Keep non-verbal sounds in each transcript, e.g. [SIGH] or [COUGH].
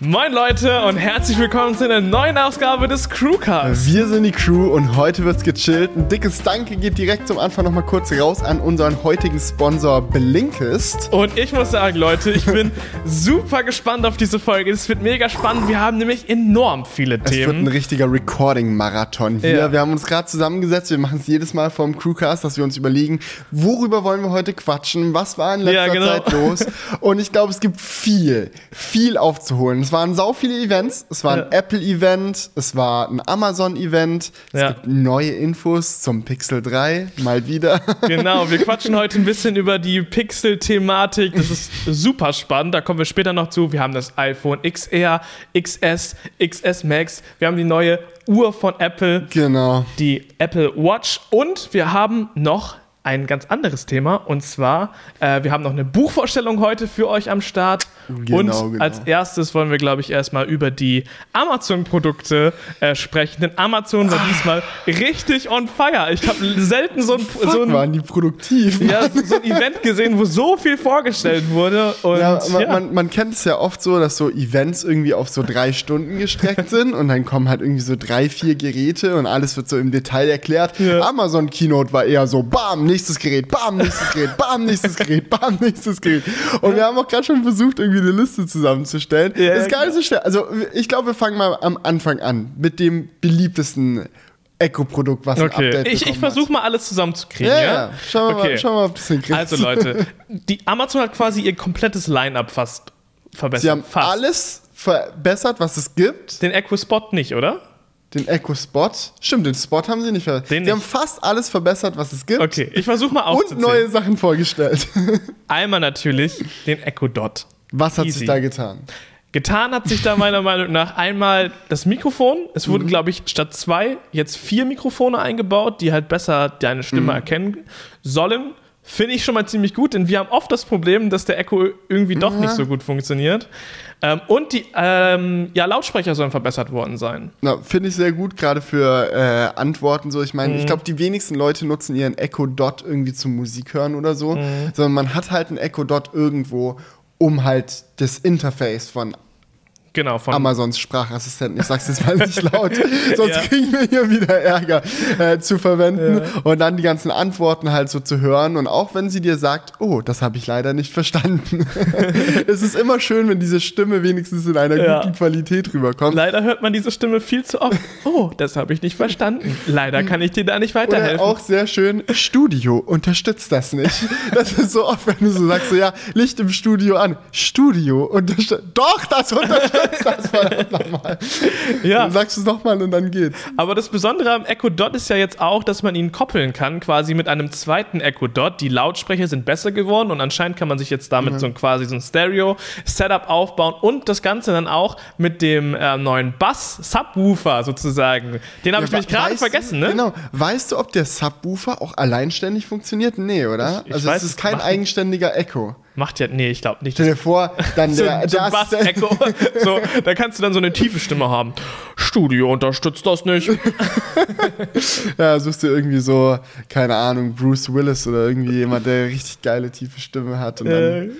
Moin Leute und herzlich willkommen zu einer neuen Ausgabe des Crewcasts. Wir sind die Crew und heute wird's gechillt. Ein dickes Danke geht direkt zum Anfang nochmal kurz raus an unseren heutigen Sponsor Blinkist. Und ich muss sagen, Leute, ich bin [LAUGHS] super gespannt auf diese Folge. Es wird mega spannend. Wir haben nämlich enorm viele Es wird ein Themen. richtiger Recording-Marathon hier. Ja. Wir haben uns gerade zusammengesetzt. Wir machen es jedes Mal vom Crewcast, dass wir uns überlegen, worüber wollen wir heute quatschen? Was war in letzter Ja, genau. Zeit los? [LAUGHS] Und ich glaube, es gibt viel, viel aufzuholen. Es waren sau viele Events. Es war ein Ja. Apple-Event. Es war ein Amazon-Event. Es Ja. gibt neue Infos zum Pixel 3. Mal wieder. [LAUGHS] Genau, wir quatschen heute ein bisschen über die Pixel-Thematik. Das ist super spannend. Da kommen wir später noch zu. Wir haben das iPhone XR, XS, XS Max. Wir haben die neue Uhr von Apple. genau. die Apple Watch und wir haben noch ein ganz anderes Thema und zwar, äh, wir haben noch eine Buchvorstellung heute für euch am Start. Genau, und genau. als erstes wollen wir, glaube ich, erstmal über die Amazon-Produkte äh, sprechen. Denn Amazon war diesmal richtig on fire. Ich habe selten so ein, so Fuck, ein, waren die produktiv. ja, so ein Event gesehen, wo so viel vorgestellt wurde. Und, Ja, man, ja. Man, man kennt es ja oft so, dass so Events irgendwie auf so drei Stunden gestreckt [LAUGHS] sind und dann kommen halt irgendwie so drei, vier Geräte und alles wird so im Detail erklärt. Ja. Amazon Keynote war eher so, bam, nächstes Gerät, bam, nächstes Gerät, bam, nächstes Gerät, bam, nächstes Gerät. Und wir haben auch gerade schon versucht, irgendwie eine Liste zusammenzustellen. Ja, ist gar ja, nicht so schwer. Also ich glaube, wir fangen mal am Anfang an mit dem beliebtesten Echo-Produkt, was ein Okay, Update ich, ich versuche mal alles zusammenzukriegen. Ja, Ja, ja. Schauen wir, Okay. mal, schauen wir mal, ob das hinkriegt. Also Leute, die Amazon hat quasi ihr komplettes Line-up fast verbessert. Sie haben fast. alles verbessert, was es gibt. Den Echo Spot nicht, oder? Den Echo Spot. Stimmt, den Spot haben sie nicht verbessert. Den sie nicht. haben fast alles verbessert, was es gibt. Okay, ich versuche mal Und aufzuzählen. neue Sachen vorgestellt. [LAUGHS] Einmal natürlich den Echo Dot. Was hat Easy. sich da getan? Getan hat sich da meiner Meinung nach einmal das Mikrofon. Es Mhm. wurden, glaube ich, statt zwei jetzt vier Mikrofone eingebaut, die halt besser deine Stimme Mhm. erkennen sollen. Finde ich schon mal ziemlich gut, denn wir haben oft das Problem, dass der Echo irgendwie doch nicht so gut funktioniert. Ähm, und die ähm, ja, Lautsprecher sollen verbessert worden sein. Na, Finde ich sehr gut, gerade für äh, Antworten so. Ich meine, Mhm. ich glaube, die wenigsten Leute nutzen ihren Echo Dot irgendwie zum Musik hören oder so, Mhm. sondern man hat halt einen Echo Dot irgendwo, um halt das Interface von Genau, von Amazons Sprachassistenten, ich sag's jetzt mal nicht laut, [LAUGHS] sonst Ja. kriegen wir hier wieder Ärger, äh, zu verwenden und dann die ganzen Antworten halt so zu hören und auch wenn sie dir sagt, oh, das habe ich leider nicht verstanden. [LAUGHS] es ist immer schön, wenn diese Stimme wenigstens in einer Ja. guten Qualität rüberkommt. Leider hört man diese Stimme viel zu oft. Oh, das habe ich nicht verstanden. Leider kann ich dir da nicht Oder weiterhelfen. auch sehr schön, Studio unterstützt das nicht. [LAUGHS] Das ist so oft, wenn du so sagst, so, ja, Licht im Studio an. Studio unterstützt. Doch, das unterstützt das verdammt [LAUGHS] nochmal. ja. Dann sagst du es nochmal und dann geht's. Aber das Besondere am Echo Dot ist ja jetzt auch, dass man ihn koppeln kann, quasi mit einem zweiten Echo Dot. Die Lautsprecher sind besser geworden und anscheinend kann man sich jetzt damit so ein, quasi so ein Stereo-Setup aufbauen und das Ganze dann auch mit dem äh, neuen Bass-Subwoofer sozusagen. Den habe ich Ja, nämlich gerade vergessen, ne? Genau. Weißt du, ob der Subwoofer auch alleinständig funktioniert? Nee, oder? Ich- ich also weiß es ist kein eigenständiger Echo. Macht ja, nee, ich glaube nicht. Stell dir vor, dann [LAUGHS] so, der, so ein Assistent- Bass-Echo. so, da kannst du dann so eine tiefe Stimme haben. Studio unterstützt das nicht. [LAUGHS] Ja, suchst du irgendwie so, keine Ahnung, Bruce Willis oder irgendwie jemand, der richtig geile tiefe Stimme hat und dann äh,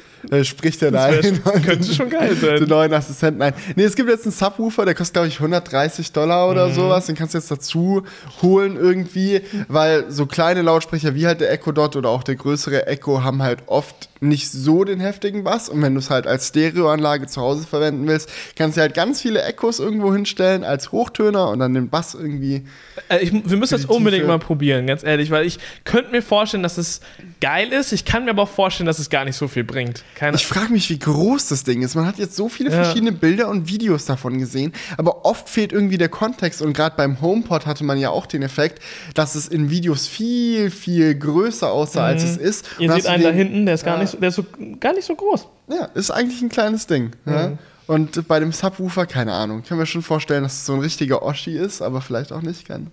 spricht er da ein. könnte schon geil [LAUGHS] sein. Den neuen Assistenten ein. Nee, es gibt jetzt einen Subwoofer, der kostet, glaube ich, 130 Dollar Mhm. oder sowas. Den kannst du jetzt dazu holen irgendwie, weil so kleine Lautsprecher wie halt der Echo Dot oder auch der größere Echo haben halt oft nicht so den heftigen Bass. Und wenn du es halt als Stereoanlage zu Hause verwenden willst, kannst du halt ganz viele Echos irgendwo hinstellen als Hochtöner und dann den Bass irgendwie Äh, ich, wir müssen das unbedingt Tiefe. mal probieren, ganz ehrlich, weil ich könnte mir vorstellen, dass es geil ist. Ich kann mir aber auch vorstellen, dass es gar nicht so viel bringt. Keine Ich frage mich, wie groß das Ding ist. Man hat jetzt so viele Ja. verschiedene Bilder und Videos davon gesehen, aber oft fehlt irgendwie der Kontext. Und gerade beim HomePod hatte man ja auch den Effekt, dass es in Videos viel, viel größer aussah, als es ist. Mhm. Ihr Und seht einen da den- hinten, der ist gar Ja. nicht, so, der ist so, gar nicht so groß. Ja, ist eigentlich ein kleines Ding. Ja? Mhm. Und bei dem Subwoofer, keine Ahnung. Kann mir schon vorstellen, dass es so ein richtiger Oschi ist, aber vielleicht auch nicht kann.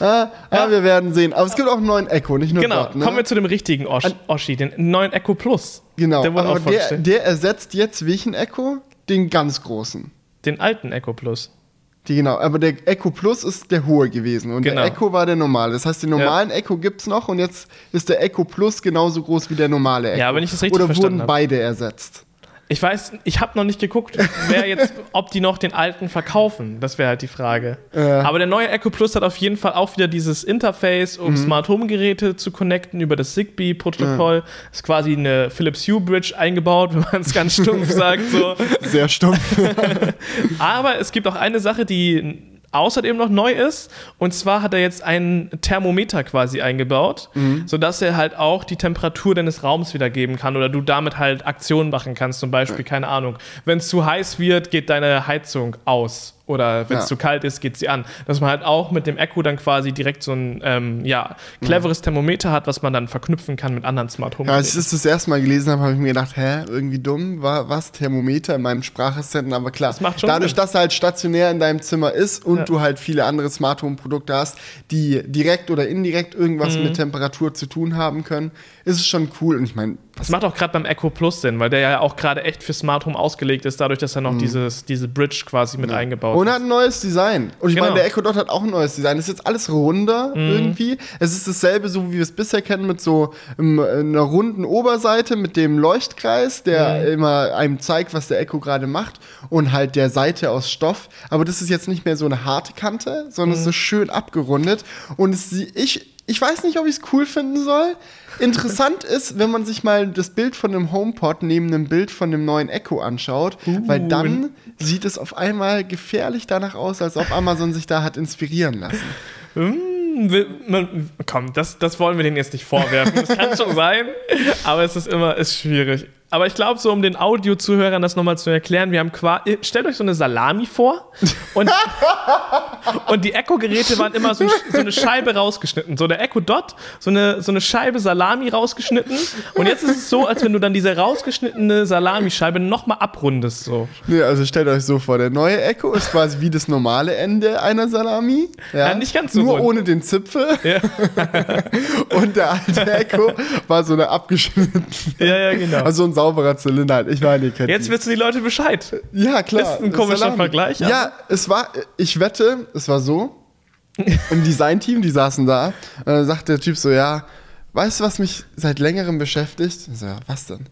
Ah, Ja. ah, wir werden sehen. Aber es gibt auch einen neuen Echo, nicht nur Genau, Dot, ne? kommen wir zu dem richtigen Osh Oschi, den neuen Echo Plus. Genau, Der wurde aber auch der, der ersetzt jetzt welchen Echo? Den ganz großen. Den alten Echo Plus. Die, genau, aber der Echo Plus ist der hohe gewesen und Genau. der Echo war der normale. Das heißt, den normalen Echo gibt's noch und jetzt ist der Echo Plus genauso groß wie der normale Echo. Ja, wenn ich das richtig Oder verstanden wurden hab. beide ersetzt? Ich weiß, ich habe noch nicht geguckt, wer jetzt, ob die noch den alten verkaufen. Das wäre halt die Frage. Ja. Aber der neue Echo Plus hat auf jeden Fall auch wieder dieses Interface, um Smart Home Geräte zu connecten über das Zigbee-Protokoll. Ist quasi eine Philips Hue Bridge eingebaut, [LAUGHS] wenn man es ganz stumpf sagt. So. Sehr stumpf. [LAUGHS] Aber es gibt auch eine Sache, die außerdem noch neu ist. Und zwar hat er jetzt einen Thermometer quasi eingebaut, sodass er halt auch die Temperatur deines Raums wiedergeben kann oder du damit halt Aktionen machen kannst. Zum Beispiel, keine Ahnung, wenn es zu heiß wird, geht deine Heizung aus. Oder wenn es Ja. zu kalt ist, geht sie an. Dass man halt auch mit dem Echo dann quasi direkt so ein ähm, ja, cleveres Thermometer hat, was man dann verknüpfen kann mit anderen Smart Home. Ja, als ich das das erste Mal gelesen habe, habe ich mir gedacht, hä, irgendwie dumm, war was, Thermometer in meinem Sprachassistenten, aber klar, Das dadurch, Sinn. dass er halt stationär in deinem Zimmer ist und Ja. du halt viele andere Smart Home Produkte hast, die direkt oder indirekt irgendwas Mhm. mit Temperatur zu tun haben können, ist es schon cool und ich meine, Das macht auch gerade beim Echo Plus Sinn, weil der ja auch gerade echt für Smart Home ausgelegt ist, dadurch, dass er noch dieses, diese Bridge quasi mit eingebaut Mhm. Und er hat. ein neues Design. Und ich Genau. meine, der Echo Dot hat auch ein neues Design. Das ist jetzt alles runder Mhm. irgendwie. Es ist dasselbe, so wie wir es bisher kennen, mit so ähm, einer runden Oberseite mit dem Leuchtkreis, der Mhm. immer einem zeigt, was der Echo gerade macht. Und halt der Seite aus Stoff. Aber das ist jetzt nicht mehr so eine harte Kante, sondern Mhm. es ist so schön abgerundet. Und es, ich, ich weiß nicht, ob ich es cool finden soll. Interessant [LAUGHS] ist, wenn man sich mal das Bild von dem HomePod neben dem Bild von dem neuen Echo anschaut, weil dann sieht es auf einmal gefährlich danach aus, als ob Amazon sich da hat inspirieren lassen. [LAUGHS] Hm, will- man- Komm, das, das wollen wir denen jetzt nicht vorwerfen. Das kann schon sein, [LAUGHS] aber es ist immer ist schwierig. Aber ich glaube, so um den Audio-Zuhörern das nochmal zu erklären, wir haben quasi. Stellt euch so eine Salami vor und, [LAUGHS] und die Echo-Geräte waren immer so, so eine Scheibe rausgeschnitten. So der Echo Dot, so eine, so eine Scheibe Salami rausgeschnitten. Und jetzt ist es so, als wenn du dann diese rausgeschnittene Salamischeibe nochmal abrundest. So. Nee, also stellt euch so vor, der neue Echo ist quasi wie das normale Ende einer Salami. Ja, Ja, nicht ganz so Nur rund. ohne den Zipfel. Ja, [LAUGHS] Und der alte Echo war so eine abgeschnittene, ja, ja genau. also ein sauberer Zylinder halt. Ich meine, ihr kennt Jetzt wissen die Leute Bescheid. Ja, klar. Ist ein komischer Salami. Vergleich, aber- Ja, es war, ich wette, es war so. Im Designteam, die saßen da, und dann sagt der Typ so, ja, weißt du, was mich seit längerem beschäftigt? Ich so, ja, was denn?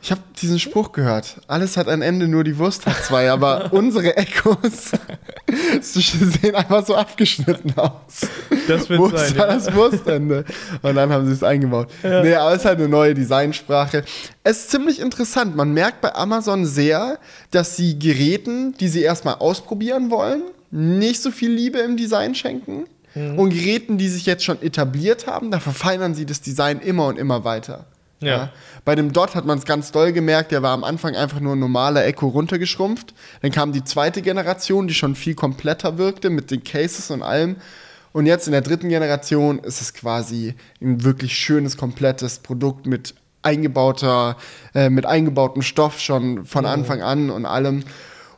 Ich habe diesen Spruch gehört. Alles hat ein Ende, nur die Wurst hat zwei. Aber [LAUGHS] unsere Echos [LAUGHS] sehen einfach so abgeschnitten aus. Das wird Wo sein. ist Ja. das Wurstende? Und dann haben sie es eingebaut. Nee, aber es ist halt eine neue Designsprache. Es ist ziemlich interessant. Man merkt bei Amazon sehr, dass sie Geräten, die sie erstmal ausprobieren wollen, nicht so viel Liebe im Design schenken. Mhm. Und Geräten, die sich jetzt schon etabliert haben, da verfeinern sie das Design immer und immer weiter. Ja. Bei dem Dot hat man es ganz doll gemerkt, der war am Anfang einfach nur ein normaler Echo runtergeschrumpft. Dann kam die zweite Generation, die schon viel kompletter wirkte mit den Cases und allem. Und jetzt in der dritten Generation ist es quasi ein wirklich schönes, komplettes Produkt mit eingebauter, äh, mit eingebautem Stoff schon von Anfang an und allem.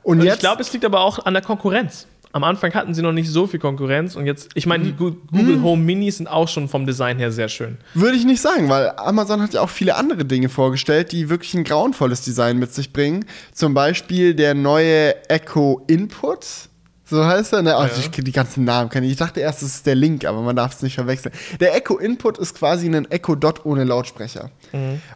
Und, Und jetzt, ich glaube, es liegt aber auch an der Konkurrenz. Am Anfang hatten sie noch nicht so viel Konkurrenz und jetzt, ich meine, die Gu- Google Home Minis sind auch schon vom Design her sehr schön. Würde ich nicht sagen, weil Amazon hat ja auch viele andere Dinge vorgestellt, die wirklich ein grauenvolles Design mit sich bringen. Zum Beispiel der neue Echo Input. So heißt er, ne? Oh, ich, die ganzen Namen kenne ich. Ich dachte erst, es ist der Link, aber man darf es nicht verwechseln. Der Echo Input ist quasi ein Echo Dot ohne Lautsprecher.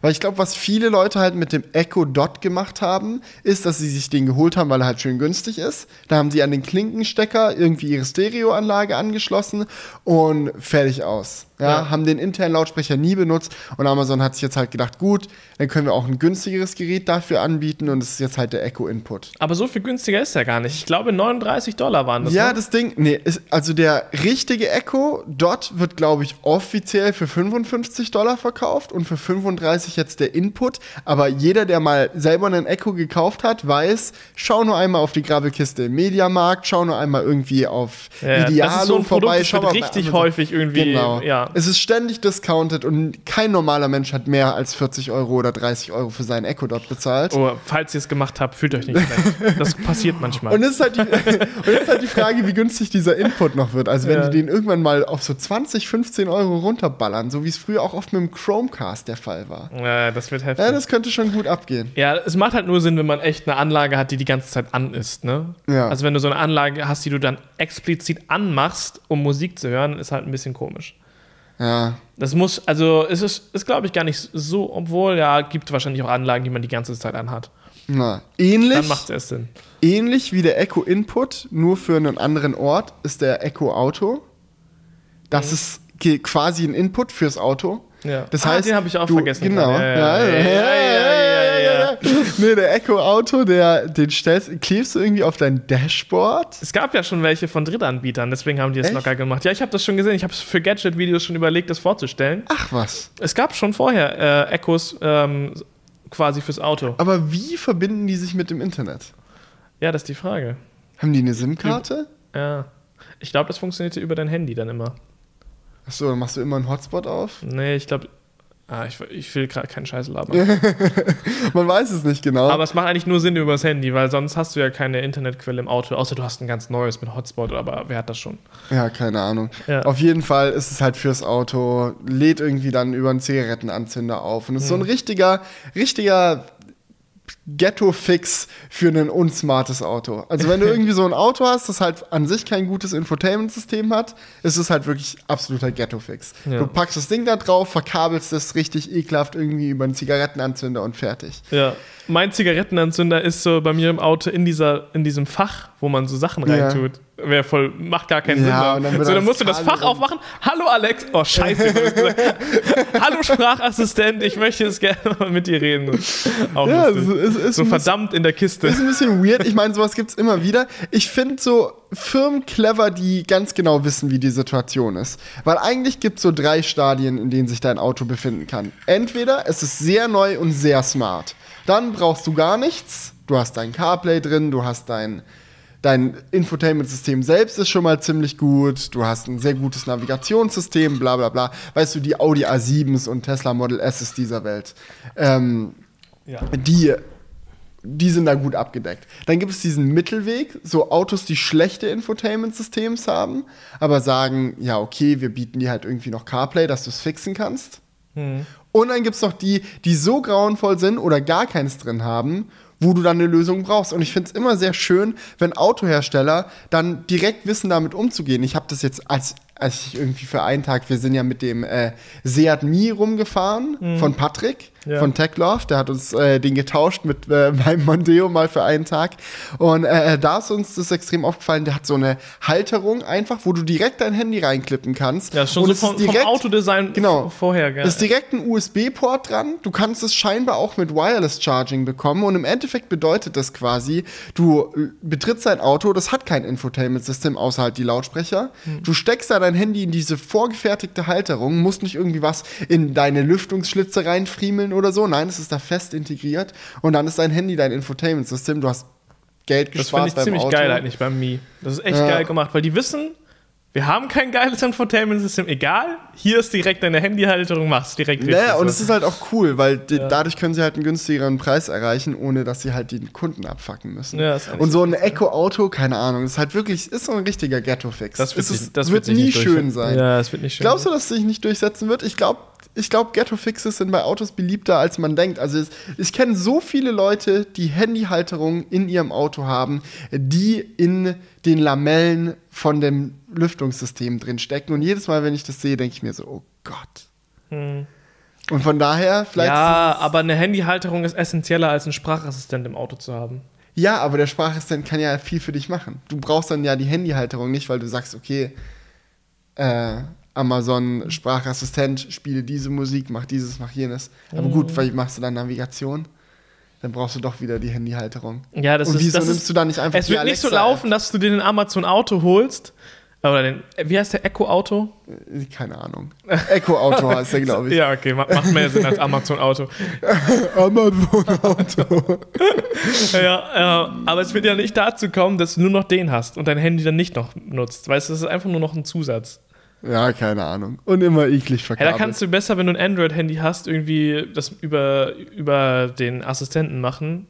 Weil ich glaube, was viele Leute halt mit dem Echo Dot gemacht haben, ist, dass sie sich den geholt haben, weil er halt schön günstig ist. Da haben sie an den Klinkenstecker irgendwie ihre Stereoanlage angeschlossen und fertig aus. Ja, Ja. haben den internen Lautsprecher nie benutzt und Amazon hat sich jetzt halt gedacht, gut, dann können wir auch ein günstigeres Gerät dafür anbieten und das ist jetzt halt der Echo Input. Aber so viel günstiger ist er gar nicht. Ich glaube, 39 Dollar waren das. ja, ne? das Ding, nee, ist, also der richtige Echo Dot wird, glaube ich, offiziell für 55 Dollar verkauft und für 35 jetzt der Input. Aber jeder, der mal selber einen Echo gekauft hat, weiß, schau nur einmal auf die Grabbelkiste im Mediamarkt, schau nur einmal irgendwie auf Ja, Idealo das ist so ein vorbei. Produkt, das richtig häufig irgendwie, Genau. ja. Es ist ständig discounted und kein normaler Mensch hat mehr als 40 Euro oder 30 Euro für seinen Echo Dot bezahlt. Oh, falls ihr es gemacht habt, fühlt euch nicht schlecht. [LAUGHS] Das passiert manchmal. Und es ist, halt die, [LAUGHS] ist halt die Frage, wie günstig dieser Input noch wird. Also wenn Ja. die den irgendwann mal auf so 20, 15 Euro runterballern, so wie es früher auch oft mit dem Chromecast der Fall war. ja, das wird heftig. Ja, das könnte schon gut abgehen. Ja, es macht halt nur Sinn, wenn man echt eine Anlage hat, die die ganze Zeit an ist, ne? Ja. Also wenn du so eine Anlage hast, die du dann explizit anmachst, um Musik zu hören, ist halt ein bisschen komisch. Ja. Das muss, also es ist, ist glaube ich gar nicht so, obwohl, ja, gibt wahrscheinlich auch Anlagen, die man die ganze Zeit anhat. Na, ähnlich, Dann macht es Sinn. ähnlich wie der Echo Input, nur für einen anderen Ort, ist der Echo Auto. Das ist ge- quasi ein Input fürs Auto. Ja. Das Ah, heißt, den hab ich auch du, vergessen Genau. Ja, Ja. Nee, der Echo Auto, der, den stellst, klebst du irgendwie auf dein Dashboard. Es gab ja schon welche von Drittanbietern, deswegen haben die es locker gemacht. Ja, ich habe das schon gesehen. Ich habe es für Gadget-Videos schon überlegt, das vorzustellen. Ach was. Es gab schon vorher äh, Echos ähm, quasi fürs Auto. Aber wie verbinden die sich mit dem Internet? Ja, das ist die Frage. Haben die eine SIM-Karte? Ja. Ich glaube, das funktionierte über dein Handy dann immer. Achso, dann machst du immer einen Hotspot auf? Nee, ich glaube. Ah, ich, ich will gerade keinen Scheiß labern. [LAUGHS] Man weiß es nicht genau. Aber es macht eigentlich nur Sinn übers Handy, weil sonst hast du ja keine Internetquelle im Auto, außer du hast ein ganz neues mit Hotspot, aber wer hat das schon? ja, keine Ahnung. Ja. Auf jeden Fall ist es halt fürs Auto, lädt irgendwie dann über einen Zigarettenanzünder auf. Und ist so ein richtiger, richtiger Ghetto-Fix für ein unsmartes Auto. Also wenn du [LAUGHS] irgendwie so ein Auto hast, das halt an sich kein gutes Infotainment-System hat, ist es halt wirklich absoluter Ghetto-Fix. Ja. Du packst das Ding da drauf, verkabelst es richtig ekelhaft irgendwie über einen Zigarettenanzünder und fertig. Ja. Mein Zigarettenanzünder ist so bei mir im Auto in, dieser, in diesem Fach, wo man so Sachen Ja. reintut. Wäre voll, macht gar keinen Ja, Sinn. dann Dann. wird So, dann musst du das Fach rum- aufmachen. Hallo Alex. Oh, scheiße. [LAUGHS] Hallo Sprachassistent, ich möchte jetzt gerne mal [LAUGHS] mit dir reden. Auch Ja, lustig. es so verdammt in der Kiste. Ist ein bisschen weird. Ich meine, sowas gibt's immer wieder. Ich finde so Firmen clever, die ganz genau wissen, wie die Situation ist. Weil eigentlich gibt's so drei Stadien, in denen sich dein Auto befinden kann. Entweder es ist sehr neu und sehr smart. Dann brauchst du gar nichts. Du hast dein CarPlay drin, du hast dein Dein Infotainment-System selbst ist schon mal ziemlich gut. Du hast ein sehr gutes Navigationssystem, bla bla bla. Weißt du, die Audi A7s und Tesla Model S dieser Welt. Ähm, Ja. die, die sind da gut abgedeckt. Dann gibt es diesen Mittelweg, so Autos, die schlechte Infotainment-Systems haben, aber sagen, ja, okay, wir bieten dir halt irgendwie noch CarPlay, dass du es fixen kannst. Und dann gibt es noch die, die so grauenvoll sind oder gar keins drin haben, wo du dann eine Lösung brauchst. Und ich finde es immer sehr schön, wenn Autohersteller dann direkt wissen, damit umzugehen. Ich habe das jetzt, als, als ich irgendwie für einen Tag, wir sind ja mit dem äh, Seat Mi rumgefahren von Patrick Ja. von Techlove. Der hat uns äh, den getauscht mit äh, [LAUGHS] meinem Mondeo mal für einen Tag. Und äh, da ist uns das extrem aufgefallen. Der hat so eine Halterung einfach, wo du direkt dein Handy reinklippen kannst. Ja, schon Und so es ist vom, vom Autodesign Genau. vorher. Gell? ist direkt ein USB-Port dran. Du kannst es scheinbar auch mit Wireless Charging bekommen. Und im Endeffekt bedeutet das quasi, du äh, betrittst dein Auto, das hat kein Infotainment-System, außer halt die Lautsprecher. Du steckst da dein Handy in diese vorgefertigte Halterung, musst nicht irgendwie was in deine Lüftungsschlitze reinfriemeln oder so. Nein, es ist da fest integriert. Und dann ist dein Handy dein Infotainment-System. Du hast Geld Das gespart finde ich beim ziemlich Auto. geil eigentlich bei Mi. Das ist echt Ja. geil gemacht, weil die wissen, wir haben kein geiles Infotainment-System, egal, hier ist direkt deine Handyhalterung, mach's direkt richtig. Naja, und es ist halt auch cool, weil die, dadurch können sie halt einen günstigeren Preis erreichen, ohne dass sie halt die Kunden abfacken müssen. Ja, und so ein Eco-Auto, keine Ahnung, ist halt wirklich, ist so ein richtiger Ghetto-Fix. das wird, Es sich- das wird sich nie schön sein. Ja, es wird nicht schön. Glaubst du, dass es sich nicht durchsetzen wird? Ich glaube, ich glaub, Ghetto-Fixes sind bei Autos beliebter, als man denkt. Also es, ich kenne so viele Leute, die Handyhalterungen in ihrem Auto haben, die in den Lamellen von dem Lüftungssystem drin stecken. Und jedes Mal, wenn ich das sehe, denke ich mir so, oh Gott. Und von daher, vielleicht. Hm. ja, aber eine Handyhalterung ist essentieller als einen Sprachassistent im Auto zu haben. ja, aber der Sprachassistent kann ja viel für dich machen. Du brauchst dann ja die Handyhalterung nicht, weil du sagst, okay, äh, Amazon Sprachassistent, spiele diese Musik, mach dieses, mach jenes. Aber Mhm. gut, weil machst du dann Navigation? Dann brauchst du doch wieder die Handyhalterung. Ja, das Und ist wieso nimmst ist, du da nicht einfach Es wird nicht so laufen, dass du dir den Amazon Auto holst. Oder den, wie heißt der Echo Auto? Äh, Keine Ahnung. Echo Auto heißt der, glaube [LAUGHS] ich. Ja, okay, ma- macht mehr Sinn als Amazon Auto. [LAUGHS] Amazon Auto. [LAUGHS] Ja, äh, aber es wird ja nicht dazu kommen, dass du nur noch den hast und dein Handy dann nicht noch nutzt. Weißt du, das ist einfach nur noch ein Zusatz. Ja, keine Ahnung. Und immer eklig Ja, verkabelt. da kannst du besser, wenn du ein Android-Handy hast, irgendwie das über, über den Assistenten machen.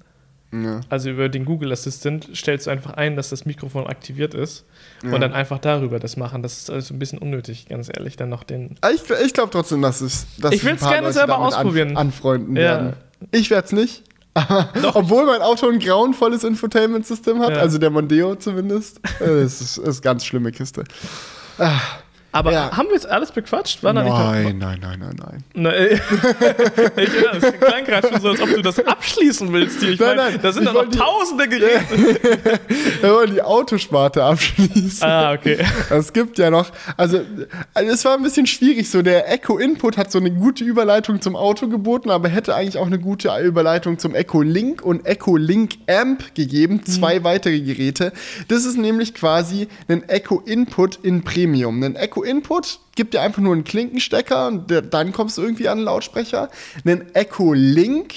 ja. Also über den Google Assistant stellst du einfach ein, dass das Mikrofon aktiviert ist und dann einfach darüber das machen. Das ist also ein bisschen unnötig, ganz ehrlich. Dann noch den. Ah, Ich, ich glaube trotzdem, dass es. Dass Ich will's paar gerne Leute selber ausprobieren. An, anfreunden Ja. werden. Ich werde es nicht. [LAUGHS] Obwohl mein Auto ein grauenvolles Infotainment-System hat, Ja. also der Mondeo zumindest, äh, es ist, ist ganz schlimme Kiste. Ah, Aber Ja. haben wir jetzt alles bequatscht? War Nein, nein, nein, nein, nein. Äh, [LAUGHS] ich, das klang gerade schon so, als ob du das abschließen willst hier. Ich Nein, meine, nein, da sind doch noch die- tausende Geräte. [LAUGHS] Wir wollen die Autosparte abschließen. Ah, okay. Es gibt ja noch, also also es war ein bisschen schwierig. So der Echo Input hat so eine gute Überleitung zum Auto geboten, aber hätte eigentlich auch eine gute Überleitung zum Echo Link und Echo Link Amp gegeben. Zwei weitere Geräte. Das ist nämlich quasi ein Echo Input in Premium. Ein Echo Input gibt dir einfach nur einen Klinkenstecker und dann kommst du irgendwie an einen Lautsprecher. Ein Echo Link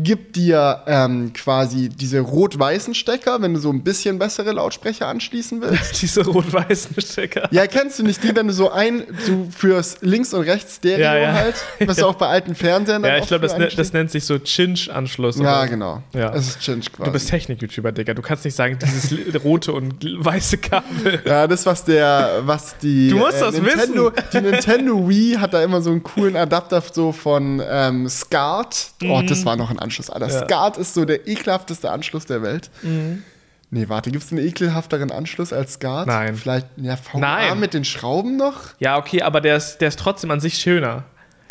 gibt dir ähm, quasi diese rot-weißen Stecker, wenn du so ein bisschen bessere Lautsprecher anschließen willst. [LAUGHS] Diese rot-weißen Stecker. Ja, kennst du nicht die, wenn du so ein, so fürs links und rechts Stereo Ja, ja. halt, was [LAUGHS] du auch bei alten Fernsehern Ja, ich glaube, das, ne, das nennt sich so Chinch-Anschluss. Ja, genau. Ja. Es ist Chinch quasi. Du bist Technik-YouTuber, Digga. Du kannst nicht sagen, dieses [LAUGHS] rote und weiße Kabel. ja, das, was der, was die. äh, Du musst das Nintendo, wissen. Die Nintendo Wii hat da immer so einen coolen Adapter so von ähm, SCART. Oh, das war noch ein Anschluss, Alter. Mhm. Ja. Mhm. SCART ist so der ekelhafteste Anschluss der Welt. Nee, warte, gibt es einen ekelhafteren Anschluss als SCART? Nein. Vielleicht, ja, VA Nein. mit den Schrauben noch? Ja, okay, aber der ist, der ist trotzdem an sich schöner.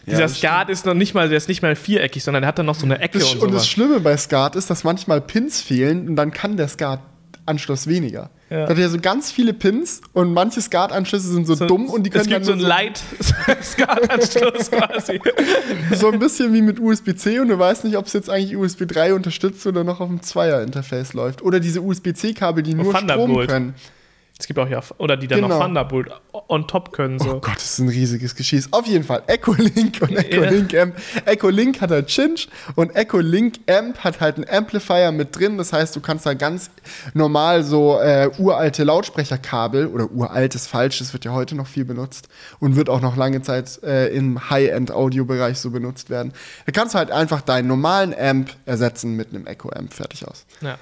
Dieser das Skat ist noch nicht mal, der ist nicht mal viereckig, sondern der hat dann noch so eine Ecke Das, und und das. Schlimme bei SCART ist, dass manchmal Pins fehlen und dann kann der SCART-Anschluss weniger. Ja. Da hat ja so ganz viele Pins und manche SCART-Anschlüsse sind so, dumm und die können Es gibt dann so einen nur Light-Skat-Anschluss [LAUGHS] quasi. so, [LAUGHS] so ein bisschen wie mit USB-C und du weißt nicht, ob es jetzt eigentlich USB 3 unterstützt oder noch auf dem Zweier-Interface läuft. Oder diese USB-C-Kabel, die nur Strom können. Es gibt auch ja, oder die dann Genau. noch Thunderbolt on top können. So. Oh Gott, das ist ein riesiges Geschieß. Auf jeden Fall, Echo Link und [LAUGHS] Echo Ja. Link Amp. Echo Link hat halt Chinch und Echo Link Amp hat halt einen Amplifier mit drin. Das heißt, du kannst da ganz normal so äh, uralte Lautsprecherkabel oder uralt ist falsch, das wird ja heute noch viel benutzt und wird auch noch lange Zeit äh, im High-End-Audio-Bereich so benutzt werden. Da kannst du halt einfach deinen normalen Amp ersetzen mit einem Echo Amp. Fertig aus Ja.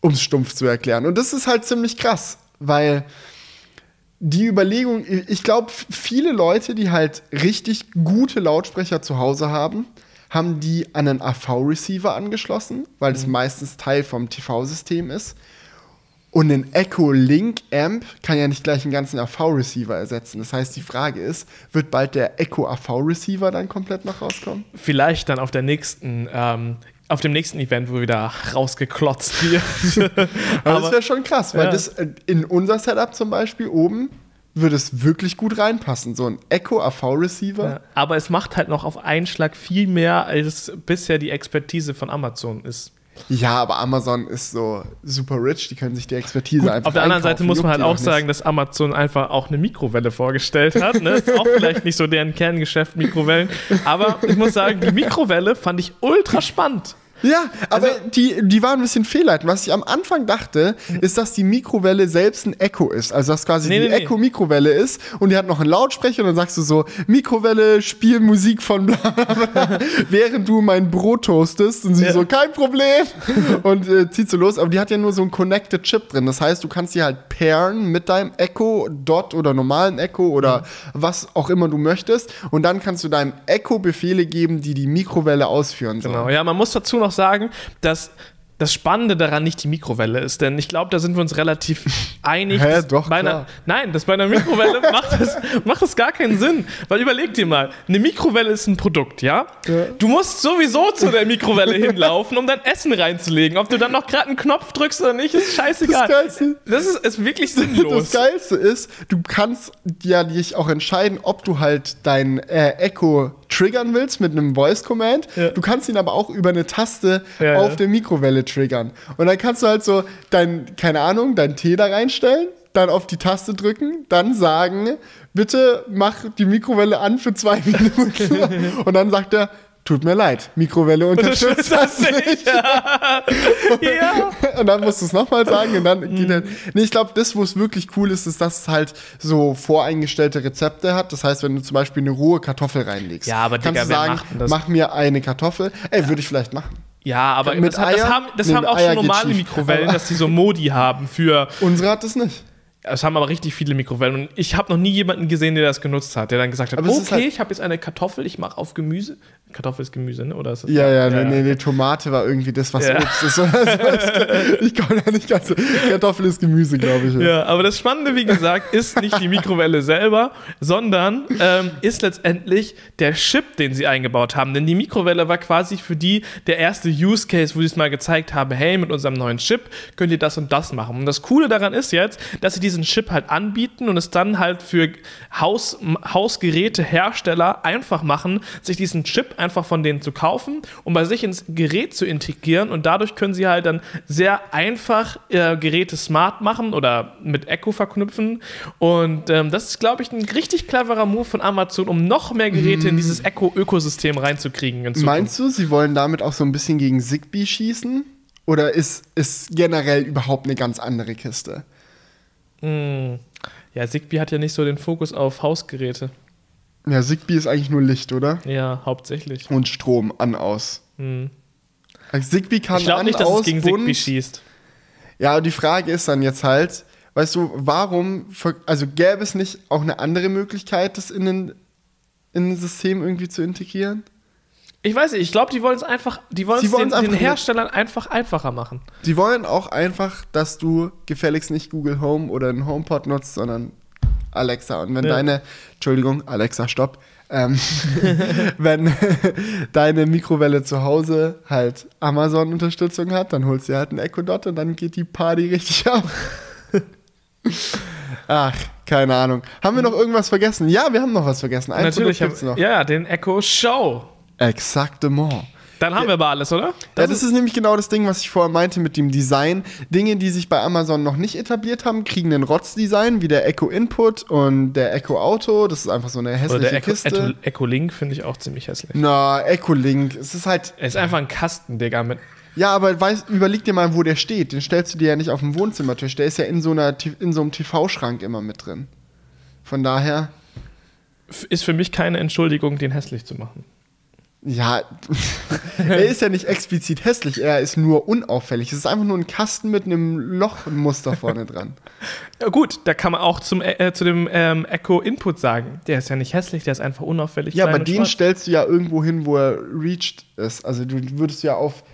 um es stumpf zu erklären. Und das ist halt ziemlich krass, weil die Überlegung, ich glaube, viele Leute, die halt richtig gute Lautsprecher zu Hause haben, haben die an einen AV-Receiver angeschlossen, weil das meistens Teil vom TV-System ist. Und ein Echo Link Amp kann ja nicht gleich einen ganzen AV-Receiver ersetzen. Das heißt, die Frage ist, wird bald der Echo AV-Receiver dann komplett noch rauskommen? Vielleicht dann auf der nächsten, ähm, auf dem nächsten Event, wo wieder rausgeklotzt wird. [LAUGHS] Aber das wäre schon krass, weil Ja. das äh, in unser Setup zum Beispiel oben würde es wirklich gut reinpassen. So ein Echo AV-Receiver. Ja, aber es macht halt noch auf einen Schlag viel mehr, als bisher die Expertise von Amazon ist. Ja. aber Amazon ist so super rich, die können sich die Expertise einfach Auf der anderen Seite muss man halt auch sagen, dass Amazon einfach auch eine Mikrowelle vorgestellt hat. Ne? Ist auch vielleicht nicht so deren Kerngeschäft, Mikrowellen. Aber ich muss sagen, die Mikrowelle fand ich ultra spannend. Ja, aber Also- die, die waren ein bisschen fehlleitend. Was ich am Anfang dachte, ist, dass die Mikrowelle selbst ein Echo ist. Also, dass quasi Nee, die nee. Echo-Mikrowelle ist und die hat noch einen Lautsprecher und dann sagst du so: Mikrowelle, spiel Musik von bla bla bla, [LAUGHS] während du mein Brot toastest. Und sie Ja. so: kein Problem. und äh, zieht so los. Aber die hat ja nur so einen Connected Chip drin. Das heißt, du kannst die halt pairen mit deinem Echo Dot oder normalen Echo oder Mhm. was auch immer du möchtest. Und dann kannst du deinem Echo Befehle geben, die die Mikrowelle ausführen sollen. Genau, ja, man muss dazu noch sagen, dass das Spannende daran nicht die Mikrowelle ist, denn ich glaube, da sind wir uns relativ [LAUGHS] einig. Hä, doch, bei einer. Nein, das bei einer Mikrowelle [LAUGHS] macht, das, macht das gar keinen Sinn. Weil überleg dir mal, eine Mikrowelle ist ein Produkt, ja? Ja. Du musst sowieso zu der Mikrowelle hinlaufen, um dein Essen reinzulegen. Ob du dann noch gerade einen Knopf drückst oder nicht, ist scheißegal. Das Geilste- Das ist, ist wirklich Das sinnlos. Geilste ist, du kannst ja dich auch entscheiden, ob du halt dein äh, Echo triggern willst mit einem Voice Command. Ja. Du kannst ihn aber auch über eine Taste Ja, auf ja. der Mikrowelle triggern. Und dann kannst du halt so dein, keine Ahnung, dein Tee da reinstellen, dann auf die Taste drücken, dann sagen, bitte mach die Mikrowelle an für zwei [LAUGHS] Minuten. Und dann sagt er, tut mir leid, Mikrowelle unterstützt das nicht. [LAUGHS] ja. Und dann musst du es nochmal sagen und dann Mhm. geht er. Nee, ich glaube, das, wo es wirklich cool ist, ist, dass es halt so voreingestellte Rezepte hat. Das heißt, wenn du zum Beispiel eine rohe Kartoffel reinlegst, Ja, aber kannst Digga, du sagen, mach mir eine Kartoffel. Ey, würde ich vielleicht machen. Ja, aber Mit das, hat- das Eier? haben, das haben auch Eier schon normale. Mikrowellen, dass die so Modi haben für Unsere hat das nicht. Es haben aber richtig viele Mikrowellen und ich habe noch nie jemanden gesehen, der das genutzt hat, der dann gesagt hat, Aber okay, halt- ich habe jetzt eine Kartoffel, ich mache auf Gemüse. Kartoffel ist Gemüse, ne? Oder ist das Ja, ja, nee, nee, nee, Tomate war irgendwie das, was Ja. Obst ist. [LAUGHS] ich komme da nicht ganz so. Kartoffel ist Gemüse, glaube ich. Ja, aber das Spannende, wie gesagt, ist nicht die Mikrowelle selber, sondern ähm, ist letztendlich der Chip, den sie eingebaut haben. Denn die Mikrowelle war quasi für die der erste Use Case, wo sie es mal gezeigt haben, hey, mit unserem neuen Chip könnt ihr das und das machen. Und das Coole daran ist jetzt, dass sie diesen Chip halt anbieten und es dann halt für Haus, Hausgerätehersteller einfach machen, sich diesen Chip einfach von denen zu kaufen und bei sich ins Gerät zu integrieren und dadurch können sie halt dann sehr einfach äh, Geräte smart machen oder mit Echo verknüpfen und ähm, das ist, glaube ich, ein richtig cleverer Move von Amazon, um noch mehr Geräte in dieses Echo-Ökosystem reinzukriegen. Meinst du, sie wollen damit auch so ein bisschen gegen Zigbee schießen? Oder ist, ist generell überhaupt eine ganz andere Kiste? Hm. Ja, Zigbee hat ja nicht so den Fokus auf Hausgeräte. Ja, Zigbee ist eigentlich nur Licht, oder? Ja, hauptsächlich. Und Strom an, aus. Hm. Also Zigbee kann Ich glaube nicht, dass aus, es gegen bunt. Zigbee schießt. Ja, die Frage ist dann jetzt halt, weißt du, warum, also gäbe es nicht auch eine andere Möglichkeit, das in ein System irgendwie zu integrieren? Ich weiß nicht, ich glaube, die wollen es einfach, die wollen es den, den Herstellern einfach einfacher machen. Die wollen auch einfach, dass du gefälligst nicht Google Home oder einen HomePod nutzt, sondern Alexa. Und wenn Ja. deine, Entschuldigung, Alexa, stopp. Ähm, [LAUGHS] wenn deine Mikrowelle zu Hause halt Amazon-Unterstützung hat, dann holst du halt einen Echo Dot und dann geht die Party richtig [LAUGHS] ab. Ach, keine Ahnung. Haben wir noch irgendwas vergessen? Ja, wir haben noch was vergessen. Ein Natürlich, Produkt gibt's noch. ja, den Echo Show. Exaktement. Dann haben wir aber alles, oder? ja, das ist nämlich genau das Ding, was ich vorher meinte mit dem Design. Dinge, die sich bei Amazon noch nicht etabliert haben, kriegen ein Rotz-Design, wie der Echo Input und der Echo Auto. Das ist einfach so eine oder hässliche der Echo, Kiste. Echo, Link finde ich auch ziemlich hässlich. Na, Echo Link. Es ist halt. Er ist einfach ein Kasten, Digga, mit. Ja, aber weiß, überleg dir mal, wo der steht. Den stellst du dir ja nicht auf dem Wohnzimmertisch. Der ist ja in so, einer, in so einem TV-Schrank immer mit drin. Von daher, Ist für mich keine Entschuldigung, den hässlich zu machen. Ja, [LAUGHS] er ist ja nicht explizit hässlich, er ist nur unauffällig. Es ist einfach nur ein Kasten mit einem Lochmuster vorne dran. [LAUGHS] Ja, gut, da kann man auch zum, äh, zu dem ähm, Echo Input sagen. Der ist ja nicht hässlich, der ist einfach unauffällig. Ja, aber den schwarz. stellst du ja irgendwo hin, wo er reached ist. Also du würdest ja auf,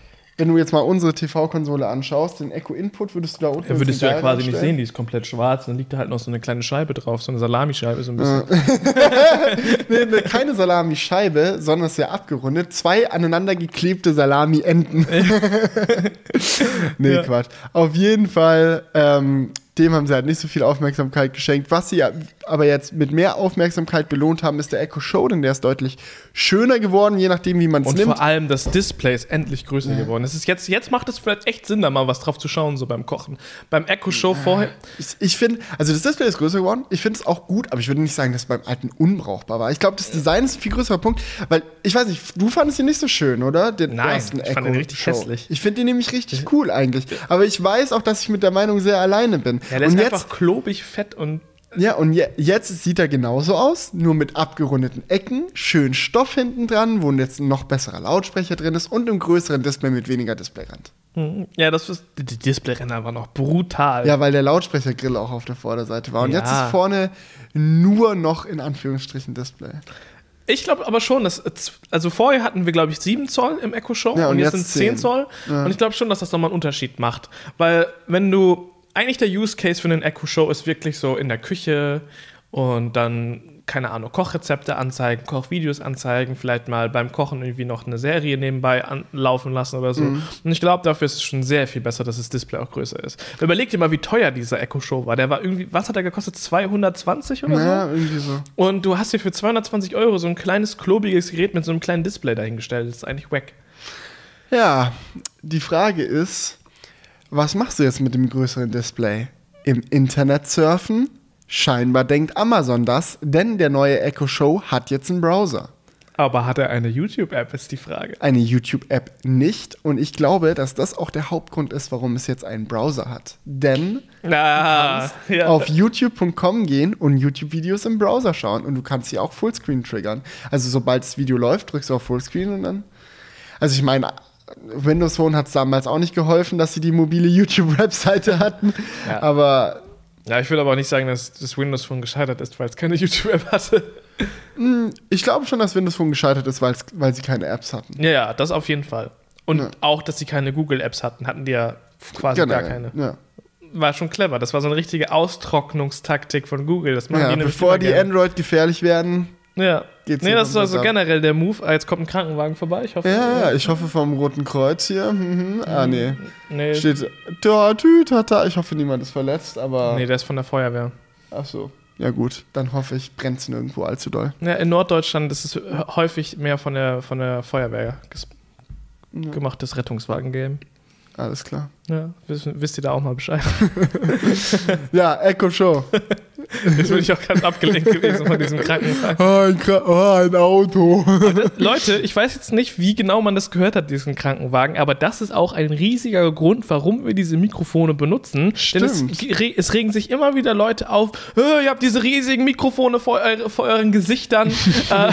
wenn du jetzt mal unsere TV-Konsole anschaust, den Echo Input würdest du da unten Ja, würdest du ja quasi nicht sehen, die ist komplett schwarz. Dann liegt da halt noch so eine kleine Scheibe drauf, so eine Salamischeibe, so ein bisschen. [LAUGHS] Nee, nee, keine Salami-Scheibe, sondern es ist ja abgerundet. Zwei aneinander geklebte Salami-Enden. [LAUGHS] nee, Ja. Quatsch. Auf jeden Fall, ähm, dem haben sie halt nicht so viel Aufmerksamkeit geschenkt. Was sie ja aber jetzt mit mehr Aufmerksamkeit belohnt haben, ist der Echo Show, denn der ist deutlich schöner geworden, je nachdem, wie man es Und nimmt. vor allem das Display ist endlich größer geworden. Es ist jetzt, jetzt macht es vielleicht echt Sinn, da mal was drauf zu schauen, so beim Kochen. Beim Echo Show vorher. Ich, ich finde, also das Display ist größer geworden. Ich finde es auch gut, aber ich würde nicht sagen, dass es beim alten unbrauchbar war. Ich glaube, das Design ist ein viel größerer Punkt, weil ich weiß nicht, du fandest ihn nicht so schön, oder? Den Nein, ersten ich fand ihn richtig hässlich. Ich finde ihn nämlich richtig cool eigentlich. Aber ich weiß auch, dass ich mit der Meinung sehr alleine bin. Ja, der und ist jetzt, einfach klobig, fett und. ja, und je, jetzt sieht er genauso aus, nur mit abgerundeten Ecken, schön Stoff hinten dran, wo jetzt ein noch besserer Lautsprecher drin ist und einem größeren Display mit weniger Displayrand. Hm, Ja, das ist. Die Displayränder war noch brutal. Ja, weil der Lautsprechergrill auch auf der Vorderseite war. Und jetzt Ja. ist vorne nur noch in Anführungsstrichen Display. Ich glaube aber schon, dass. Also vorher hatten wir, glaube ich, 7 Zoll im Echo Show Ja, und, und jetzt jetzt sind es 10 10. Zoll. Und ich glaube schon, dass das nochmal einen Unterschied macht. Weil, wenn du. Eigentlich der Use Case für einen Echo Show ist wirklich so in der Küche und dann, keine Ahnung, Kochrezepte anzeigen, Kochvideos anzeigen, vielleicht mal beim Kochen irgendwie noch eine Serie nebenbei anlaufen lassen oder so. Und ich glaube, dafür ist es schon sehr viel besser, dass das Display auch größer ist. Überleg dir mal, wie teuer dieser Echo Show war. Der war irgendwie, was hat er gekostet? 220 oder so? Ja, irgendwie so. Und du hast dir für 220 Euro so ein kleines, klobiges Gerät mit so einem kleinen Display dahingestellt. Das ist eigentlich wack. Ja, die Frage ist, was machst du jetzt mit dem größeren Display? Im Internet surfen? Scheinbar denkt Amazon das, denn der neue Echo Show hat jetzt einen Browser. Aber hat er eine YouTube-App, ist die Frage. Eine YouTube-App nicht. Und ich glaube, dass das auch der Hauptgrund ist, warum es jetzt einen Browser hat. Denn Ah, ja. auf youtube.com gehen und YouTube-Videos im Browser schauen. Und du kannst sie auch Fullscreen triggern. Also sobald das Video läuft, drückst du auf Fullscreen und dann. Also ich meine, Windows Phone hat es damals auch nicht geholfen, dass sie die mobile YouTube-Webseite hatten. Ja. Aber Ja, ich will aber auch nicht sagen, dass das Windows Phone gescheitert ist, weil es keine YouTube-App hatte. Ich glaube schon, dass Windows Phone gescheitert ist, weil sie keine Apps hatten. Ja, ja, das auf jeden Fall. Und Ja. auch, dass sie keine Google-Apps hatten, hatten die ja quasi gar keine. Ja. War schon clever. Das war so eine richtige Austrocknungstaktik von Google. Das machen Ja, die bevor die gerne. Android gefährlich werden. Ja. geht's nee, das ist also da. generell der Move. Ah, jetzt kommt ein Krankenwagen vorbei. Ich hoffe. Ja, ja, ich hoffe vom Roten Kreuz hier. Mhm. Ah, nee. Nee, Steht da, tü, tata. Ich hoffe, niemand ist verletzt, aber. nee, der ist von der Feuerwehr. Ach so. Ja, gut. Dann hoffe ich, brennt es nirgendwo allzu doll. Ja, in Norddeutschland ist es häufig mehr von der, von der Feuerwehr Ja. gemachtes Rettungswagen-Game. Alles klar. Ja, wisst, wisst ihr da auch mal Bescheid? [LAUGHS] Ja, Echo Show. [LAUGHS] [LAUGHS] Jetzt bin ich auch ganz abgelenkt gewesen von diesem Krankenwagen. Oh, ein, Kra- oh, ein Auto. Leute, ich weiß jetzt nicht, wie genau man das gehört hat, diesen Krankenwagen, aber das ist auch ein riesiger Grund, warum wir diese Mikrofone benutzen. Denn es, Stimmt. es regen sich immer wieder Leute auf, "Äh, ihr habt diese riesigen Mikrofone vor, eure- vor euren Gesichtern. [LAUGHS] Äh,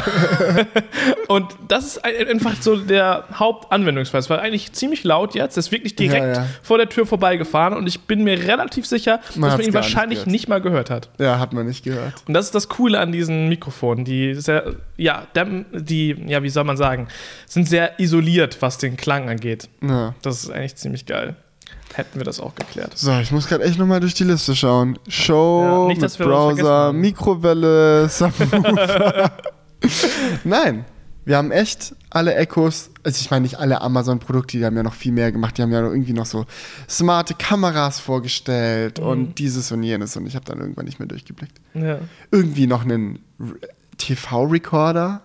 [LAUGHS] Und das ist ein- einfach so der Hauptanwendungsfall. Es war eigentlich ziemlich laut jetzt, ist wirklich direkt Ja, ja. vor der Tür vorbeigefahren und ich bin mir relativ sicher, Man dass man ihn nicht wahrscheinlich gehört. nicht mal gehört hat. Ja, hat man nicht gehört. Und das ist das Coole an diesen Mikrofonen. Die sehr, ja, die, ja, wie soll man sagen, sind sehr isoliert, was den Klang angeht. Ja. Das ist eigentlich ziemlich geil. Hätten wir das auch geklärt. So, ich muss gerade echt nochmal durch die Liste schauen. Show, Ja, nicht, Browser. Mikrowelle, Subwoofer. [LAUGHS] Nein, wir haben echt alle Echos, also ich meine nicht alle Amazon-Produkte, die haben ja noch viel mehr gemacht, die haben ja irgendwie noch so smarte Kameras vorgestellt Mhm. und dieses und jenes und ich habe dann irgendwann nicht mehr durchgeblickt. Ja. Irgendwie noch einen TV-Recorder?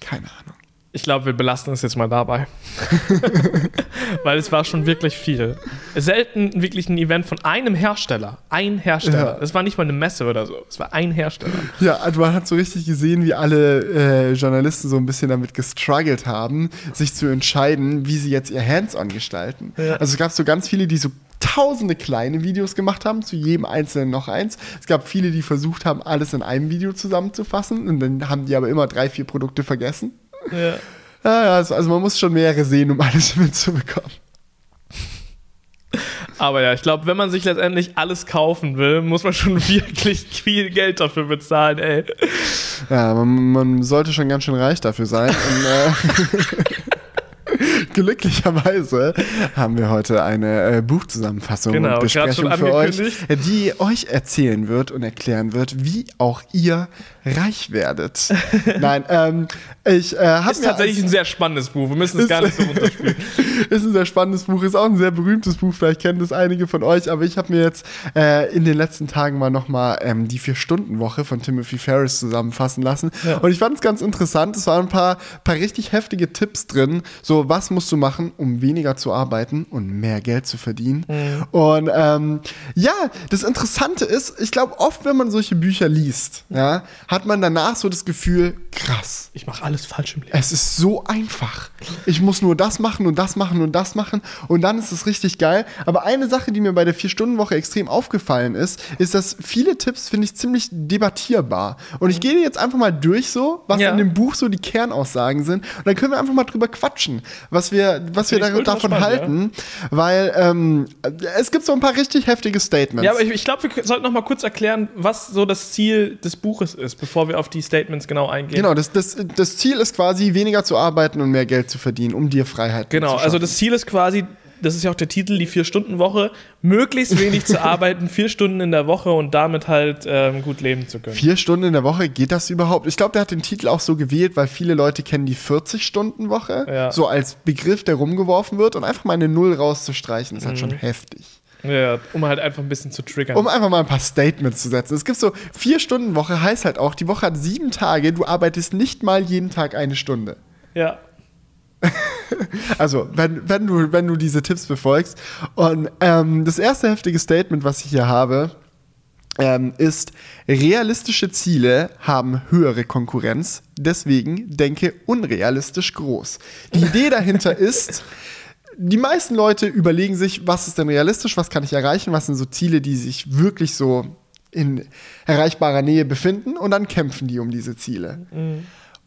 Keine Ahnung. Ich glaube, wir belassen es jetzt mal dabei. [LAUGHS] Weil es war schon wirklich viel. Selten wirklich ein Event von einem Hersteller. Ein Hersteller. Ja. Es war nicht mal eine Messe oder so. Es war ein Hersteller. Ja, also man hat so richtig gesehen, wie alle äh, Journalisten so ein bisschen damit gestruggelt haben, sich zu entscheiden, wie sie jetzt ihr Hands-on gestalten. Ja. Also es gab so ganz viele, die so tausende kleine Videos gemacht haben, zu jedem einzelnen noch eins. Es gab viele, die versucht haben, alles in einem Video zusammenzufassen und dann haben die aber immer drei, vier Produkte vergessen. Ja. Ja, also, also man muss schon mehrere sehen, um alles [LAUGHS] mitzubekommen. Aber ja, ich glaube, wenn man sich letztendlich alles kaufen will, muss man schon [LAUGHS] wirklich viel Geld dafür bezahlen, ey. Ja, man, man sollte schon ganz schön reich dafür sein. Und, äh, [LAUGHS] glücklicherweise haben wir heute eine äh, Buchzusammenfassung Genau, und Besprechung für euch, die euch erzählen wird und erklären wird, wie auch ihr reich werdet. [LAUGHS] Nein, ähm, ich äh, habe Ist tatsächlich ein sehr spannendes Buch. Wir müssen es gar nicht so runterspielen. [LAUGHS] ist ein sehr spannendes Buch, ist auch ein sehr berühmtes Buch, vielleicht kennen das einige von euch, aber ich habe mir jetzt äh, in den letzten Tagen mal nochmal ähm, die Vier-Stunden-Woche von Timothy Ferris zusammenfassen lassen. Und ich fand es ganz interessant, es waren ein paar, paar richtig heftige Tipps drin, so was musst du machen, um weniger zu arbeiten und mehr Geld zu verdienen. Und ähm, ja, das Interessante ist, ich glaube, oft, wenn man solche Bücher liest, ja, hat man danach so das Gefühl, krass, Ich mache alles falsch im Leben. es ist so einfach. Ich muss nur das machen und das machen und das machen und dann ist es richtig geil. Aber eine Sache, die mir bei der Vier-Stunden-Woche extrem aufgefallen ist, ist, dass viele Tipps finde ich ziemlich debattierbar. Und ich gehe jetzt einfach mal durch so, was Ja. in dem Buch so die Kernaussagen sind. Und dann können wir einfach mal drüber quatschen, was wir, was wir Finde ich da, davon spannend, halten. Weil ähm, es gibt so ein paar richtig heftige Statements. Ja, aber ich, ich glaube, wir sollten noch mal kurz erklären, was so das Ziel des Buches ist, bevor wir auf die Statements genau eingehen. Genau, das, das, das Ziel ist quasi, weniger zu arbeiten und mehr Geld zu verdienen, um dir Freiheit Genau, zu also schaffen. das Ziel ist quasi, das ist ja auch der Titel, die Vier-Stunden-Woche, möglichst wenig zu [LAUGHS] arbeiten, vier Stunden in der Woche und damit halt ähm, gut leben zu können. Vier Stunden in der Woche, geht das überhaupt? Ich glaube, der hat den Titel auch so gewählt, weil viele Leute kennen die 40-Stunden-Woche, Ja. so als Begriff, der rumgeworfen wird und einfach mal eine Null rauszustreichen, ist halt Mhm. schon heftig. Ja, um halt einfach ein bisschen zu triggern. Um einfach mal ein paar Statements zu setzen. Es gibt so, vier Stunden Woche heißt halt auch, die Woche hat sieben Tage, du arbeitest nicht mal jeden Tag eine Stunde. ja. [LAUGHS] Also, wenn, wenn, du, wenn du diese Tipps befolgst. Und ähm, das erste heftige Statement, was ich hier habe, ähm, ist, realistische Ziele haben höhere Konkurrenz, deswegen denke unrealistisch groß. Die Idee dahinter [LAUGHS] ist, die meisten Leute überlegen sich, was ist denn realistisch, was kann ich erreichen, was sind so Ziele, die sich wirklich so in erreichbarer Nähe befinden und dann kämpfen die um diese Ziele.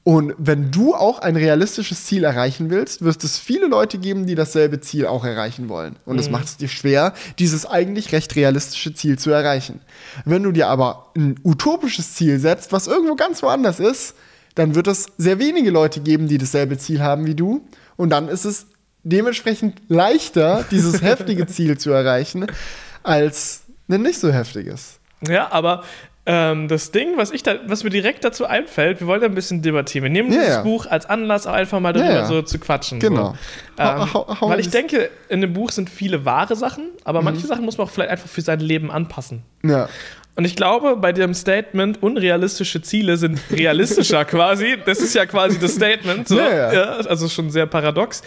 Und wenn du auch ein realistisches Ziel erreichen willst, wirst es viele Leute geben, die dasselbe Ziel auch erreichen wollen. Und es macht es dir schwer, dieses eigentlich recht realistische Ziel zu erreichen. Wenn du dir aber ein utopisches Ziel setzt, was irgendwo ganz woanders ist, dann wird es sehr wenige Leute geben, die dasselbe Ziel haben wie du. Und dann ist es dementsprechend leichter, dieses [LAUGHS] heftige Ziel zu erreichen, als ein nicht so heftiges. Ja, aber ähm, das Ding, was, ich da, was mir direkt dazu einfällt, wir wollen da ein bisschen debattieren. Wir nehmen Ja, dieses ja. Buch als Anlass, auch einfach mal darüber Ja, ja. so zu quatschen. Genau. So. Ähm, hau- hau weil ich denke, in dem Buch sind viele wahre Sachen, aber Mhm. manche Sachen muss man auch vielleicht einfach für sein Leben anpassen. Ja. Und ich glaube, bei dem Statement, unrealistische Ziele sind realistischer [LAUGHS] quasi, das ist ja quasi das Statement, so, Ja, ja. also schon sehr paradox,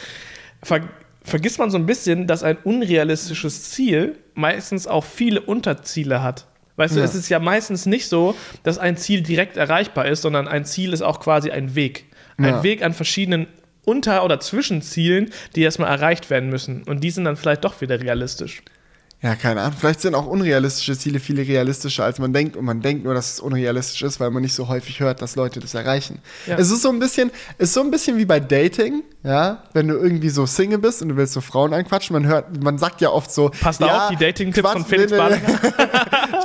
ver vergisst man so ein bisschen, dass ein unrealistisches Ziel meistens auch viele Unterziele hat. Weißt du, Ja. es ist ja meistens nicht so, dass ein Ziel direkt erreichbar ist, sondern ein Ziel ist auch quasi ein Weg. Ein Ja. Weg an verschiedenen Unter- oder Zwischenzielen, die erstmal erreicht werden müssen. Und die sind dann vielleicht doch wieder realistisch. Ja, keine Ahnung. Vielleicht sind auch unrealistische Ziele viel realistischer, als man denkt. Und man denkt nur, dass es unrealistisch ist, weil man nicht so häufig hört, dass Leute das erreichen. Ja. Es ist so ein bisschen, ist so ein bisschen wie bei Dating, ja. Wenn du irgendwie so Single bist und du willst so Frauen anquatschen, man hört, man sagt ja oft so. Passt ja, auf, die Dating-Tipps von Felix. [LAUGHS]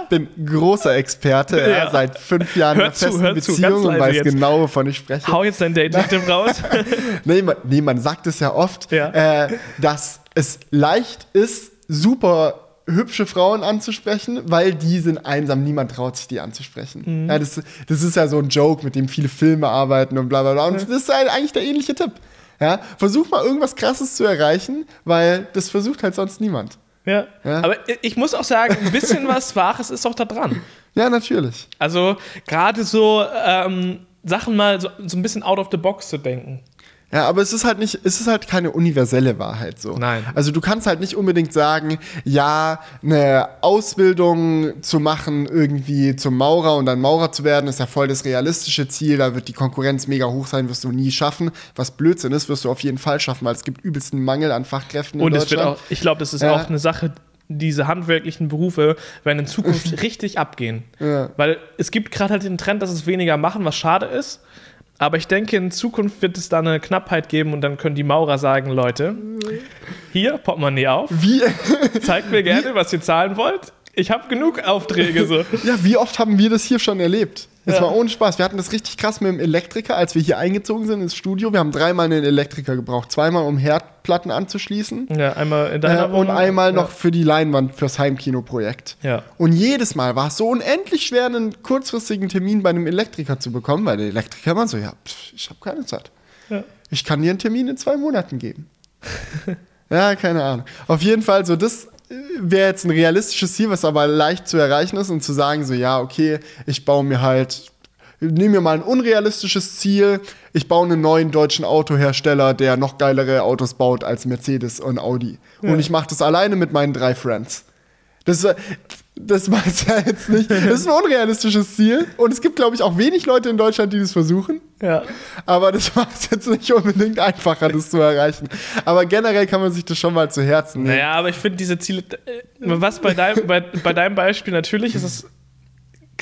Ich bin großer Experte, ja. Ja. seit fünf Jahren in Hör einer zu, festen Beziehung und weiß jetzt. genau, wovon ich spreche. Hau jetzt dein Dating-Tipp raus. [LAUGHS] Nee man, nee, man sagt es ja oft. Äh, dass es leicht ist, super hübsche Frauen anzusprechen, weil die sind einsam, niemand traut sich die anzusprechen. Ja, das, das ist ja so ein Joke, mit dem viele Filme arbeiten und bla bla bla. Und das ist halt eigentlich der ähnliche Tipp. Ja, versuch mal irgendwas Krasses zu erreichen, weil das versucht halt sonst niemand. Ja. Ja. Aber ich muss auch sagen, ein bisschen was [LAUGHS] Wahres ist auch da dran. Ja, natürlich. Also gerade so ähm, Sachen mal so, so ein bisschen out of the box zu denken. Ja, aber es ist halt nicht, es ist halt keine universelle Wahrheit so. Nein. Also du kannst halt nicht unbedingt sagen, ja, eine Ausbildung zu machen, irgendwie zum Maurer und dann Maurer zu werden, ist ja voll das realistische Ziel, da wird die Konkurrenz mega hoch sein, wirst du nie schaffen. Was Blödsinn ist, wirst du auf jeden Fall schaffen, weil es gibt übelsten Mangel an Fachkräften in Und es wird Deutschland. auch, ich glaube, das ist Ja. auch eine Sache, diese handwerklichen Berufe werden in Zukunft [LAUGHS] richtig abgehen. Ja. Weil es gibt gerade halt den Trend, dass es weniger machen, was schade ist. Aber ich denke, in Zukunft wird es da eine Knappheit geben und dann können die Maurer sagen, Leute, hier, Portemonnaie auf, Wie, zeigt mir [LAUGHS] gerne, was ihr zahlen wollt. Ich habe genug Aufträge so. [LAUGHS] ja, wie oft haben wir das hier schon erlebt? Das Ja. war ohne Spaß. Wir hatten das richtig krass mit dem Elektriker, als wir hier eingezogen sind ins Studio. Wir haben dreimal einen Elektriker gebraucht. Zweimal, um Herdplatten anzuschließen. Ja, einmal in Äh, deiner und Wohnung. einmal ja. noch für die Leinwand fürs Heimkinoprojekt. Ja. Und jedes Mal war es so unendlich schwer, einen kurzfristigen Termin bei einem Elektriker zu bekommen, weil der Elektriker immer so, ja, pff, ich habe keine Zeit. Ja. Ich kann dir einen Termin in zwei Monaten geben. [LAUGHS] ja, keine Ahnung. Auf jeden Fall, so das äh, wäre jetzt ein realistisches Ziel, was aber leicht zu erreichen ist und zu sagen, so, ja, okay, ich baue mir halt, nehme mir mal ein unrealistisches Ziel, ich baue einen neuen deutschen Autohersteller, der noch geilere Autos baut als Mercedes und Audi. Und ich mache das alleine mit meinen drei Friends. Das, das weiß ja jetzt nicht. [LAUGHS] Das ist ein unrealistisches Ziel. Und es gibt, glaube ich, auch wenig Leute in Deutschland, die das versuchen. Ja. Aber das macht es jetzt nicht unbedingt einfacher, das zu erreichen. Aber generell kann man sich das schon mal zu Herzen nehmen. Naja, aber ich finde diese Ziele, äh, was bei deinem, bei, bei deinem Beispiel natürlich ist es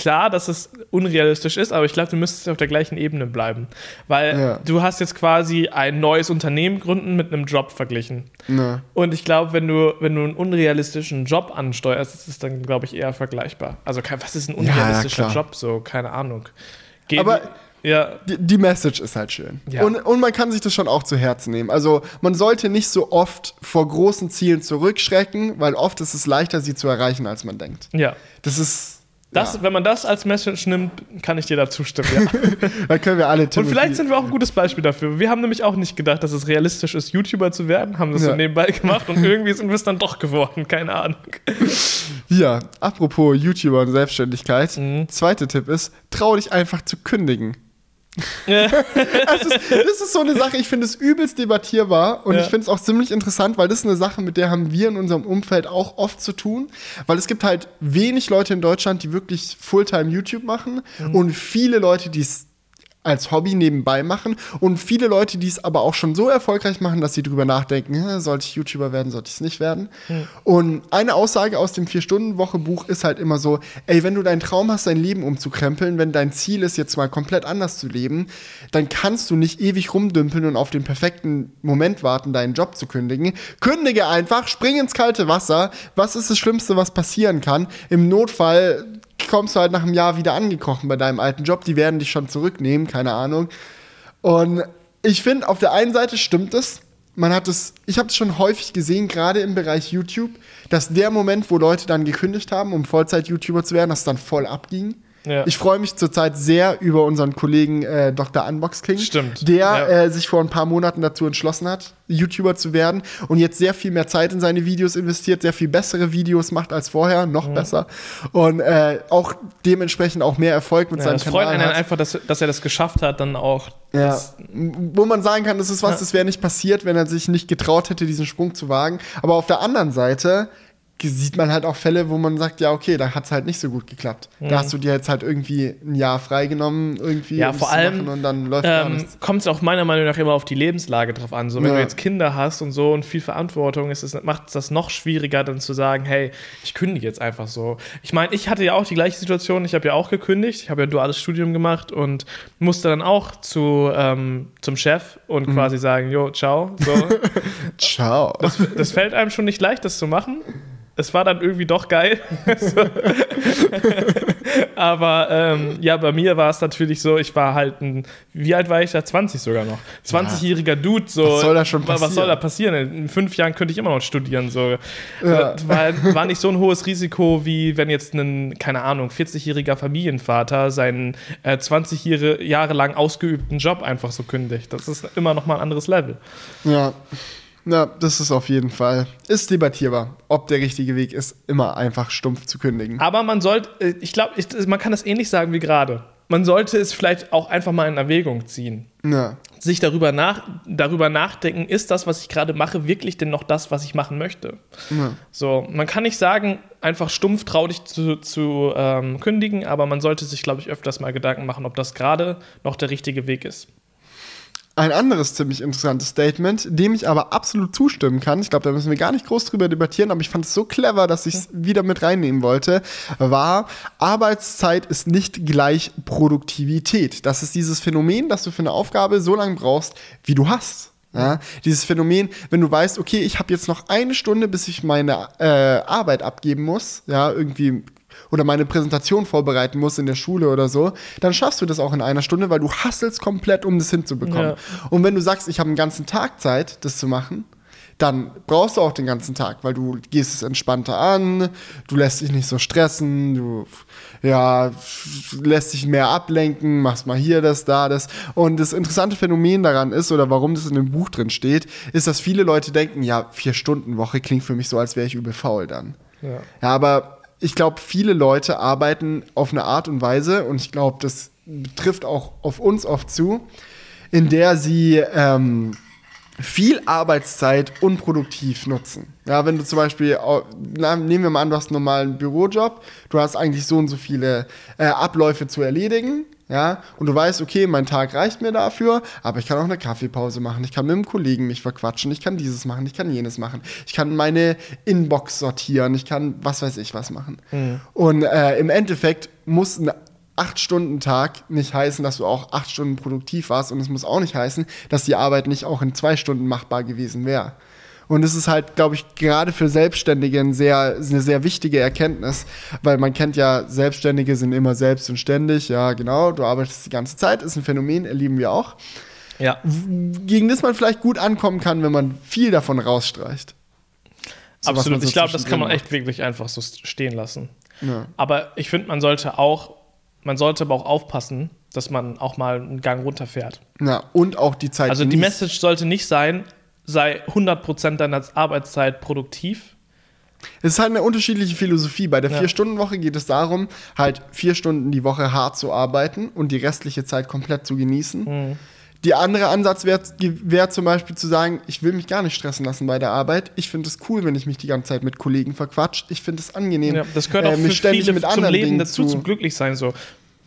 klar, dass es unrealistisch ist, aber ich glaube, du müsstest auf der gleichen Ebene bleiben. Weil Ja. du hast jetzt quasi ein neues Unternehmen gründen mit einem Job verglichen. Ne. Und ich glaube, wenn du, wenn du einen unrealistischen Job ansteuerst, ist es dann, glaube ich, eher vergleichbar. Also, was ist ein Ja, ja, unrealistischer klar. Job? So, keine Ahnung. Geh- Aber- ja, Die, die Message ist halt schön. Ja. Und, und man kann sich das schon auch zu Herzen nehmen. Also man sollte nicht so oft vor großen Zielen zurückschrecken, weil oft ist es leichter, sie zu erreichen, als man denkt. ja. Das ist. Das, ja. Wenn man das als Message nimmt, kann ich dir da zustimmen. Ja. [LAUGHS] Da können wir alle Und Timothy- vielleicht sind wir auch ein gutes Beispiel dafür. Wir haben nämlich auch nicht gedacht, dass es realistisch ist, YouTuber zu werden, haben das Ja. so nebenbei gemacht und irgendwie sind wir es dann doch geworden, keine Ahnung. [LAUGHS] Ja, apropos YouTuber und Selbstständigkeit. Mhm. Zweiter Tipp ist, trau dich einfach zu kündigen. [LAUGHS] Das ist, das ist so eine Sache, ich finde es übelst debattierbar und Ja. ich finde es auch ziemlich interessant, weil das ist eine Sache, mit der haben wir in unserem Umfeld auch oft zu tun, weil es gibt halt wenig Leute in Deutschland, die wirklich Fulltime YouTube machen Mhm. und viele Leute, die es als Hobby nebenbei machen und viele Leute, die es aber auch schon so erfolgreich machen, dass sie drüber nachdenken, "Hä, sollte ich YouTuber werden, sollte ich es nicht werden. Und eine Aussage aus dem Vier-Stunden-Woche-Buch ist halt immer so, ey, wenn du deinen Traum hast, dein Leben umzukrempeln, wenn dein Ziel ist, jetzt mal komplett anders zu leben, dann kannst du nicht ewig rumdümpeln und auf den perfekten Moment warten, deinen Job zu kündigen. Kündige einfach, spring ins kalte Wasser. Was ist das Schlimmste, was passieren kann? Im Notfall kommst du halt nach einem Jahr wieder angekrochen bei deinem alten Job. Die werden dich schon zurücknehmen, keine Ahnung. Und ich finde, auf der einen Seite stimmt es. Man hat es, ich habe es schon häufig gesehen, gerade im Bereich YouTube, dass der Moment, wo Leute dann gekündigt haben, um Vollzeit-YouTuber zu werden, dass es dann voll abging. Ja. Ich freue mich zurzeit sehr über unseren Kollegen äh, Dr. Unbox King, Stimmt, der ja. äh, sich vor ein paar Monaten dazu entschlossen hat, YouTuber zu werden und jetzt sehr viel mehr Zeit in seine Videos investiert, sehr viel bessere Videos macht als vorher, noch Mhm. besser und äh, auch dementsprechend auch mehr Erfolg mit Ja, seinem das freut Kanal einen hat. einfach, dass, dass er das geschafft hat, dann auch. Ja, wo man sagen kann, das ist was, das wäre nicht passiert, wenn er sich nicht getraut hätte, diesen Sprung zu wagen. Aber auf der anderen Seite sieht man halt auch Fälle, wo man sagt, ja, okay, da hat es halt nicht so gut geklappt. Da hast du dir jetzt halt irgendwie ein Jahr freigenommen, irgendwie, Mhm. Ja, um vor das zu allem, und dann läuft ähm, kommt es auch meiner Meinung nach immer auf die Lebenslage drauf an. So, wenn Ja. du jetzt Kinder hast und so und viel Verantwortung, ist es, macht es das noch schwieriger, dann zu sagen, hey, ich kündige jetzt einfach so. Ich meine, ich hatte ja auch die gleiche Situation, ich habe ja auch gekündigt, ich habe ja ein duales Studium gemacht und musste dann auch zu, ähm, zum Chef und Mhm. quasi sagen, jo, ciao. So. [LAUGHS] Ciao. das fällt einem schon nicht leicht, das zu machen. Es war dann irgendwie doch geil. [LAUGHS] Aber ähm, ja, bei mir war es natürlich so, ich war halt ein, wie alt war ich da? 20 sogar noch. 20-jähriger Dude. So, Was soll da schon wa- Was soll passieren? da passieren? In fünf Jahren könnte ich immer noch studieren. So. Ja. Das War, war nicht so ein hohes Risiko, wie wenn jetzt ein, keine Ahnung, 40-jähriger Familienvater seinen äh, 20 Jahre, Jahre lang ausgeübten Job einfach so kündigt. Das ist immer noch mal ein anderes Level. Ja. Ja, das ist auf jeden Fall. Ist debattierbar, ob der richtige Weg ist, immer einfach stumpf zu kündigen. Aber man sollte, äh, ich glaube, man kann das ähnlich sagen wie gerade. Man sollte es vielleicht auch einfach mal in Erwägung ziehen. Ja. Sich darüber, nach, darüber nachdenken, ist das, was ich gerade mache, wirklich denn noch das, was ich machen möchte? Ja. So, man kann nicht sagen, einfach stumpf trau dich zu, zu ähm, kündigen, aber man sollte sich, glaube ich, öfters mal Gedanken machen, ob das gerade noch der richtige Weg ist. Ein anderes ziemlich interessantes Statement, dem ich aber absolut zustimmen kann, ich glaube, da müssen wir gar nicht groß drüber debattieren, aber ich fand es so clever, dass ich es wieder mit reinnehmen wollte, war, Arbeitszeit ist nicht gleich Produktivität. Das ist dieses Phänomen, dass du für eine Aufgabe so lange brauchst, wie du hast. Ja, dieses Phänomen, wenn du weißt, okay, ich habe jetzt noch eine Stunde, bis ich meine äh, Arbeit abgeben muss, ja, irgendwie oder meine Präsentation vorbereiten muss in der Schule oder so, dann schaffst du das auch in einer Stunde, weil du hasselst komplett, um das hinzubekommen. Ja. Und wenn du sagst, ich habe einen ganzen Tag Zeit, das zu machen, dann brauchst du auch den ganzen Tag, weil du gehst es entspannter an, du lässt dich nicht so stressen, du ja, lässt dich mehr ablenken, machst mal hier das, da das. Und das interessante Phänomen daran ist, oder warum das in dem Buch drin steht, ist, dass viele Leute denken, ja, vier Stunden Woche klingt für mich so, als wäre ich übel faul dann. Ja. Ja, aber ich glaube, viele Leute arbeiten auf eine Art und Weise, und ich glaube, das trifft auch auf uns oft zu, in der sie ähm, viel Arbeitszeit unproduktiv nutzen. Ja, wenn du zum Beispiel, na, nehmen wir mal an, du hast einen normalen Bürojob, du hast eigentlich so und so viele äh, Abläufe zu erledigen, ja, und du weißt, okay, mein Tag reicht mir dafür, aber ich kann auch eine Kaffeepause machen, ich kann mit einem Kollegen mich verquatschen, ich kann dieses machen, ich kann jenes machen, ich kann meine Inbox sortieren, ich kann was weiß ich was machen. Und äh, im Endeffekt muss ein 8-Stunden-Tag nicht heißen, dass du auch 8 Stunden produktiv warst. Und es muss auch nicht heißen, dass die Arbeit nicht auch in 2 Stunden machbar gewesen wäre. Und es ist halt, glaube ich, gerade für Selbstständige ein sehr, eine sehr wichtige Erkenntnis, weil man kennt ja, Selbstständige sind immer selbst und ständig. Ja, genau, du arbeitest die ganze Zeit, ist ein Phänomen, erleben wir auch. Ja. Gegen das man vielleicht gut ankommen kann, wenn man viel davon rausstreicht. So, Absolut. so ich glaube, das kann man echt wirklich einfach so stehen lassen. Ja. Aber ich finde, man sollte auch, man sollte aber auch aufpassen, dass man auch mal einen Gang runterfährt. Ja, und auch die Zeit. Also die genießt. Message sollte nicht sein, sei 100% deiner Arbeitszeit produktiv. Es ist halt eine unterschiedliche Philosophie. Bei der Ja. Vier-Stunden-Woche geht es darum, halt vier Stunden die Woche hart zu arbeiten und die restliche Zeit komplett zu genießen. Mhm. Die andere Ansatz wäre wär zum Beispiel zu sagen, ich will mich gar nicht stressen lassen bei der Arbeit. Ich finde es cool, wenn ich mich die ganze Zeit mit Kollegen verquatscht. Ich finde es angenehm. Ja, das gehört auch äh, mich für ständig viele mit zum Leben Dingen dazu, zu- zum Glücklichsein so.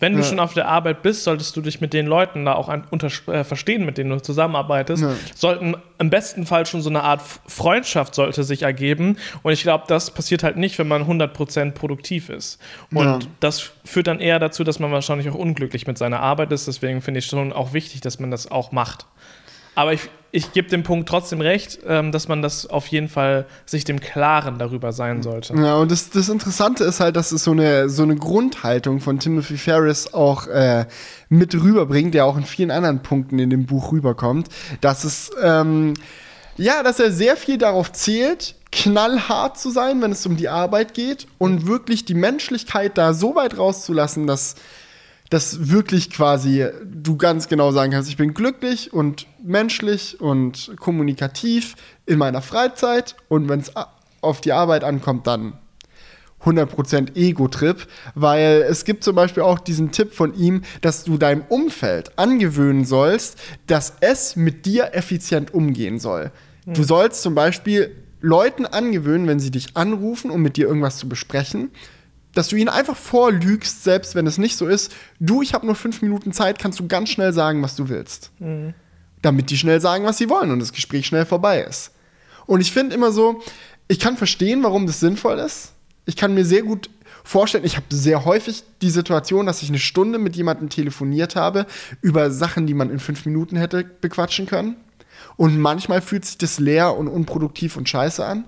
Wenn du Ja. schon auf der Arbeit bist, solltest du dich mit den Leuten da auch an, unter, äh, verstehen, mit denen du zusammenarbeitest. Ja. Sollten im besten Fall schon so eine Art Freundschaft sollte sich ergeben. Und ich glaube, das passiert halt nicht, wenn man 100% produktiv ist. Und Ja. das führt dann eher dazu, dass man wahrscheinlich auch unglücklich mit seiner Arbeit ist. Deswegen finde ich schon auch wichtig, dass man das auch macht. Aber ich, ich gebe dem Punkt trotzdem recht, ähm, dass man das auf jeden Fall sich dem Klaren darüber sein sollte. Ja, und das, das Interessante ist halt, dass es so eine, so eine Grundhaltung von Timothy Ferris auch äh, mit rüberbringt, der auch in vielen anderen Punkten in dem Buch rüberkommt, dass es, ähm, ja, dass er sehr viel darauf zählt, knallhart zu sein, wenn es um die Arbeit geht und wirklich die Menschlichkeit da so weit rauszulassen, dass dass wirklich quasi du ganz genau sagen kannst, ich bin glücklich und menschlich und kommunikativ in meiner Freizeit und wenn es auf die Arbeit ankommt, dann 100% Ego-Trip, weil es gibt zum Beispiel auch diesen Tipp von ihm, dass du deinem Umfeld angewöhnen sollst, dass es mit dir effizient umgehen soll. Du sollst zum Beispiel Leuten angewöhnen, wenn sie dich anrufen, um mit dir irgendwas zu besprechen, dass du ihnen einfach vorlügst, selbst wenn es nicht so ist. Du, ich habe nur fünf Minuten Zeit, kannst du ganz schnell sagen, was du willst. Damit die schnell sagen, was sie wollen und das Gespräch schnell vorbei ist. Und ich finde immer so, ich kann verstehen, warum das sinnvoll ist. Ich kann mir sehr gut vorstellen, ich habe sehr häufig die Situation, dass ich eine Stunde mit jemandem telefoniert habe über Sachen, die man in fünf Minuten hätte bequatschen können. Und manchmal fühlt sich das leer und unproduktiv und scheiße an.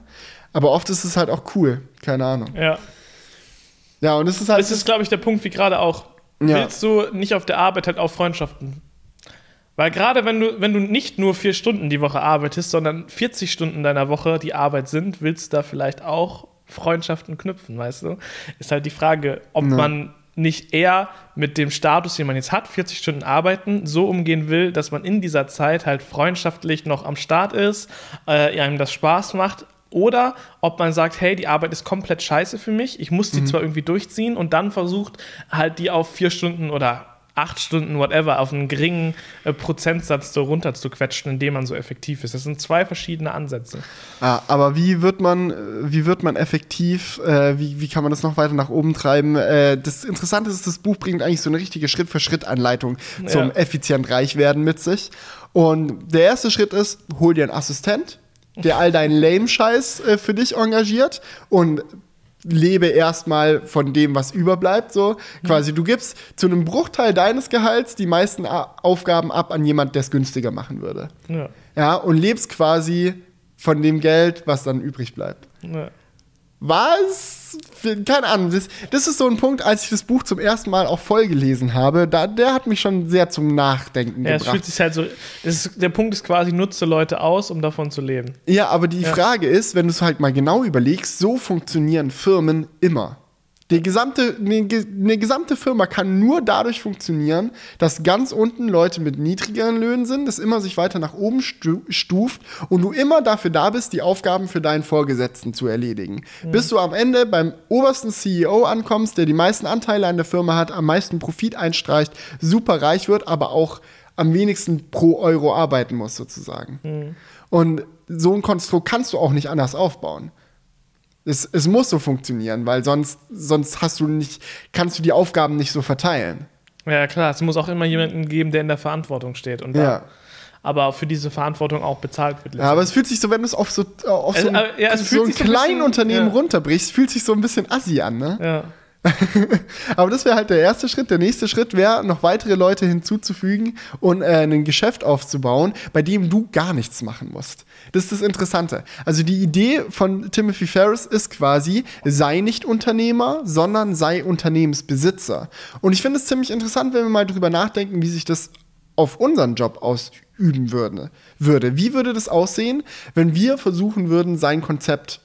Aber oft ist es halt auch cool. Keine Ahnung. Ja. Ja, und es ist halt. Das ist, glaube ich, der Punkt, wie gerade auch. Ja. Willst du nicht auf der Arbeit halt auch Freundschaften? Weil gerade wenn du, wenn du nicht nur vier Stunden die Woche arbeitest, sondern 40 Stunden deiner Woche die Arbeit sind, willst du da vielleicht auch Freundschaften knüpfen, weißt du? Ist halt die Frage, ob Ja. man nicht eher mit dem Status, den man jetzt hat, 40 Stunden arbeiten, so umgehen will, dass man in dieser Zeit halt freundschaftlich noch am Start ist, äh, einem das Spaß macht. Oder ob man sagt, hey, die Arbeit ist komplett scheiße für mich, ich muss die zwar irgendwie durchziehen und dann versucht halt die auf vier Stunden oder acht Stunden, whatever, auf einen geringen äh, Prozentsatz so runter zu quetschen, indem man so effektiv ist. Das sind zwei verschiedene Ansätze. Ah, aber wie wird man, äh, wie wird man effektiv, äh, wie, wie kann man das noch weiter nach oben treiben? Äh, das Interessante ist, das Buch bringt eigentlich so eine richtige Schritt-für-Schritt-Anleitung zum Ja. effizient reich werden mit sich. Und der erste Schritt ist, hol dir einen Assistent, der all deinen Lame-Scheiß äh, für dich engagiert und lebe erstmal von dem, was überbleibt. So quasi, du gibst zu einem Bruchteil deines Gehalts die meisten A Aufgaben ab an jemand, der es günstiger machen würde. Ja. Ja, und lebst quasi von dem Geld, was dann übrig bleibt. Ja. Was? Keine Ahnung. Das, das ist so ein Punkt, als ich das Buch zum ersten Mal auch voll gelesen habe, da, der hat mich schon sehr zum Nachdenken Ja, es gebracht. fühlt sich halt so. Ist, der Punkt ist quasi, nutze Leute aus, um davon zu leben. Ja, aber die Ja. Frage ist, wenn du es halt mal genau überlegst, so funktionieren Firmen immer. Die gesamte, eine, ge- eine gesamte Firma kann nur dadurch funktionieren, dass ganz unten Leute mit niedrigeren Löhnen sind, das immer sich weiter nach oben stu stuft und du immer dafür da bist, die Aufgaben für deinen Vorgesetzten zu erledigen. Bis du am Ende beim obersten CEO ankommst, der die meisten Anteile an der Firma hat, am meisten Profit einstreicht, super reich wird, aber auch am wenigsten pro Euro arbeiten muss, sozusagen. Und so ein Konstrukt kannst du auch nicht anders aufbauen. Es, es muss so funktionieren, weil sonst, sonst hast du nicht, kannst du die Aufgaben nicht so verteilen. Ja, klar, es muss auch immer jemanden geben, der in der Verantwortung steht und Ja. aber für diese Verantwortung auch bezahlt wird. Ja, aber es fühlt sich so, wenn du es auf so, auf so, Also, ein, ja, es so ein sich so ein kleinen bisschen- Unternehmen ja. runterbrichst, fühlt sich so ein bisschen assi an, ne? Ja. [LAUGHS] Aber das wäre halt der erste Schritt. Der nächste Schritt wäre, noch weitere Leute hinzuzufügen und äh, ein Geschäft aufzubauen, bei dem du gar nichts machen musst. Das ist das Interessante. Also die Idee von Timothy Ferris ist quasi, sei nicht Unternehmer, sondern sei Unternehmensbesitzer. Und ich finde es ziemlich interessant, wenn wir mal drüber nachdenken, wie sich das auf unseren Job ausüben würde. würde. Wie würde das aussehen, wenn wir versuchen würden, sein Konzept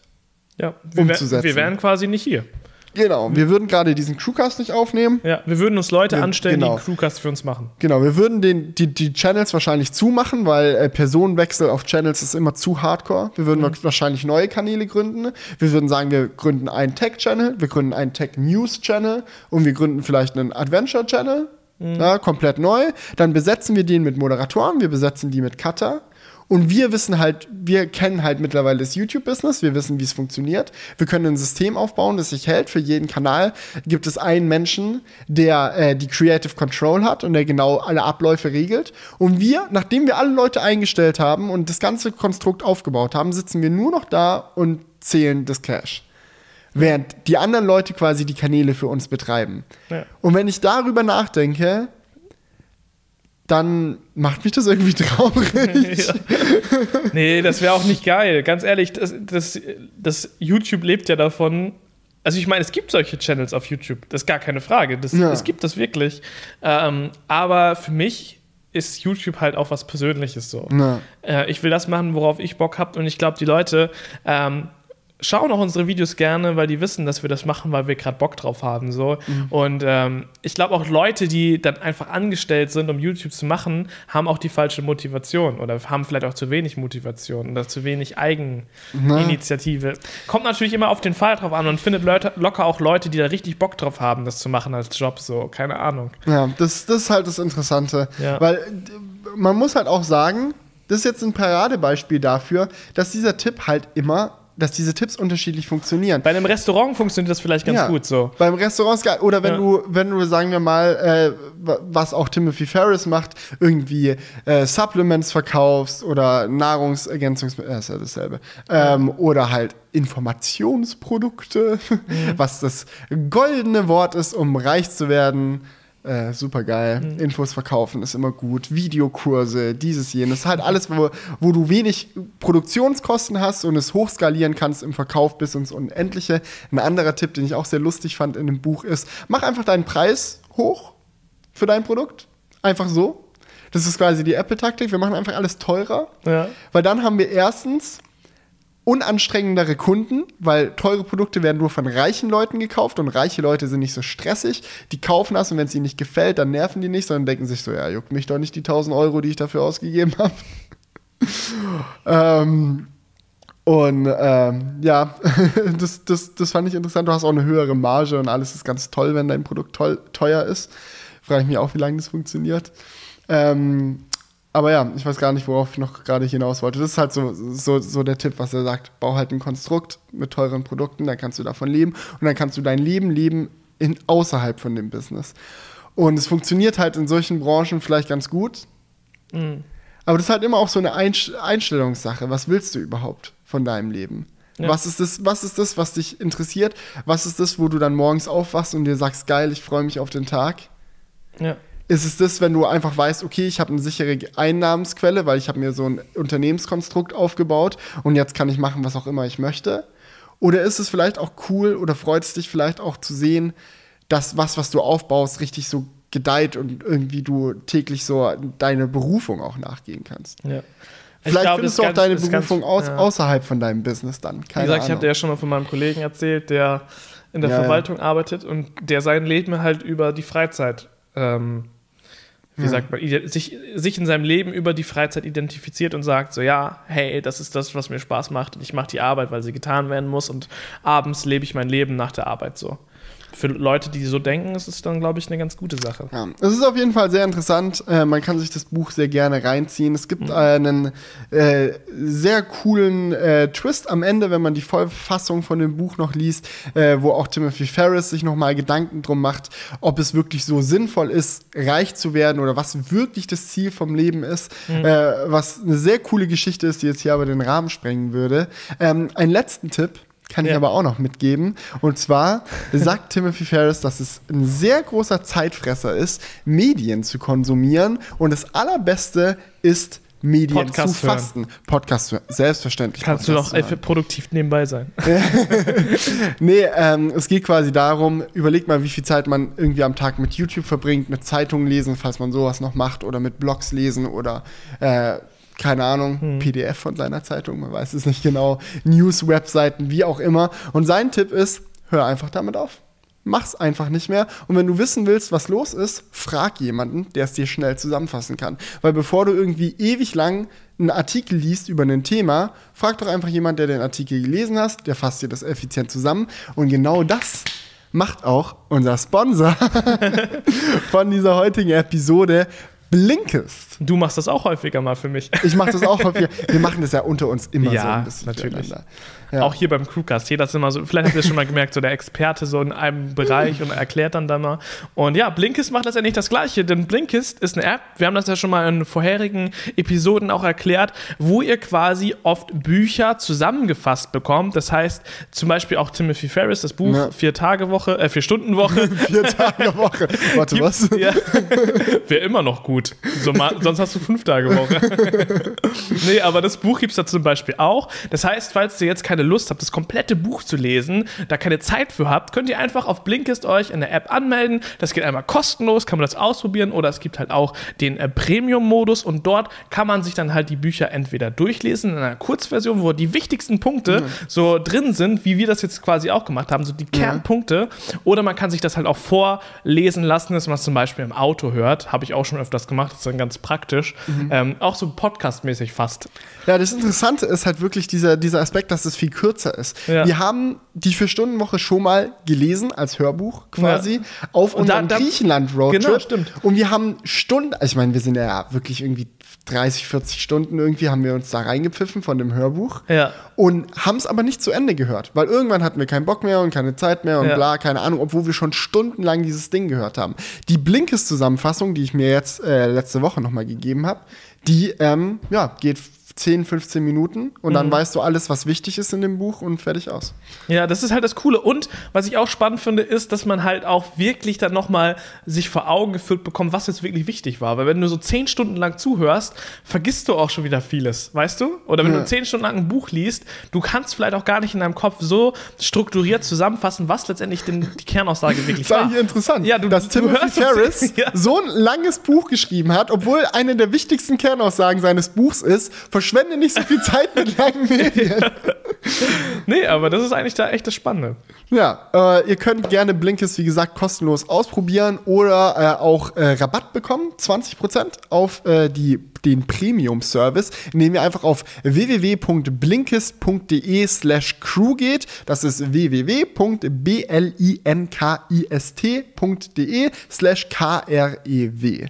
ja. Wir, wär, Umzusetzen. wir wären quasi nicht hier. Genau, wir würden gerade diesen Crewcast nicht aufnehmen. Ja, wir würden uns Leute Ja, anstellen, genau. die einen Crewcast für uns machen. Genau, wir würden den, die, die Channels wahrscheinlich zumachen, weil äh, Personenwechsel auf Channels ist immer zu hardcore. Wir würden wahrscheinlich neue Kanäle gründen. Wir würden sagen, wir gründen einen Tech-Channel, wir gründen einen Tech-News-Channel und wir gründen vielleicht einen Adventure-Channel. Ja, komplett neu. Dann besetzen wir den mit Moderatoren, wir besetzen die mit Cutter. Und wir wissen halt, wir kennen halt mittlerweile das YouTube-Business, wir wissen, wie es funktioniert. Wir können ein System aufbauen, das sich hält. Für jeden Kanal gibt es einen Menschen, der äh, die Creative Control hat und der genau alle Abläufe regelt. Und wir, nachdem wir alle Leute eingestellt haben und das ganze Konstrukt aufgebaut haben, sitzen wir nur noch da und zählen das Cash. Während die anderen Leute quasi die Kanäle für uns betreiben. Ja. Und wenn ich darüber nachdenke, dann macht mich das irgendwie traurig. [LAUGHS] Ja. Nee, das wäre auch nicht geil. Ganz ehrlich, das, das, das YouTube lebt ja davon. Also ich meine, es gibt solche Channels auf YouTube, das ist gar keine Frage. Das, Ja. Es gibt das wirklich. Ähm, aber für mich ist YouTube halt auch was Persönliches so. Ja. Äh, ich will das machen, worauf ich Bock habe. Und ich glaube, die Leute ähm, schauen auch unsere Videos gerne, weil die wissen, dass wir das machen, weil wir gerade Bock drauf haben. So. Und ähm, ich glaube auch Leute, die dann einfach angestellt sind, um YouTube zu machen, haben auch die falsche Motivation oder haben vielleicht auch zu wenig Motivation oder zu wenig Eigeninitiative. Kommt natürlich immer auf den Fall drauf an und findet Leute, locker auch Leute, die da richtig Bock drauf haben, das zu machen als Job. So, keine Ahnung. Ja, das, das ist halt das Interessante. Ja. Weil man muss halt auch sagen, das ist jetzt ein Paradebeispiel dafür, dass dieser Tipp halt immer, dass diese Tipps unterschiedlich funktionieren. Bei einem Restaurant funktioniert das vielleicht ganz Ja, gut so. Beim Restaurant ist geil. Oder wenn Ja. du, wenn du, sagen wir mal, äh, wa- was auch Timothy Ferris macht, irgendwie äh, Supplements verkaufst oder Nahrungsergänzungsmittel, äh, ist ja dasselbe. Ähm, oder halt Informationsprodukte, [LAUGHS] Mhm. was das goldene Wort ist, um reich zu werden. Äh, super geil. Mhm. Infos verkaufen ist immer gut. Videokurse, dieses, jenes. Halt alles, wo, wo du wenig Produktionskosten hast und es hochskalieren kannst im Verkauf bis ins Unendliche. Ein anderer Tipp, den ich auch sehr lustig fand in dem Buch ist, mach einfach deinen Preis hoch für dein Produkt. Einfach so. Das ist quasi die Apple-Taktik. Wir machen einfach alles teurer. Ja. Weil dann haben wir erstens unanstrengendere Kunden, weil teure Produkte werden nur von reichen Leuten gekauft und reiche Leute sind nicht so stressig. Die kaufen das und wenn es ihnen nicht gefällt, dann nerven die nicht, sondern denken sich so, ja, juckt mich doch nicht die 1000 Euro, die ich dafür ausgegeben habe. [LAUGHS] ähm, und ähm, ja, [LAUGHS] das, das, das fand ich interessant. Du hast auch eine höhere Marge und alles ist ganz toll, wenn dein Produkt toll, teuer ist. Frage ich mich auch, wie lange das funktioniert. Ähm, aber ja, ich weiß gar nicht, worauf ich noch gerade hinaus wollte. Das ist halt so, so, so der Tipp, was er sagt. Bau halt ein Konstrukt mit teuren Produkten, dann kannst du davon leben und dann kannst du dein Leben leben in, außerhalb von dem Business. Und es funktioniert halt in solchen Branchen vielleicht ganz gut. Mhm. Aber das ist halt immer auch so eine Einst- Einstellungssache. Was willst du überhaupt von deinem Leben? Ja. Was, ist das, was ist das, was dich interessiert? Was ist das, wo du dann morgens aufwachst und dir sagst, geil, ich freue mich auf den Tag? Ja. Ist es das, wenn du einfach weißt, okay, ich habe eine sichere Einnahmensquelle, weil ich habe mir so ein Unternehmenskonstrukt aufgebaut und jetzt kann ich machen, was auch immer ich möchte? Oder ist es vielleicht auch cool oder freut es dich vielleicht auch zu sehen, dass was, was du aufbaust, richtig so gedeiht und irgendwie du täglich so deine Berufung auch nachgehen kannst? ja. Vielleicht glaub, findest du auch ganz- deine das ganz- Berufung aus, ja. außerhalb von deinem Business dann. Wie Keine gesagt, ich habe Ahnung. dir ja schon mal von meinem Kollegen erzählt, der in der ja. Verwaltung arbeitet und der sein Leben halt über die Freizeit, ähm, wie Ja. sagt man, sich, sich in seinem Leben über die Freizeit identifiziert und sagt so, ja, hey, das ist das, was mir Spaß macht und ich mache die Arbeit, weil sie getan werden muss und abends lebe ich mein Leben nach der Arbeit so. Für Leute, die so denken, ist es dann, glaube ich, eine ganz gute Sache. Ja, es ist auf jeden Fall sehr interessant. Äh, man kann sich das Buch sehr gerne reinziehen. Es gibt einen äh, sehr coolen äh, Twist am Ende, wenn man die Vollfassung von dem Buch noch liest, äh, wo auch Timothy Ferris sich nochmal Gedanken drum macht, ob es wirklich so sinnvoll ist, reich zu werden oder was wirklich das Ziel vom Leben ist. Äh, was eine sehr coole Geschichte ist, die jetzt hier aber den Rahmen sprengen würde. Ähm, einen letzten Tipp kann ich Ja. aber auch noch mitgeben. Und zwar sagt Timothy Ferris, dass es ein sehr großer Zeitfresser ist, Medien zu konsumieren. Und das Allerbeste ist, Medien Podcast zu hören. fasten. Podcast hören. Selbstverständlich. Kannst du Podcast noch zu hören. äh, produktiv nebenbei sein. [LAUGHS] Nee, ähm, es geht quasi darum, überlegt mal, wie viel Zeit man irgendwie am Tag mit YouTube verbringt, mit Zeitungen lesen, falls man sowas noch macht, oder mit Blogs lesen oder äh, keine Ahnung, Hm. PDF von seiner Zeitung, man weiß es nicht genau, News-Webseiten, wie auch immer. Und sein Tipp ist, hör einfach damit auf. Mach's einfach nicht mehr. Und wenn du wissen willst, was los ist, frag jemanden, der es dir schnell zusammenfassen kann. Weil bevor du irgendwie ewig lang einen Artikel liest über ein Thema, frag doch einfach jemand, der den Artikel gelesen hast, der fasst dir das effizient zusammen. Und genau das macht auch unser Sponsor [LAUGHS] von dieser heutigen Episode. Blinkist. Du machst das auch häufiger mal für mich. Ich mache das auch [LAUGHS] häufiger. Wir machen das ja unter uns immer Ja, so ein bisschen. natürlich. Ja. Auch hier beim Crewcast. Jeder ist immer so, vielleicht habt ihr es schon mal gemerkt, so der Experte so in einem [LAUGHS] Bereich und erklärt dann da mal. Und ja, Blinkist macht letztendlich das Gleiche, denn Blinkist ist eine App, wir haben das ja schon mal in vorherigen Episoden auch erklärt, wo ihr quasi oft Bücher zusammengefasst bekommt. Das heißt, zum Beispiel auch Timothy Ferris, das Buch Ja. Vier-Tage-Woche, äh, Vier-Stunden-Woche. Vier Tage Woche. [LAUGHS] Warte, was? Ja. Wäre immer noch gut. So mal, sonst hast du fünf Tage Woche. [LAUGHS] nee, aber das Buch gibt es da zum Beispiel auch. Das heißt, falls ihr jetzt keine Lust habt, das komplette Buch zu lesen, da keine Zeit für habt, könnt ihr einfach auf Blinkist euch in der App anmelden. Das geht einmal kostenlos, kann man das ausprobieren oder es gibt halt auch den äh, Premium-Modus und dort kann man sich dann halt die Bücher entweder durchlesen in einer Kurzversion, wo die wichtigsten Punkte so drin sind, wie wir das jetzt quasi auch gemacht haben, so die Kernpunkte. Oder man kann sich das halt auch vorlesen lassen, dass man es zum Beispiel im Auto hört. Habe ich auch schon öfters gemacht, das ist dann ganz praktisch. Ähm, auch so podcastmäßig fast. Ja, das Interessante ist halt wirklich dieser, dieser Aspekt, dass es viel kürzer ist. Ja. Wir haben die Vier-Stunden-Woche schon mal gelesen, als Hörbuch quasi, auf Und da- unserem Griechenland-Roadtrip. Genau, stimmt. Und wir haben Stunden, also ich meine, wir sind ja wirklich irgendwie 30, 40 Stunden irgendwie, haben wir uns da reingepfiffen von dem Hörbuch. Ja. Und haben es aber nicht zu Ende gehört, weil irgendwann hatten wir keinen Bock mehr und keine Zeit mehr und Ja. bla, keine Ahnung, obwohl wir schon stundenlang dieses Ding gehört haben. Die Blinkes-Zusammenfassung, die ich mir jetzt äh, letzte Woche nochmal gegeben habe, die ähm, ja, geht 10, 15 Minuten und Mhm. dann weißt du alles, was wichtig ist in dem Buch und fertig aus. Ja, das ist halt das Coole. Und was ich auch spannend finde, ist, dass man halt auch wirklich dann nochmal sich vor Augen geführt bekommt, was jetzt wirklich wichtig war. Weil wenn du so zehn Stunden lang zuhörst, vergisst du auch schon wieder vieles, weißt du? Oder wenn Ja. du zehn Stunden lang ein Buch liest, du kannst vielleicht auch gar nicht in deinem Kopf so strukturiert zusammenfassen, was letztendlich denn die Kernaussage wirklich Das ist war. eigentlich interessant, Ja, du- dass du Timothy Ferris [LAUGHS] Ja. so ein langes Buch geschrieben hat, obwohl eine der wichtigsten Kernaussagen seines Buchs ist, verschwende nicht so viel [LAUGHS] Zeit mit langen Medien. Nee, aber das ist eigentlich da echt das Spannende. Ja, äh, ihr könnt gerne Blinkist, wie gesagt, kostenlos ausprobieren oder äh, auch äh, Rabatt bekommen, 20% auf äh, die, den Premium-Service, indem ihr einfach auf www.blinkist.de slash crew geht. Das ist www.blinkist.de slash krew.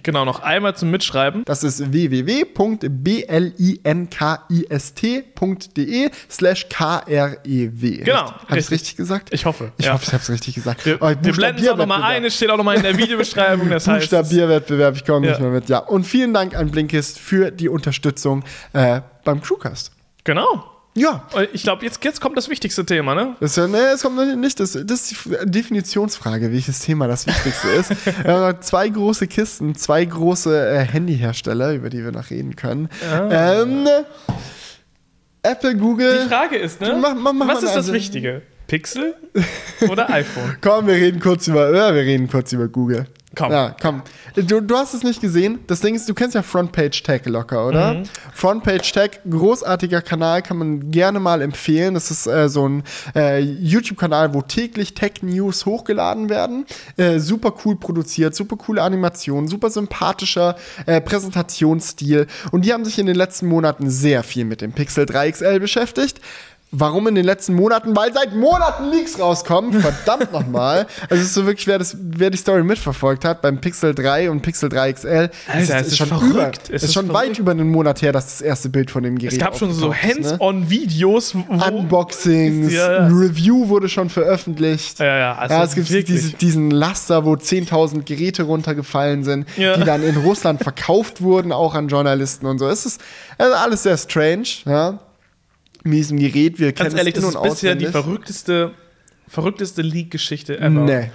Genau, noch einmal zum Mitschreiben. Das ist www.blinkist.de slash krew. Genau, Habe ich richtig. richtig gesagt? Ich hoffe. Ich ja. hoffe, ich habe es richtig gesagt. Wir, Oh, wir blenden es auch nochmal ein, es steht auch nochmal in der Videobeschreibung. Das heißt, [LAUGHS] Buchstabierwettbewerb, ich komme Ja. nicht mehr mit. Ja, und vielen Dank an Blinkist für die Unterstützung äh, beim Crewcast. genau. Ja, Ich glaube, jetzt, jetzt kommt das wichtigste Thema, ne? das ja, nee, es kommt nicht. Das, das ist die Definitionsfrage, welches Thema das wichtigste ist. [LAUGHS] Noch zwei große Kisten, zwei große äh, Handyhersteller, über die wir noch reden können. Ähm, Apple, Google. Ah. Die Frage ist, ne? Mach- mach- mach was ist das also- Wichtige? Pixel [LAUGHS] oder iPhone? Komm, wir reden kurz über, äh, wir reden kurz über Google. Komm. Ja, komm. Du, du hast es nicht gesehen. Das Ding ist, du kennst ja Frontpage Tech locker, oder? Mhm. Frontpage Tech, großartiger Kanal, kann man gerne mal empfehlen. Das ist äh, so ein äh, YouTube-Kanal, wo täglich Tech-News hochgeladen werden. Äh, super cool produziert, super coole Animationen, super sympathischer äh, Präsentationsstil. Und die haben sich in den letzten Monaten sehr viel mit dem Pixel 3 XL beschäftigt. Warum in den letzten Monaten? Weil seit Monaten Leaks rauskommen. Verdammt [LAUGHS] nochmal. Also es ist so wirklich, wer, das, wer die Story mitverfolgt hat, beim Pixel 3 und Pixel 3 XL, Alter, es es ist verrückt. über, Es ist ist schon verrückt. weit über einen Monat her, dass das erste Bild von dem Gerät Es gab schon so ist, ne? Hands-on-Videos. Unboxings, Ja, ja. ein Review wurde schon veröffentlicht. Ja, ja, also ja, es gibt diese, diesen Laster, wo 10.000 Geräte runtergefallen sind, Ja. die dann in Russland verkauft wurden, auch an Journalisten und so. Es ist also alles sehr strange, ja. Mit diesem Gerät, wir Ganz ehrlich, das ist bisher die verrückteste, verrückteste Leak-Geschichte ever. Nee.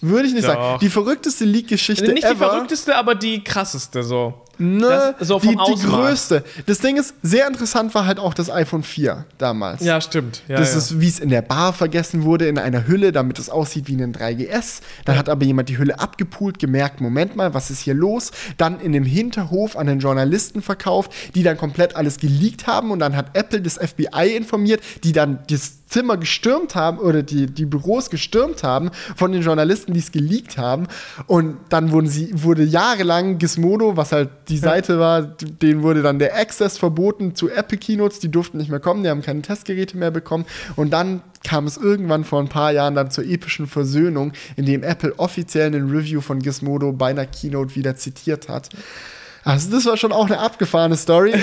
Würde ich nicht Doch. sagen. Die verrückteste Leak-Geschichte Nicht die ever. verrückteste, aber die krasseste so. Ne, Das- so die, die größte. Das Ding ist, sehr interessant war halt auch das iPhone 4 damals. Ja, stimmt. Ja, das ja. ist, wie es in der Bar vergessen wurde, in einer Hülle, damit es aussieht wie ein 3GS. Dann hat aber jemand die Hülle abgepult, gemerkt, Moment mal, was ist hier los? Dann in dem Hinterhof an den Journalisten verkauft, die dann komplett alles geleakt haben und dann hat Apple das FBI informiert, die dann das Zimmer gestürmt haben oder die, die Büros gestürmt haben von den Journalisten, die es geleakt haben. Und dann wurden sie, wurde jahrelang Gizmodo, was halt die Seite war, denen wurde dann der Access verboten zu Apple Keynotes, die durften nicht mehr kommen, die haben keine Testgeräte mehr bekommen. Und dann kam es irgendwann vor ein paar Jahren dann zur epischen Versöhnung, in dem Apple offiziell einen Review von Gizmodo bei einer Keynote wieder zitiert hat. Also das war schon auch eine abgefahrene Story.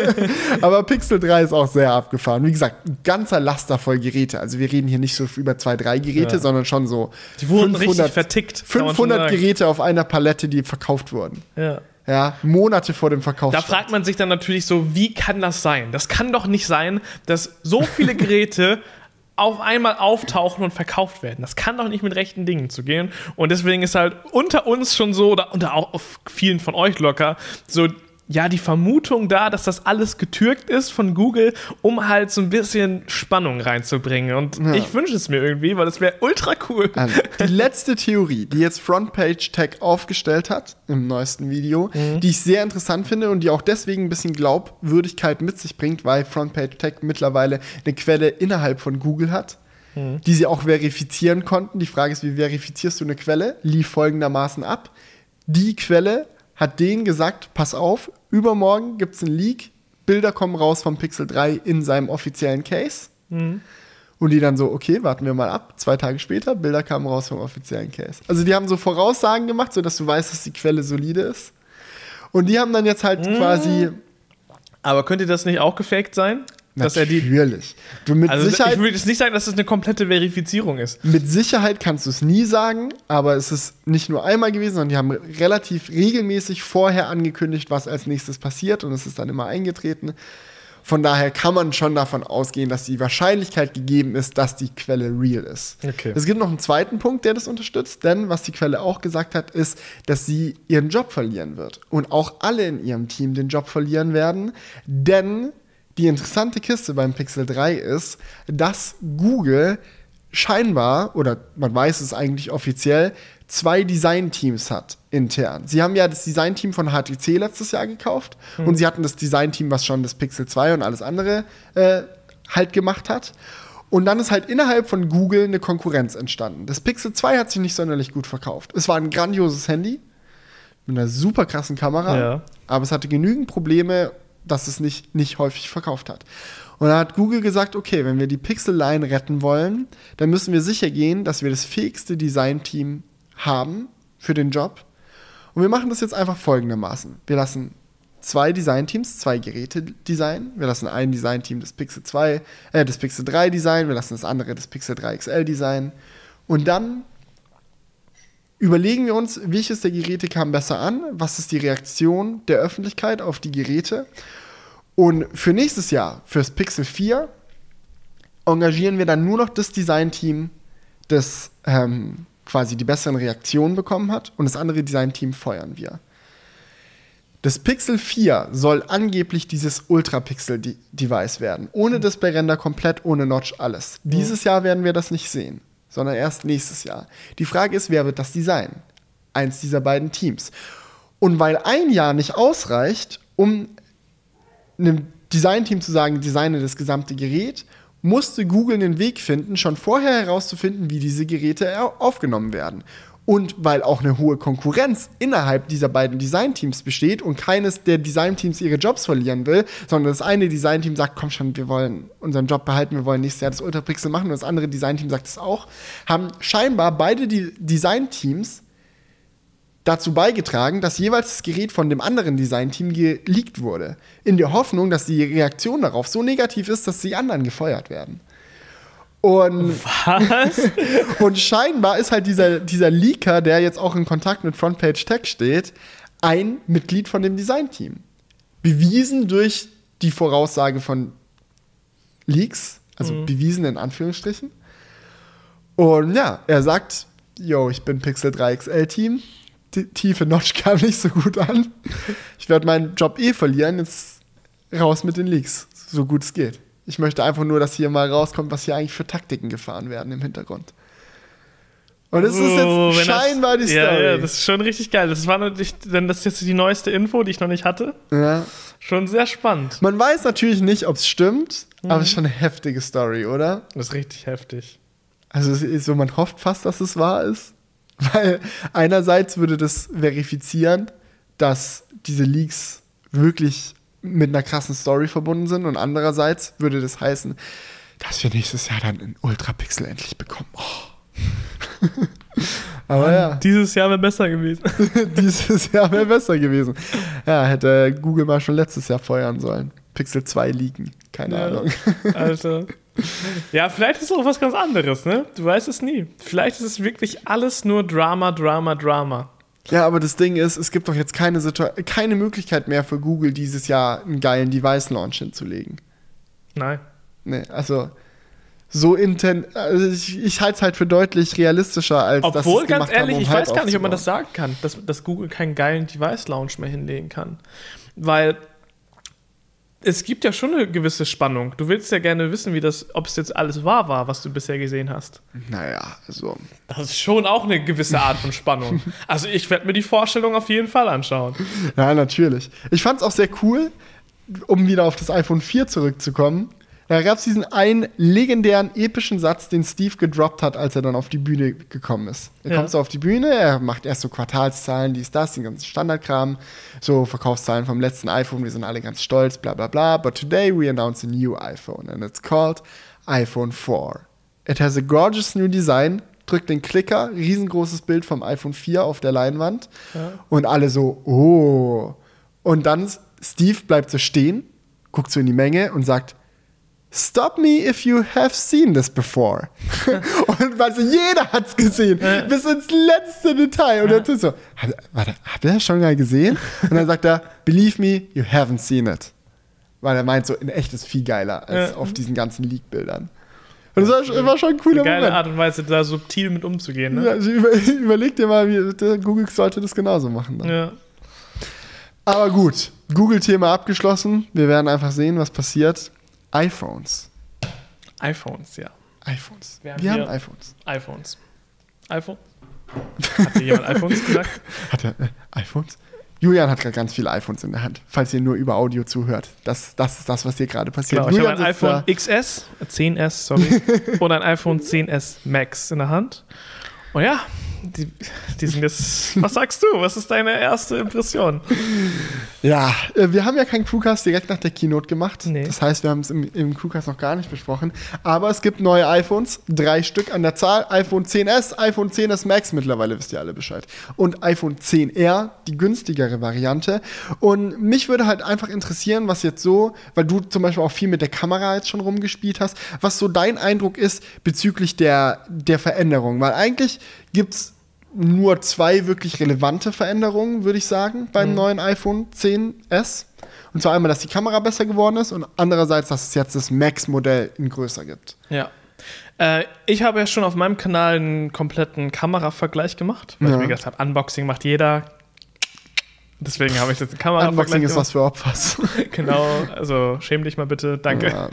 [LAUGHS] Aber Pixel 3 ist auch sehr abgefahren. Wie gesagt, ein ganzer Laster voll Geräte. Also wir reden hier nicht so über zwei, drei Geräte, Ja. sondern schon so Die wurden richtig vertickt, kann man schon 500 sagen. Geräte auf einer Palette, die verkauft wurden. Ja. Ja, Monate vor dem Verkauf. Da fragt man sich dann natürlich so, wie kann das sein? Das kann doch nicht sein, dass so viele [LAUGHS] Geräte auf einmal auftauchen und verkauft werden. Das kann doch nicht mit rechten Dingen zu gehen. Und deswegen ist halt unter uns schon so, oder unter auch auf vielen von euch locker, so, ja, die Vermutung da, dass das alles getürkt ist von Google, um halt so ein bisschen Spannung reinzubringen. Und Ja. ich wünsche es mir irgendwie, weil das wäre ultra cool. Also, die letzte Theorie, die jetzt Frontpage Tech aufgestellt hat im neuesten Video, Mhm. die ich sehr interessant finde und die auch deswegen ein bisschen Glaubwürdigkeit mit sich bringt, weil Frontpage Tech mittlerweile eine Quelle innerhalb von Google hat, Mhm. die sie auch verifizieren konnten. Die Frage ist, wie verifizierst du eine Quelle? Lief folgendermaßen ab. Die Quelle hat denen gesagt, pass auf, übermorgen gibt es einen Leak, Bilder kommen raus vom Pixel 3 in seinem offiziellen Case. Und die dann so, okay, warten wir mal ab. Zwei Tage später, Bilder kamen raus vom offiziellen Case. Also die haben so Voraussagen gemacht, sodass du weißt, dass die Quelle solide ist. Und die haben dann jetzt halt quasi. Aber könnte das nicht auch gefaked sein? Dass er die. natürlich. Du mit Also Sicherheit. ich würde jetzt nicht sagen, dass das eine komplette Verifizierung ist. Mit Sicherheit kannst du es nie sagen, aber es ist nicht nur einmal gewesen, sondern die haben relativ regelmäßig vorher angekündigt, was als nächstes passiert und es ist dann immer eingetreten. Von daher kann man schon davon ausgehen, dass die Wahrscheinlichkeit gegeben ist, dass die Quelle real ist. Okay. Es gibt noch einen zweiten Punkt, der das unterstützt, denn was die Quelle auch gesagt hat, ist, dass sie ihren Job verlieren wird. Und auch alle in ihrem Team den Job verlieren werden, denn die interessante Kiste beim Pixel 3 ist, dass Google scheinbar, oder man weiß es eigentlich offiziell, zwei Designteams hat intern. Sie haben ja das Designteam von HTC letztes Jahr gekauft und sie hatten das Designteam, was schon das Pixel 2 und alles andere äh, halt gemacht hat. Und dann ist halt innerhalb von Google eine Konkurrenz entstanden. Das Pixel 2 hat sich nicht sonderlich gut verkauft. Es war ein grandioses Handy mit einer super krassen Kamera, Ja. aber es hatte genügend Probleme, dass es nicht, nicht häufig verkauft hat. Und dann hat Google gesagt, okay, wenn wir die Pixel-Line retten wollen, dann müssen wir sicher gehen, dass wir das fähigste Design-Team haben für den Job. Und wir machen das jetzt einfach folgendermaßen. Wir lassen zwei Designteams, zwei Geräte designen. Wir lassen ein Designteam das Pixel 2, äh, das Pixel 3 designen, wir lassen das andere das Pixel 3 XL designen. Und dann überlegen wir uns, welches der Geräte kam besser an, was ist die Reaktion der Öffentlichkeit auf die Geräte. Und für nächstes Jahr, fürs Pixel 4, engagieren wir dann nur noch das Designteam, das ähm, quasi die besseren Reaktionen bekommen hat und das andere Designteam feuern wir. Das Pixel 4 soll angeblich dieses Ultra-Pixel-Device werden. Ohne Display-Render, komplett ohne Notch, alles. Dieses Jahr werden wir das nicht sehen, sondern erst nächstes Jahr. Die Frage ist, wer wird das designen? Eins dieser beiden Teams. Und weil ein Jahr nicht ausreicht, um einem Designteam zu sagen, designe das gesamte Gerät, musste Google einen Weg finden, schon vorher herauszufinden, wie diese Geräte au- aufgenommen werden. Und weil auch eine hohe Konkurrenz innerhalb dieser beiden Designteams besteht und keines der Designteams ihre Jobs verlieren will, sondern das eine Designteam sagt, komm schon, wir wollen unseren Job behalten, wir wollen nächstes Jahr das Ultrapixel machen und das andere Designteam sagt es auch, haben scheinbar beide die Designteams dazu beigetragen, dass jeweils das Gerät von dem anderen Designteam geleakt wurde. In der Hoffnung, dass die Reaktion darauf so negativ ist, dass die anderen gefeuert werden. Und, Was? [LAUGHS] und scheinbar ist halt dieser, dieser Leaker, der jetzt auch in Kontakt mit Frontpage Tech steht, ein Mitglied von dem Designteam. Bewiesen durch die Voraussage von Leaks, also bewiesen in Anführungsstrichen. Und ja, er sagt, yo, ich bin Pixel 3 XL Team. Die tiefe Notch kam nicht so gut an. Ich werde meinen Job eh verlieren. Jetzt raus mit den Leaks, so gut es geht. Ich möchte einfach nur, dass hier mal rauskommt, was hier eigentlich für Taktiken gefahren werden im Hintergrund. Und es ist Oh, jetzt das- scheinbar die Story. Ja, ja, das ist schon richtig geil. Das war natürlich, denn das ist jetzt die neueste Info, die ich noch nicht hatte. ja. Schon sehr spannend. Man weiß natürlich nicht, ob es stimmt, Mhm. aber es ist schon eine heftige Story, oder? Das ist richtig heftig. Also so, man hofft fast, dass es wahr ist. [LAUGHS] Weil einerseits würde das verifizieren, dass diese Leaks wirklich mit einer krassen Story verbunden sind und andererseits würde das heißen, dass wir nächstes Jahr dann einen Ultrapixel endlich bekommen. Oh. [LAUGHS] Aber ja, Dieses Jahr wäre besser gewesen. [LAUGHS] dieses Jahr wäre besser gewesen. Ja, hätte Google mal schon letztes Jahr feuern sollen. Pixel 2 liegen. Keine Ja. Ahnung. Alter. Ja, vielleicht ist es auch was ganz anderes, ne? Du weißt es nie. Vielleicht ist es wirklich alles nur Drama, Drama, Drama. Ja, aber das Ding ist, es gibt doch jetzt keine, keine Möglichkeit mehr für Google dieses Jahr einen geilen Device-Launch hinzulegen. Nein. Nee, also so inten also ich, ich halte es halt für deutlich realistischer, als Obwohl, sie's ganz gemacht haben, ehrlich, um ich Hype weiß gar nicht, ob man das sagen kann, dass, dass Google keinen geilen Device-Launch mehr hinlegen kann. Weil es gibt ja schon eine gewisse Spannung. Du willst ja gerne wissen, wie das, ob es jetzt alles wahr war, was du bisher gesehen hast. Naja, also Das ist schon auch eine gewisse Art von Spannung. [LAUGHS] Also ich werde mir die Vorstellung auf jeden Fall anschauen. Ja, natürlich. Ich fand es auch sehr cool, um wieder auf das iPhone 4 zurückzukommen. Da gab es diesen einen legendären, epischen Satz, den Steve gedroppt hat, als er dann auf die Bühne gekommen ist. Er Ja. kommt so auf die Bühne, er macht erst so Quartalszahlen, dies, das, den ganzen Standardkram, so Verkaufszahlen vom letzten iPhone, wir sind alle ganz stolz, bla bla bla. But today we announce a new iPhone and it's called iPhone 4. It has a gorgeous new design. Drückt den Klicker, riesengroßes Bild vom iPhone 4 auf der Leinwand. Und alle so, oh. Und dann Steve bleibt so stehen, guckt so in die Menge und sagt, Stop me if you have seen this before. [LAUGHS] und also jeder hat's gesehen, bis ins letzte Detail. Und er tut so, hat, warte, habt ihr das schon mal gesehen? Und dann sagt er, Believe me, you haven't seen it. Weil er meint, so in echt ist viel geiler als Ja. auf diesen ganzen Leak-Bildern. Und das war, schon- war schon ein cooler Geile Moment. Art und Weise, da subtil mit umzugehen. Ja, Ne? also über, [LAUGHS] überleg dir mal, wie, Google sollte das genauso machen. Dann. Ja. Aber gut, Google-Thema abgeschlossen. Wir werden einfach sehen, was passiert. iPhones. iPhones, ja. iPhones. Wir Wir haben haben, hier- iPhones. iPhones. iPhone? Hat hier jemand [LAUGHS] iPhones gesagt? Hat er äh, iPhones? Julian hat gerade ganz viele iPhones in der Hand, falls ihr nur über Audio zuhört. Das, das ist das, was hier gerade passiert. Genau, ich habe ein iPhone XS, äh, 10S, sorry, [LAUGHS] und ein iPhone 10S Max in der Hand. Und ja, die, die sind jetzt. Was sagst du? Was ist deine erste Impression? Ja, äh, wir haben ja keinen Crewcast direkt nach der Keynote gemacht. Nee. Das heißt, wir haben es im, im Crewcast noch gar nicht besprochen. Aber es gibt neue iPhones, drei Stück an der Zahl. iPhone 10s, iPhone 10s Max, mittlerweile wisst ihr alle Bescheid. Und iPhone 10R, die günstigere Variante. Und mich würde halt einfach interessieren, was jetzt so, weil du zum Beispiel auch viel mit der Kamera jetzt schon rumgespielt hast, was so dein Eindruck ist bezüglich der, der Veränderung. Weil eigentlich gibt es nur zwei wirklich relevante Veränderungen, würde ich sagen, beim neuen iPhone 10s. Und zwar einmal, dass die Kamera besser geworden ist und andererseits, dass es jetzt das Max-Modell in größer gibt. Ja. Äh, ich habe ja schon auf meinem Kanal einen kompletten Kameravergleich gemacht, weil Ja. ich mir gedacht habe, Unboxing macht jeder. Deswegen habe ich das Kameravergleich Unboxing ist was für Opfers. [LAUGHS] Genau, also schäm dich mal bitte, danke. Ja.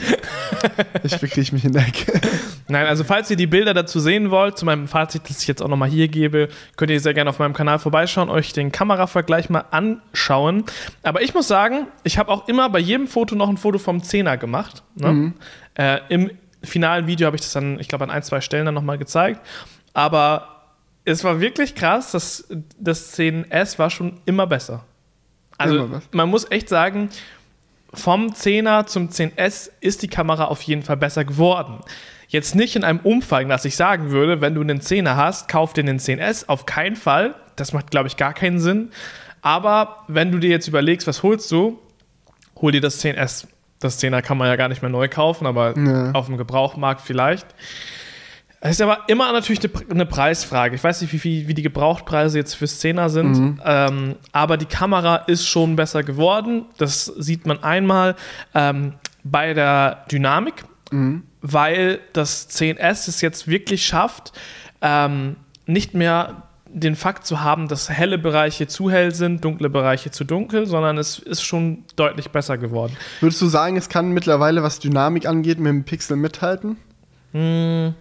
Ich bekriege mich in der Ecke. Nein, also falls ihr die Bilder dazu sehen wollt, zu meinem Fazit, das ich jetzt auch nochmal hier gebe, könnt ihr sehr gerne auf meinem Kanal vorbeischauen, euch den Kameravergleich mal anschauen. Aber ich muss sagen, ich habe auch immer bei jedem Foto noch ein Foto vom Zehner gemacht. Ne? Äh, Im finalen Video habe ich das dann, ich glaube, an ein, zwei Stellen dann nochmal gezeigt. Aber es war wirklich krass, dass das 10S war schon immer besser. Also Immer besser. man muss echt sagen, vom 10er zum 10S ist die Kamera auf jeden Fall besser geworden. Jetzt nicht in einem Umfang, dass ich sagen würde, wenn du einen 10er hast, kauf dir den 10S. Auf keinen Fall. Das macht, glaube ich, gar keinen Sinn. Aber wenn du dir jetzt überlegst, was holst du, hol dir das 10S. Das 10er kann man ja gar nicht mehr neu kaufen, aber Ja. auf dem Gebrauchtmarkt vielleicht. Es ist aber immer natürlich eine, Pre- eine Preisfrage. Ich weiß nicht, wie, wie, wie die Gebrauchtpreise jetzt fürs 10er sind, ähm, aber die Kamera ist schon besser geworden. Das sieht man einmal ähm, bei der Dynamik, weil das 10S es jetzt wirklich schafft, ähm, nicht mehr den Fakt zu haben, dass helle Bereiche zu hell sind, dunkle Bereiche zu dunkel, sondern es ist schon deutlich besser geworden. Würdest du sagen, es kann mittlerweile, was Dynamik angeht, mit dem Pixel mithalten? Hm.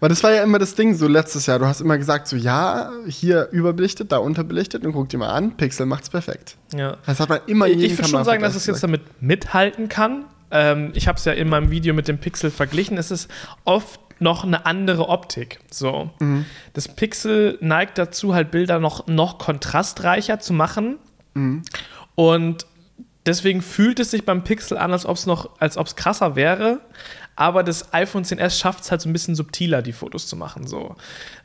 Weil das war ja immer das Ding so letztes Jahr. Du hast immer gesagt, so ja, hier überbelichtet, da unterbelichtet und guck dir mal an, Pixel macht's perfekt. Ja. Das hat man immer in Ich würde schon sagen, dass es jetzt damit mithalten kann. Ähm, ich habe es ja in meinem Video mit dem Pixel verglichen. Es ist oft noch eine andere Optik. So. Mhm. Das Pixel neigt dazu, halt Bilder noch, noch kontrastreicher zu machen. Mhm. Und deswegen fühlt es sich beim Pixel an, als ob es noch, als ob es krasser wäre. Aber das iPhone 10s schafft es halt so ein bisschen subtiler, die Fotos zu machen. So.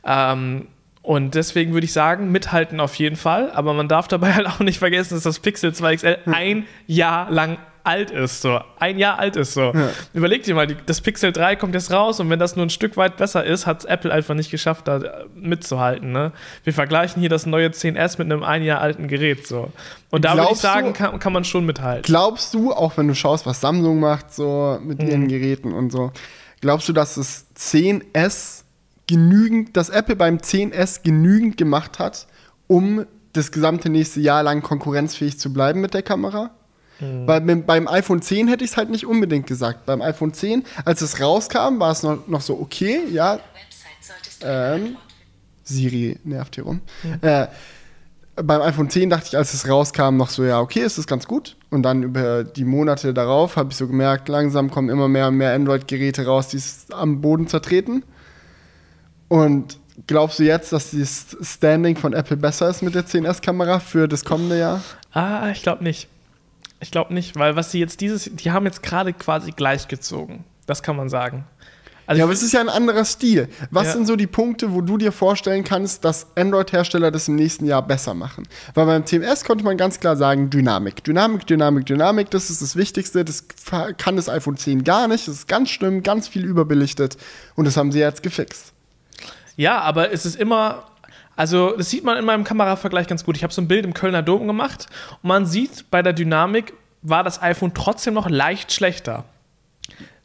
Ähm, Und deswegen würde ich sagen, mithalten auf jeden Fall. Aber man darf dabei [LAUGHS] halt auch nicht vergessen, dass das Pixel 2 XL ein Jahr lang alt ist, so. Ein Jahr alt ist, so. Ja. Überleg dir mal, die, das Pixel 3 kommt jetzt raus und wenn das nur ein Stück weit besser ist, hat es Apple einfach nicht geschafft, da äh, mitzuhalten, ne? Wir vergleichen hier das neue 10S mit einem ein Jahr alten Gerät, so. Und da würde ich sagen, du, kann, kann, man schon mithalten. Glaubst du, auch wenn du schaust, was Samsung macht, so mit mhm. ihren Geräten und so, glaubst du, dass das 10S genügend, dass Apple beim 10S genügend gemacht hat, um das gesamte nächste Jahr lang konkurrenzfähig zu bleiben mit der Kamera? Mhm. Weil beim iPhone 10 hätte ich es halt nicht unbedingt gesagt. Beim iPhone 10, als es rauskam, war es noch, noch so okay, ja. Ähm, Siri nervt hier rum. Mhm. Äh, beim iPhone 10 dachte ich, als es rauskam, noch so, ja, okay, ist das ganz gut. Und dann über die Monate darauf habe ich so gemerkt, langsam kommen immer mehr und mehr Android-Geräte raus, die es am Boden zertreten. Und glaubst du jetzt, dass das Standing von Apple besser ist mit der 10S-Kamera für das kommende Jahr? Ah, ich glaube nicht. Ich glaube nicht, weil was sie jetzt dieses, die haben jetzt gerade quasi gleichgezogen. Das kann man sagen. Also ja, aber es ist ja ein anderer Stil. Was ja. sind so die Punkte, wo du dir vorstellen kannst, dass Android-Hersteller das im nächsten Jahr besser machen? Weil beim TMS konnte man ganz klar sagen, Dynamik. Dynamik, Dynamik, Dynamik, das ist das Wichtigste. Das kann das iPhone 10 gar nicht. Das ist ganz schlimm, ganz viel überbelichtet. Und das haben sie jetzt gefixt. Ja, aber es ist immer, also das sieht man in meinem Kameravergleich ganz gut. Ich habe so ein Bild im Kölner Dom gemacht und man sieht, bei der Dynamik war das iPhone trotzdem noch leicht schlechter.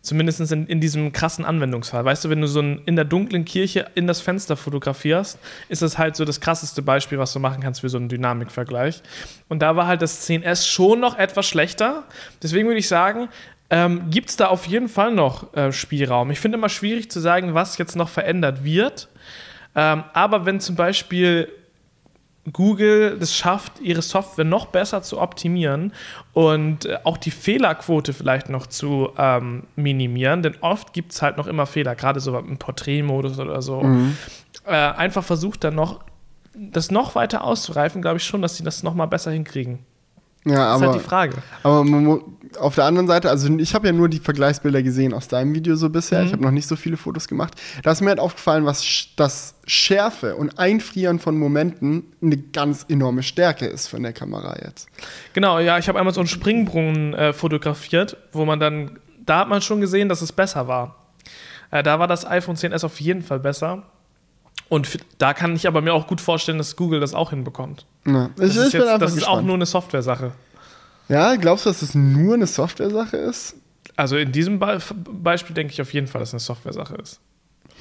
Zumindest in, in diesem krassen Anwendungsfall. Weißt du, wenn du so ein, in der dunklen Kirche in das Fenster fotografierst, ist das halt so das krasseste Beispiel, was du machen kannst für so einen Dynamikvergleich. Und da war halt das 10S schon noch etwas schlechter. Deswegen würde ich sagen, ähm, gibt es da auf jeden Fall noch äh, Spielraum. Ich finde immer schwierig zu sagen, was jetzt noch verändert wird. Ähm, aber wenn zum Beispiel Google es schafft, ihre Software noch besser zu optimieren und äh, auch die Fehlerquote vielleicht noch zu ähm, minimieren, denn oft gibt es halt noch immer Fehler, gerade so im Porträtmodus oder so. Mhm. Äh, einfach versucht dann noch, das noch weiter auszureifen, glaube ich schon, dass sie das noch mal besser hinkriegen. Ja, das aber, ist halt die Frage. Aber auf der anderen Seite, also ich habe ja nur die Vergleichsbilder gesehen aus deinem Video so bisher. Mhm. Ich habe noch nicht so viele Fotos gemacht. Da ist mir halt aufgefallen, was das Schärfe und Einfrieren von Momenten eine ganz enorme Stärke ist von der Kamera jetzt. Genau, ja, ich habe einmal so einen Springbrunnen äh, fotografiert, wo man dann, da hat man schon gesehen, dass es besser war. Äh, da war das iPhone 10s auf jeden Fall besser. Und da kann ich aber mir auch gut vorstellen, dass Google das auch hinbekommt. Ja. Das, ich, ist, jetzt, das ist auch nur eine Software-Sache. Ja, glaubst du, dass das nur eine Software-Sache ist? Also in diesem Be Beispiel denke ich auf jeden Fall, dass es eine Software-Sache ist.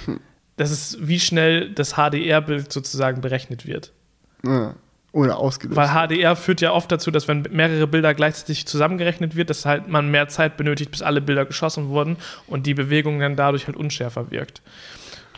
Hm. Das ist, wie schnell das HDR-Bild sozusagen berechnet wird. Ja. Oder ausgelöst. Weil HDR führt ja oft dazu, dass wenn mehrere Bilder gleichzeitig zusammengerechnet wird, dass halt man mehr Zeit benötigt, bis alle Bilder geschossen wurden und die Bewegung dann dadurch halt unschärfer wirkt.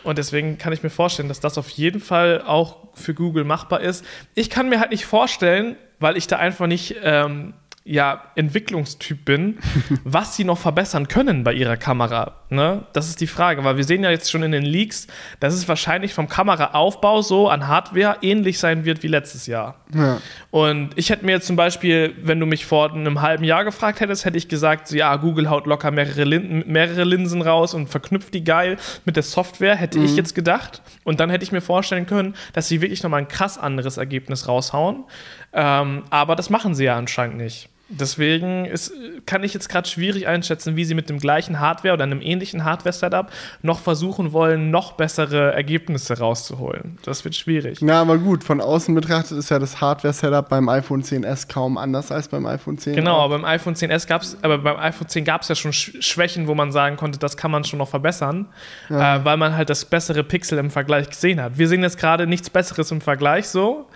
Und deswegen kann ich mir vorstellen, dass das auf jeden Fall auch für Google machbar ist. Ich kann mir halt nicht vorstellen, weil ich da einfach nicht ähm, ja, Entwicklungstyp bin, [LAUGHS] was sie noch verbessern können bei ihrer Kamera. Ne? Das ist die Frage, weil wir sehen ja jetzt schon in den Leaks, dass es wahrscheinlich vom Kameraaufbau so an Hardware ähnlich sein wird wie letztes Jahr. Ja. Und ich hätte mir jetzt zum Beispiel, wenn du mich vor einem halben Jahr gefragt hättest, hätte ich gesagt, so, ja, Google haut locker mehrere, Lin mehrere Linsen raus und verknüpft die geil mit der Software, hätte mhm. ich jetzt gedacht. Und dann hätte ich mir vorstellen können, dass sie wirklich nochmal ein krass anderes Ergebnis raushauen. Ähm, aber das machen sie ja anscheinend nicht. Deswegen ist, kann ich jetzt gerade schwierig einschätzen, wie sie mit dem gleichen Hardware oder einem ähnlichen Hardware-Setup noch versuchen wollen, noch bessere Ergebnisse rauszuholen. Das wird schwierig. Na, aber gut, von außen betrachtet ist ja das Hardware-Setup beim iPhone 10s kaum anders als beim iPhone 10. Genau, aber beim iPhone 10s gab es, aber beim iPhone 10 gab es ja schon Schwächen, wo man sagen konnte, das kann man schon noch verbessern, ja. äh, weil man halt das bessere Pixel im Vergleich gesehen hat. Wir sehen jetzt gerade nichts Besseres im Vergleich so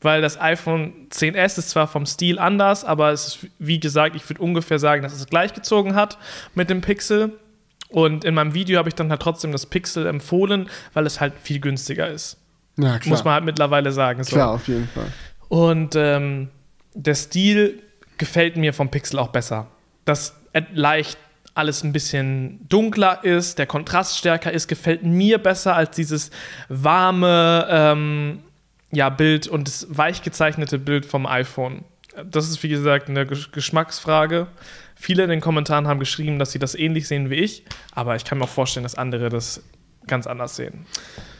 weil das iPhone 10S ist zwar vom Stil anders, aber es ist, wie gesagt, ich würde ungefähr sagen, dass es gleichgezogen hat mit dem Pixel. Und in meinem Video habe ich dann halt trotzdem das Pixel empfohlen, weil es halt viel günstiger ist. Ja, klar. Muss man halt mittlerweile sagen. So. Klar, auf jeden Fall. Und ähm, der Stil gefällt mir vom Pixel auch besser. Das leicht alles ein bisschen dunkler ist, der Kontrast stärker ist, gefällt mir besser als dieses warme, ähm, ja, Bild und das weich gezeichnete Bild vom iPhone. Das ist, wie gesagt, eine Geschmacksfrage. Viele in den Kommentaren haben geschrieben, dass sie das ähnlich sehen wie ich, aber ich kann mir auch vorstellen, dass andere das ganz anders sehen.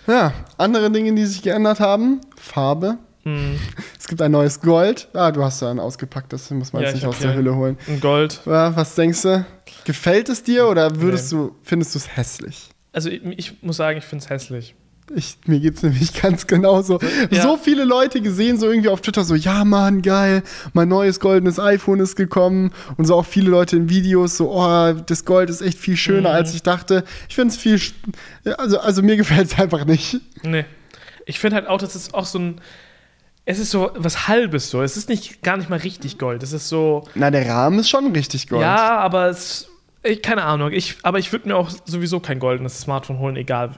Ja, andere Dinge, die sich geändert haben. Farbe. Hm. [LAUGHS] Es gibt ein neues Gold. Ah, du hast ja ein ausgepackt, das muss man Ja, jetzt ich nicht aus der Hülle holen. Ein Gold. Ja, was denkst du? Gefällt es dir oder würdest du, findest du es hässlich? Also ich, ich muss sagen, ich finde es hässlich. Ich, mir geht's nämlich [LAUGHS] ganz genauso. Ja. So viele Leute gesehen, so irgendwie auf Twitter, so, ja, Mann, geil, mein neues goldenes iPhone ist gekommen. Und so auch viele Leute in Videos, so, oh, das Gold ist echt viel schöner, Mhm. als ich dachte. Ich finde es viel, also, also mir gefällt es [LAUGHS] einfach nicht. Nee. Ich finde halt auch, das ist auch so ein. Es ist so was Halbes so. Es ist nicht gar nicht mal richtig Gold. Es ist so. Na, der Rahmen ist schon richtig Gold. Ja, aber es. Ich, keine Ahnung. Ich, aber ich würde mir auch sowieso kein goldenes Smartphone holen, egal.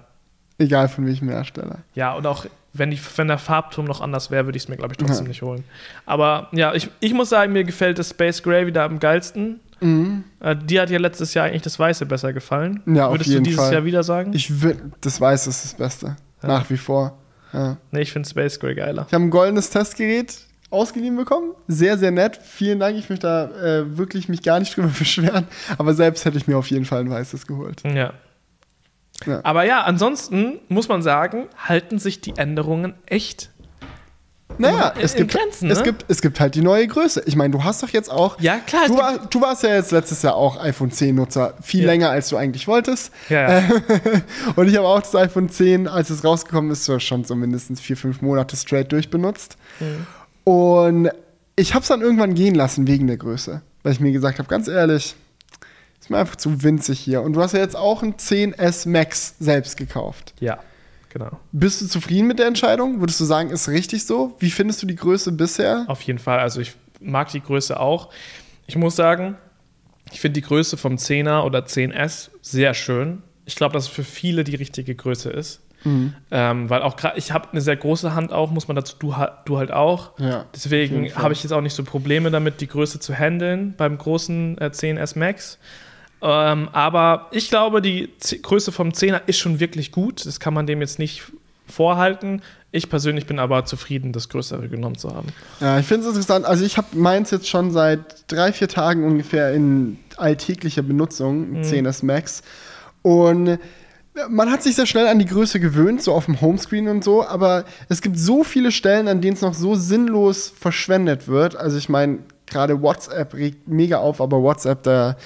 Egal von welchem Hersteller. Ja, und auch wenn, die, wenn der Farbton noch anders wäre, würde ich es mir, glaube ich, trotzdem Ja. nicht holen. Aber ja, ich, ich muss sagen, mir gefällt das Space Gray wieder am geilsten. Mhm. Äh, dir hat ja letztes Jahr eigentlich das Weiße besser gefallen. Ja, auf Würdest jeden du dieses Fall. Jahr wieder sagen? Ich will, das weiß, das ist das Beste. Ja. Nach wie vor. Ja. nee, ich finde Space Gray geiler. Ich habe ein goldenes Testgerät ausgeliehen bekommen. Sehr, sehr nett. Vielen Dank. Ich möchte da äh, wirklich mich gar nicht drüber [LAUGHS] beschweren. Aber selbst hätte ich mir auf jeden Fall ein weißes geholt. Ja. Ja. Aber ja, ansonsten muss man sagen, halten sich die Änderungen echt. Naja, In- es gibt, Grenzen, es, ne? gibt, es gibt halt die neue Größe. Ich meine, du hast doch jetzt auch. Ja, klar. es Du, war, du warst ja jetzt letztes Jahr auch iPhone 10 Nutzer. Viel Ja. länger, als du eigentlich wolltest. ja, ja. [LAUGHS] Und ich habe auch das iPhone 10, als es rausgekommen ist, schon so mindestens vier, fünf Monate straight durchbenutzt. Mhm. Und ich habe es dann irgendwann gehen lassen wegen der Größe. Weil ich mir gesagt habe, ganz ehrlich, ist mir einfach zu winzig hier. Und du hast ja jetzt auch ein 10S Max selbst gekauft. ja, genau. Bist du zufrieden mit der Entscheidung? Würdest du sagen, ist richtig so? Wie findest du die Größe bisher? Auf jeden Fall. Also ich mag die Größe auch. Ich muss sagen, ich finde die Größe vom 10er oder 10S sehr schön. Ich glaube, dass es für viele die richtige Größe ist. Mhm. Ähm, weil auch gerade, ich habe eine sehr große Hand auch, muss man dazu, du, du halt auch. Ja, Deswegen habe ich jetzt auch nicht so Probleme damit, die Größe zu handeln beim großen äh, 10S Max. Ähm, aber ich glaube, die Z Größe vom 10er ist schon wirklich gut. Das kann man dem jetzt nicht vorhalten. Ich persönlich bin aber zufrieden, das Größere genommen zu haben. Ja, ich finde es interessant. Also ich habe meins jetzt schon seit drei, vier Tagen ungefähr in alltäglicher Benutzung, Mhm. 10S Max. Und man hat sich sehr schnell an die Größe gewöhnt, so auf dem Homescreen und so, aber es gibt so viele Stellen, an denen es noch so sinnlos verschwendet wird. Also ich meine, gerade WhatsApp regt mega auf, aber WhatsApp, da,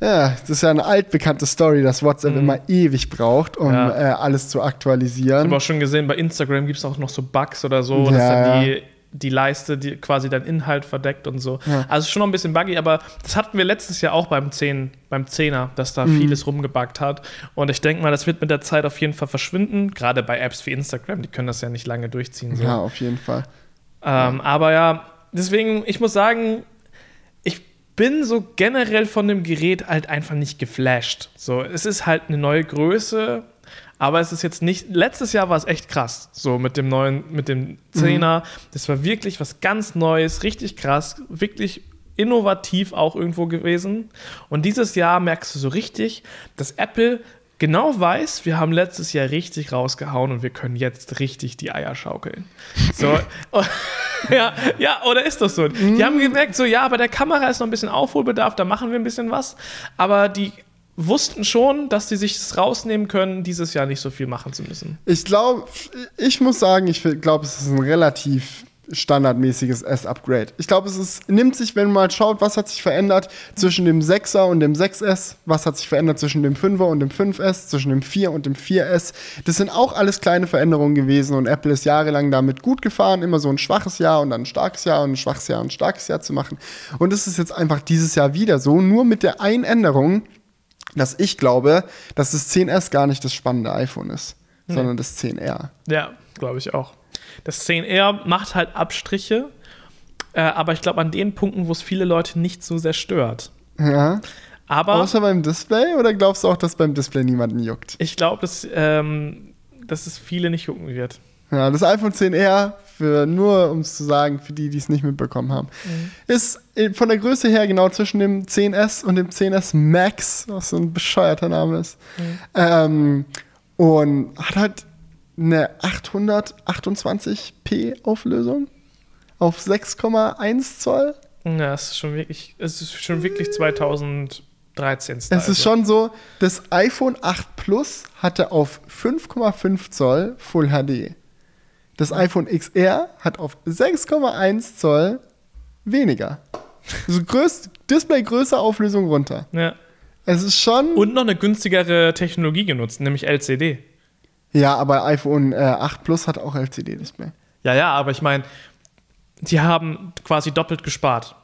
ja, das ist ja eine altbekannte Story, dass WhatsApp immer ewig braucht, um Mhm. Ja. äh, alles zu Ich aktualisieren. habe auch schon gesehen, bei Instagram gibt es auch noch so Bugs oder so, dass Ja, dann ja. die, die Leiste die quasi deinen Inhalt verdeckt und so. Ja. Also schon noch ein bisschen buggy, aber das hatten wir letztes Jahr auch beim 10, beim 10er, dass da Mhm. vieles rumgebuggt hat. Und ich denke mal, das wird mit der Zeit auf jeden Fall verschwinden. Gerade bei Apps wie Instagram, die können das ja nicht lange durchziehen. So. Ja, auf jeden Fall. Ähm, aber ja, deswegen, ich muss sagen, ich bin so generell von dem Gerät halt einfach nicht geflasht. So, es ist halt eine neue Größe, aber es ist jetzt nicht. Letztes Jahr war es echt krass, so mit dem neuen, mit dem 10er. Das war wirklich was ganz Neues, richtig krass, wirklich innovativ auch irgendwo gewesen. Und dieses Jahr merkst du so richtig, dass Apple genau weiß, wir haben letztes Jahr richtig rausgehauen und wir können jetzt richtig die Eier schaukeln. So, [LAUGHS] [LAUGHS] ja, ja, oder ist das so? Die haben gemerkt, so, ja, bei der Kamera ist noch ein bisschen Aufholbedarf, da machen wir ein bisschen was. Aber die wussten schon, dass sie sich das rausnehmen können, dieses Jahr nicht so viel machen zu müssen. Ich glaube, ich muss sagen, ich glaube, es ist ein relativ standardmäßiges S-Upgrade. Ich glaube, es ist, nimmt sich, wenn man mal schaut, was hat sich verändert zwischen dem 6er und dem 6S, was hat sich verändert zwischen dem 5er und dem 5S, zwischen dem 4 und dem 4S. Das sind auch alles kleine Veränderungen gewesen und Apple ist jahrelang damit gut gefahren, immer so ein schwaches Jahr und dann ein starkes Jahr und ein schwaches Jahr und ein starkes Jahr zu machen. Und es ist jetzt einfach dieses Jahr wieder so, nur mit der einen Änderung, dass ich glaube, dass das 10S gar nicht das spannende iPhone ist, sondern das 10R. Ja, glaube ich auch. Das 10R macht halt Abstriche, äh, aber ich glaube an den Punkten, wo es viele Leute nicht so sehr stört. Ja. Aber Außer beim Display oder glaubst du auch, dass beim Display niemanden juckt? ich glaube, dass, ähm, dass es viele nicht jucken wird. Ja, das iPhone 10R, für, nur um es zu sagen, für die, die es nicht mitbekommen haben, ist äh, von der Größe her genau zwischen dem 10S und dem 10S Max, was so ein bescheuerter Name ist. Ähm, und hat halt eine 828p Auflösung auf 6,1 Zoll. Ja, es ist schon wirklich, es ist schon wirklich 2013 13. Es ist schon so, das iPhone 8 Plus hatte auf 5,5 Zoll Full HD. Das iPhone XR hat auf 6,1 Zoll weniger. Also größt, Display größer, Auflösung runter. Ja. Es ist schon. Und noch eine günstigere Technologie genutzt, nämlich LCD. Ja, aber iPhone äh, 8 Plus hat auch LCD-Display. Ja, ja, aber ich meine, die haben quasi doppelt gespart.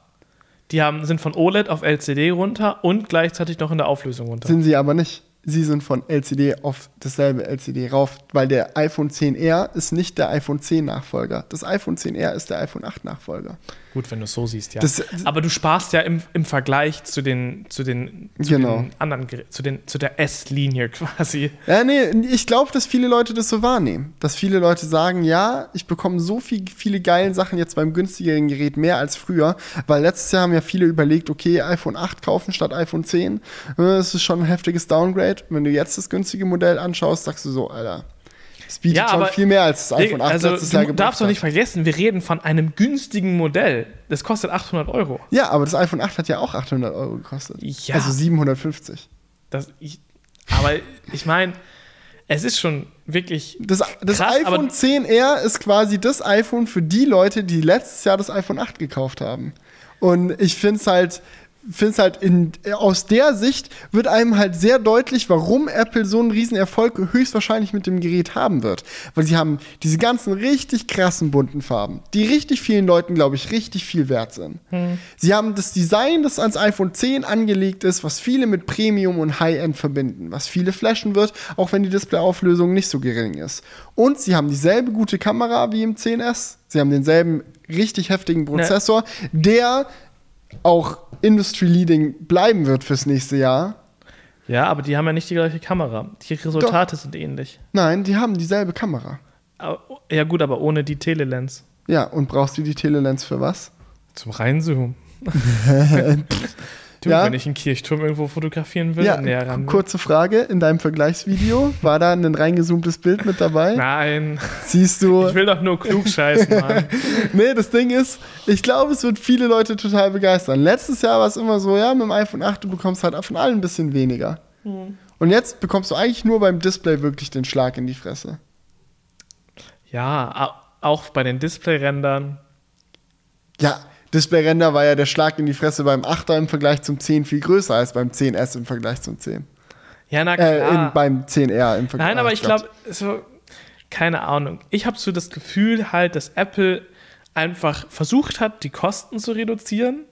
Die haben, sind von OLED auf LCD runter und gleichzeitig noch in der Auflösung runter. Sind sie aber nicht. Sie sind von LCD auf dasselbe LCD rauf, weil der iPhone 10R ist nicht der iPhone 10 Nachfolger. Das iPhone 10R ist der iPhone 8 Nachfolger. Gut, wenn du es so siehst, ja. Das- aber du sparst ja im, im Vergleich zu den, zu den, zu Genau. den anderen, zu, den, zu der S-Linie quasi. Ja, nee, ich glaube, dass viele Leute das so wahrnehmen. Dass viele Leute sagen, ja, ich bekomme so viel, viele geile Sachen jetzt beim günstigeren Gerät mehr als früher, weil letztes Jahr haben ja viele überlegt, okay, iPhone 8 kaufen statt iPhone 10. Äh, Das ist schon ein heftiges Downgrade. Wenn du jetzt das günstige Modell anschaust, sagst du so, Alter, es bietet Ja, schon aber- viel mehr als das iPhone 8 also, letztes du Jahr gebracht darfst doch nicht vergessen, wir reden von einem günstigen Modell. Das kostet 800 Euro. Ja, aber das iPhone 8 hat ja auch 800 Euro gekostet. Ja. Also 750. Das, ich, aber ich meine, es ist schon wirklich. Das, das Krass, iPhone 10R ist quasi das iPhone für die Leute, die letztes Jahr das iPhone 8 gekauft haben. Und ich finde es halt, find's halt in, aus der Sicht wird einem halt sehr deutlich, warum Apple so einen riesen Erfolg höchstwahrscheinlich mit dem Gerät haben wird. Weil sie haben diese ganzen richtig krassen bunten Farben, die richtig vielen Leuten, glaube ich, richtig viel wert sind. Sie haben das Design, das ans iPhone 10 angelegt ist, was viele mit Premium und High-End verbinden, was viele flashen wird, auch wenn die Displayauflösung nicht so gering ist. Und sie haben dieselbe gute Kamera wie im 10S. Sie haben denselben richtig heftigen Prozessor, der auch Industry-Leading bleiben wird fürs nächste Jahr. Ja, aber die haben ja nicht die gleiche Kamera. Die Resultate sind ähnlich. Nein, die haben dieselbe Kamera. Aber, ja, gut, aber ohne die Telelens. Ja, und brauchst du die Telelens für was? Zum Reinzoomen. [LAUGHS] [LAUGHS] du, Ja. wenn ich einen Kirchturm irgendwo fotografieren will, Ja, näher ran. kurze Frage, in deinem Vergleichsvideo, war da ein reingezoomtes Bild mit dabei? Nein, Siehst du, ich will doch nur klug scheißen, Mann. [LAUGHS] Nee, das Ding ist, ich glaube, es wird viele Leute total begeistern. Letztes Jahr war es immer so, ja, mit dem iPhone 8, du bekommst halt von allen ein bisschen weniger. Und jetzt bekommst du eigentlich nur beim Display wirklich den Schlag in die Fresse. Ja, au- auch bei den Display-Rändern. Ja, Display-Render war ja der Schlag in die Fresse beim 8er im Vergleich zum 10 viel größer als beim 10S im Vergleich zum 10. Ja, na klar. Äh, in, beim 10R im Vergleich. Nein, aber ich glaube, so, keine Ahnung. Ich habe so das Gefühl halt, dass Apple einfach versucht hat, die Kosten zu reduzieren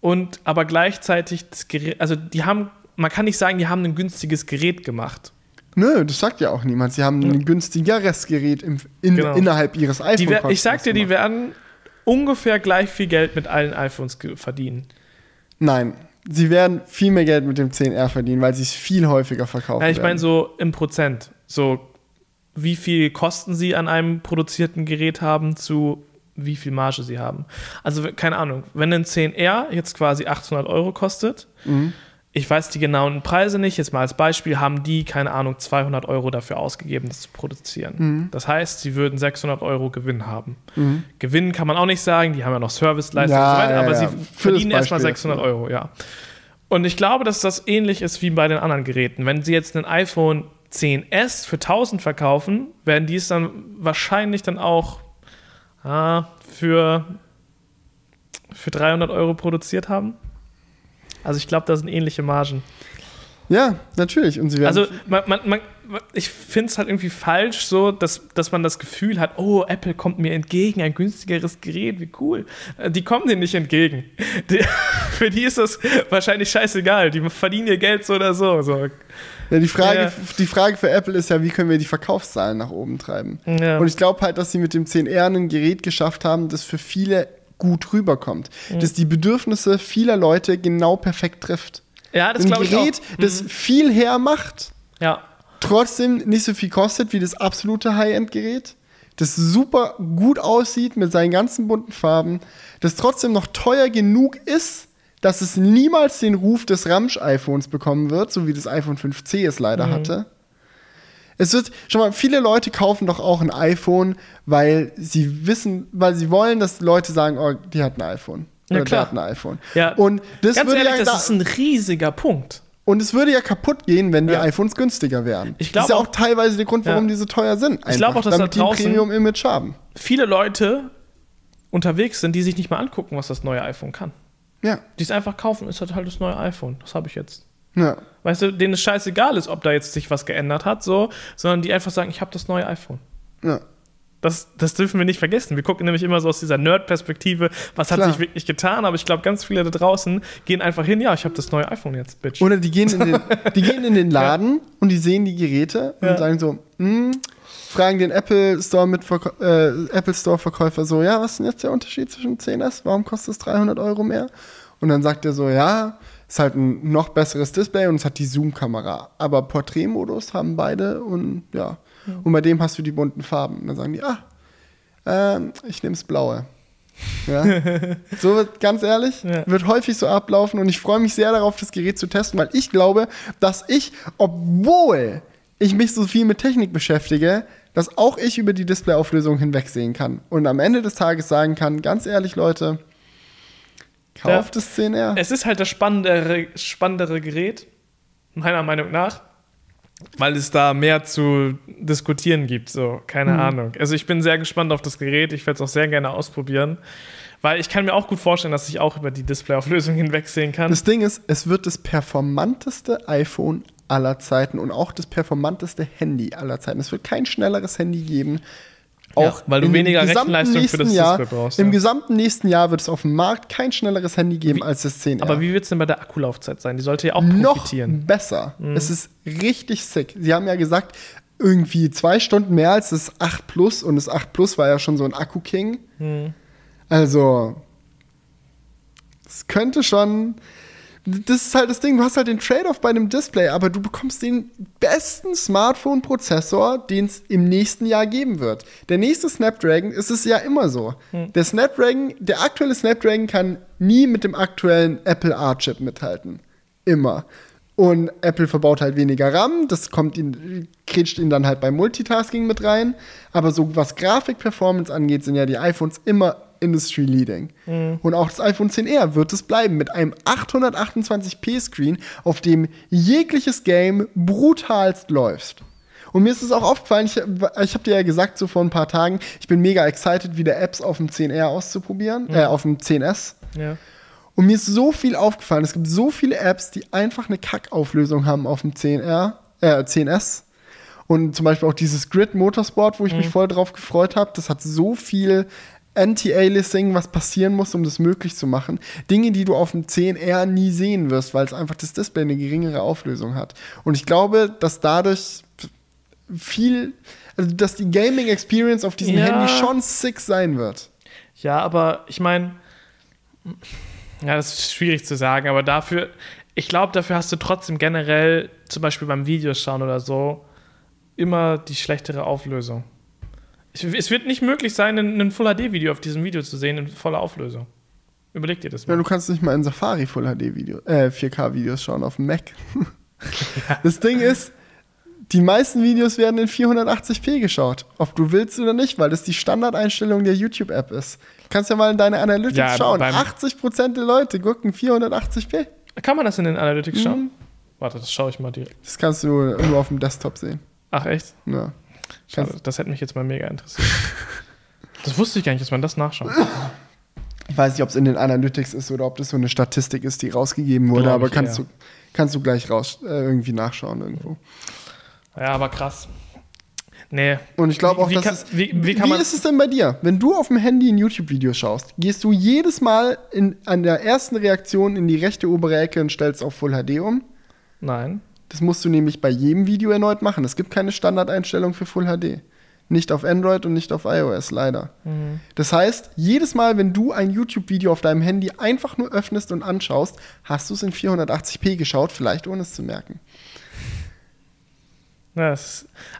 und aber gleichzeitig das Gerät, also die haben, man kann nicht sagen, die haben ein günstiges Gerät gemacht. Nö, das sagt ja auch niemand. Sie haben ein günstigeres Gerät im, in, Genau. innerhalb ihres Die iPhone. wer- ich sag dir, die werden ungefähr gleich viel Geld mit allen iPhones verdienen. Nein, sie werden viel mehr Geld mit dem 10R verdienen, weil sie es viel häufiger verkaufen. Ja, ich meine so im Prozent. So wie viel Kosten sie an einem produzierten Gerät haben zu wie viel Marge sie haben. Also keine Ahnung, wenn ein 10R jetzt quasi 800 Euro kostet, Mhm. Ich weiß die genauen Preise nicht, jetzt mal als Beispiel, haben die, keine Ahnung, 200 Euro dafür ausgegeben, das zu produzieren. Mhm. Das heißt, sie würden 600 Euro Gewinn haben. Gewinn kann man auch nicht sagen, die haben ja noch Serviceleistung Ja, und so weiter, ja, aber ja. sie Für verdienen erstmal Beispiel 600 jetzt, Euro, ja. Und ich glaube, dass das ähnlich ist wie bei den anderen Geräten. Wenn sie jetzt ein iPhone 10S für 1000 verkaufen, werden die es dann wahrscheinlich dann auch ah, für, für 300 Euro produziert haben. Also ich glaube, da sind ähnliche Margen. Ja, natürlich. Und sie werden Also man, man, man, ich finde es halt irgendwie falsch, so, dass, dass man das Gefühl hat, oh, Apple kommt mir entgegen, ein günstigeres Gerät, wie cool. Äh, Die kommen denen nicht entgegen. Die, [LAUGHS] für die ist das wahrscheinlich scheißegal. Die verdienen ihr Geld so oder so. so. Ja, die Frage, Ja. die Frage für Apple ist ja, wie können wir die Verkaufszahlen nach oben treiben? Ja. Und ich glaube halt, dass sie mit dem 10R ein Gerät geschafft haben, das für viele gut rüberkommt. Das die Bedürfnisse vieler Leute genau perfekt trifft. Ja, das ein glaube ich auch. Mhm. Gerät, das viel hermacht, Ja. trotzdem nicht so viel kostet wie das absolute High-End-Gerät, das super gut aussieht mit seinen ganzen bunten Farben, das trotzdem noch teuer genug ist, dass es niemals den Ruf des Ramsch-iPhones bekommen wird, so wie das iPhone 5C es leider Mhm. hatte. Es wird, schon mal, viele Leute kaufen doch auch ein iPhone, weil sie wissen, weil sie wollen, dass Leute sagen, oh, die hat ein iPhone. Ja, Oder klar. der hat ein iPhone. Ja, Und das Ganz würde ehrlich, ja da, das ist ein riesiger Punkt. und es würde ja kaputt gehen, wenn die Ja. iPhones günstiger wären. Ich glaub das ist ja auch auch- teilweise der Grund, warum Ja. die so teuer sind. Ich glaub einfach, auch, dass da damit die ein draußen- Premium-Image haben. Viele Leute unterwegs sind, die sich nicht mal angucken, was das neue iPhone kann. Ja. Die es einfach kaufen, ist halt, halt das neue iPhone. Das habe ich jetzt. Ja. Weißt du, denen es scheißegal ist, ob da jetzt sich was geändert hat, so, sondern die einfach sagen, ich habe das neue iPhone. ja. Das, das dürfen wir nicht vergessen. Wir gucken nämlich immer so aus dieser Nerd-Perspektive, was hat Klar. sich wirklich getan, aber ich glaube, ganz viele da draußen gehen einfach hin, ja, ich habe das neue iPhone jetzt, Bitch. Oder die gehen in den, [LAUGHS] die gehen in den Laden und die sehen die Geräte Ja. und sagen so, hm, fragen den Apple Store mit äh, Apple Store Verkäufer so, ja, was ist denn jetzt der Unterschied zwischen 10s? Warum kostet es 300 Euro mehr? Und dann sagt er so, ja, ist halt ein noch besseres Display und es hat die Zoom-Kamera. Aber Porträtmodus haben beide und ja. Und bei dem hast du die bunten Farben. Und dann sagen die, ah, ähm, ich nehme das Blaue. Ja. [LAUGHS] so wird, ganz ehrlich, Ja. wird häufig so ablaufen und ich freue mich sehr darauf, das Gerät zu testen, weil ich glaube, dass ich, obwohl ich mich so viel mit Technik beschäftige, dass auch ich über die Displayauflösung hinwegsehen kann und am Ende des Tages sagen kann, ganz ehrlich, Leute, kauft das 10R. Es ist halt das spannendere, spannendere Gerät, meiner Meinung nach, weil es da mehr zu diskutieren gibt. So, keine Mhm. Ahnung. Also ich bin sehr gespannt auf das Gerät. Ich werde es auch sehr gerne ausprobieren, weil ich kann mir auch gut vorstellen, dass ich auch über die Displayauflösung [LAUGHS] hinwegsehen kann. Das Ding ist, es wird das performanteste iPhone aller Zeiten und auch das performanteste Handy aller Zeiten. Es wird kein schnelleres Handy geben. Ja, Auch weil du weniger Rechenleistung für das Jahr, Display brauchst, Im ja. gesamten nächsten Jahr wird es auf dem Markt kein schnelleres Handy geben als das 10R. aber wie wird es denn bei der Akkulaufzeit sein? Die sollte ja auch noch profitieren. besser. Es ist richtig sick. Sie haben ja gesagt, irgendwie zwei Stunden mehr als das 8 Plus und das 8 Plus war ja schon so ein Akku-King. Also, es könnte schon. Das ist halt das Ding, du hast halt den Trade-off bei einem Display, aber du bekommst den besten Smartphone-Prozessor, den es im nächsten Jahr geben wird. Der nächste Snapdragon ist es ja immer so. Der Snapdragon, der aktuelle Snapdragon kann nie mit dem aktuellen Apple A-Chip mithalten. Immer. Und Apple verbaut halt weniger RAM, das kommt ihn, kretscht ihn dann halt beim Multitasking mit rein. Aber so was Grafik-Performance angeht, sind ja die iPhones immer Industry-Leading. Und auch das iPhone 10R wird es bleiben mit einem 828p-Screen, auf dem jegliches Game brutalst läuft. Und mir ist es auch aufgefallen, ich, ich habe dir ja gesagt, so vor ein paar Tagen, ich bin mega excited, wieder Apps auf dem 10R auszuprobieren, äh, auf dem 10S. Ja. Und mir ist so viel aufgefallen. Es gibt so viele Apps, die einfach eine Kackauflösung haben auf dem 10R, äh, 10S. Und zum Beispiel auch dieses Grid Motorsport, wo ich mich voll drauf gefreut habe. Das hat so viel Anti-Aliasing, was passieren muss, um das möglich zu machen. Dinge, die du auf dem 10R nie sehen wirst, weil es einfach das Display eine geringere Auflösung hat. Und ich glaube, dass dadurch viel, also dass die Gaming Experience auf diesem Ja. Handy schon sick sein wird. Ja, aber ich meine, ja, das ist schwierig zu sagen, aber dafür, ich glaube, dafür hast du trotzdem generell, zum Beispiel beim Videos schauen oder so, immer die schlechtere Auflösung. Es, wird nicht möglich sein, ein, Full-HD-Video auf diesem Video zu sehen in voller Auflösung. Überleg dir das Ja, mal. du kannst nicht mal in Safari Full HD Video, äh, 4K Videos schauen auf dem Mac. [LAUGHS] Das Ding ist, die meisten Videos werden in 480p geschaut, ob du willst oder nicht, weil das die Standardeinstellung der YouTube App ist. Du kannst ja mal in deine Analytics Ja, schauen. beim- 80% der Leute gucken 480p. Kann man das in den Analytics Mhm. schauen? Warte, das schaue ich mal direkt. Das kannst du nur auf dem Desktop sehen. Ach, echt? Ja. Schade, das hätte mich jetzt mal mega interessiert. [LAUGHS] das wusste ich gar nicht, dass man das nachschaut. Ich weiß nicht, ob es in den Analytics ist oder ob das so eine Statistik ist, die rausgegeben wurde, Glaub aber ich kannst du, kannst du gleich raus äh, irgendwie nachschauen irgendwo. Ja, aber krass. Nee. Und ich glaube auch, wie, dass kann, es, wie, wie man. ist es denn bei dir? Wenn du auf dem Handy ein YouTube-Video schaust, gehst du jedes Mal in, an der ersten Reaktion in die rechte obere Ecke und stellst auf Full HD um? Nein. Das musst du nämlich bei jedem Video erneut machen. Es gibt keine Standardeinstellung für Full HD. Nicht auf Android und nicht auf iOS, leider. Mhm. Das heißt, jedes Mal, wenn du ein YouTube-Video auf deinem Handy einfach nur öffnest und anschaust, hast du es in 480p geschaut, vielleicht ohne es zu merken.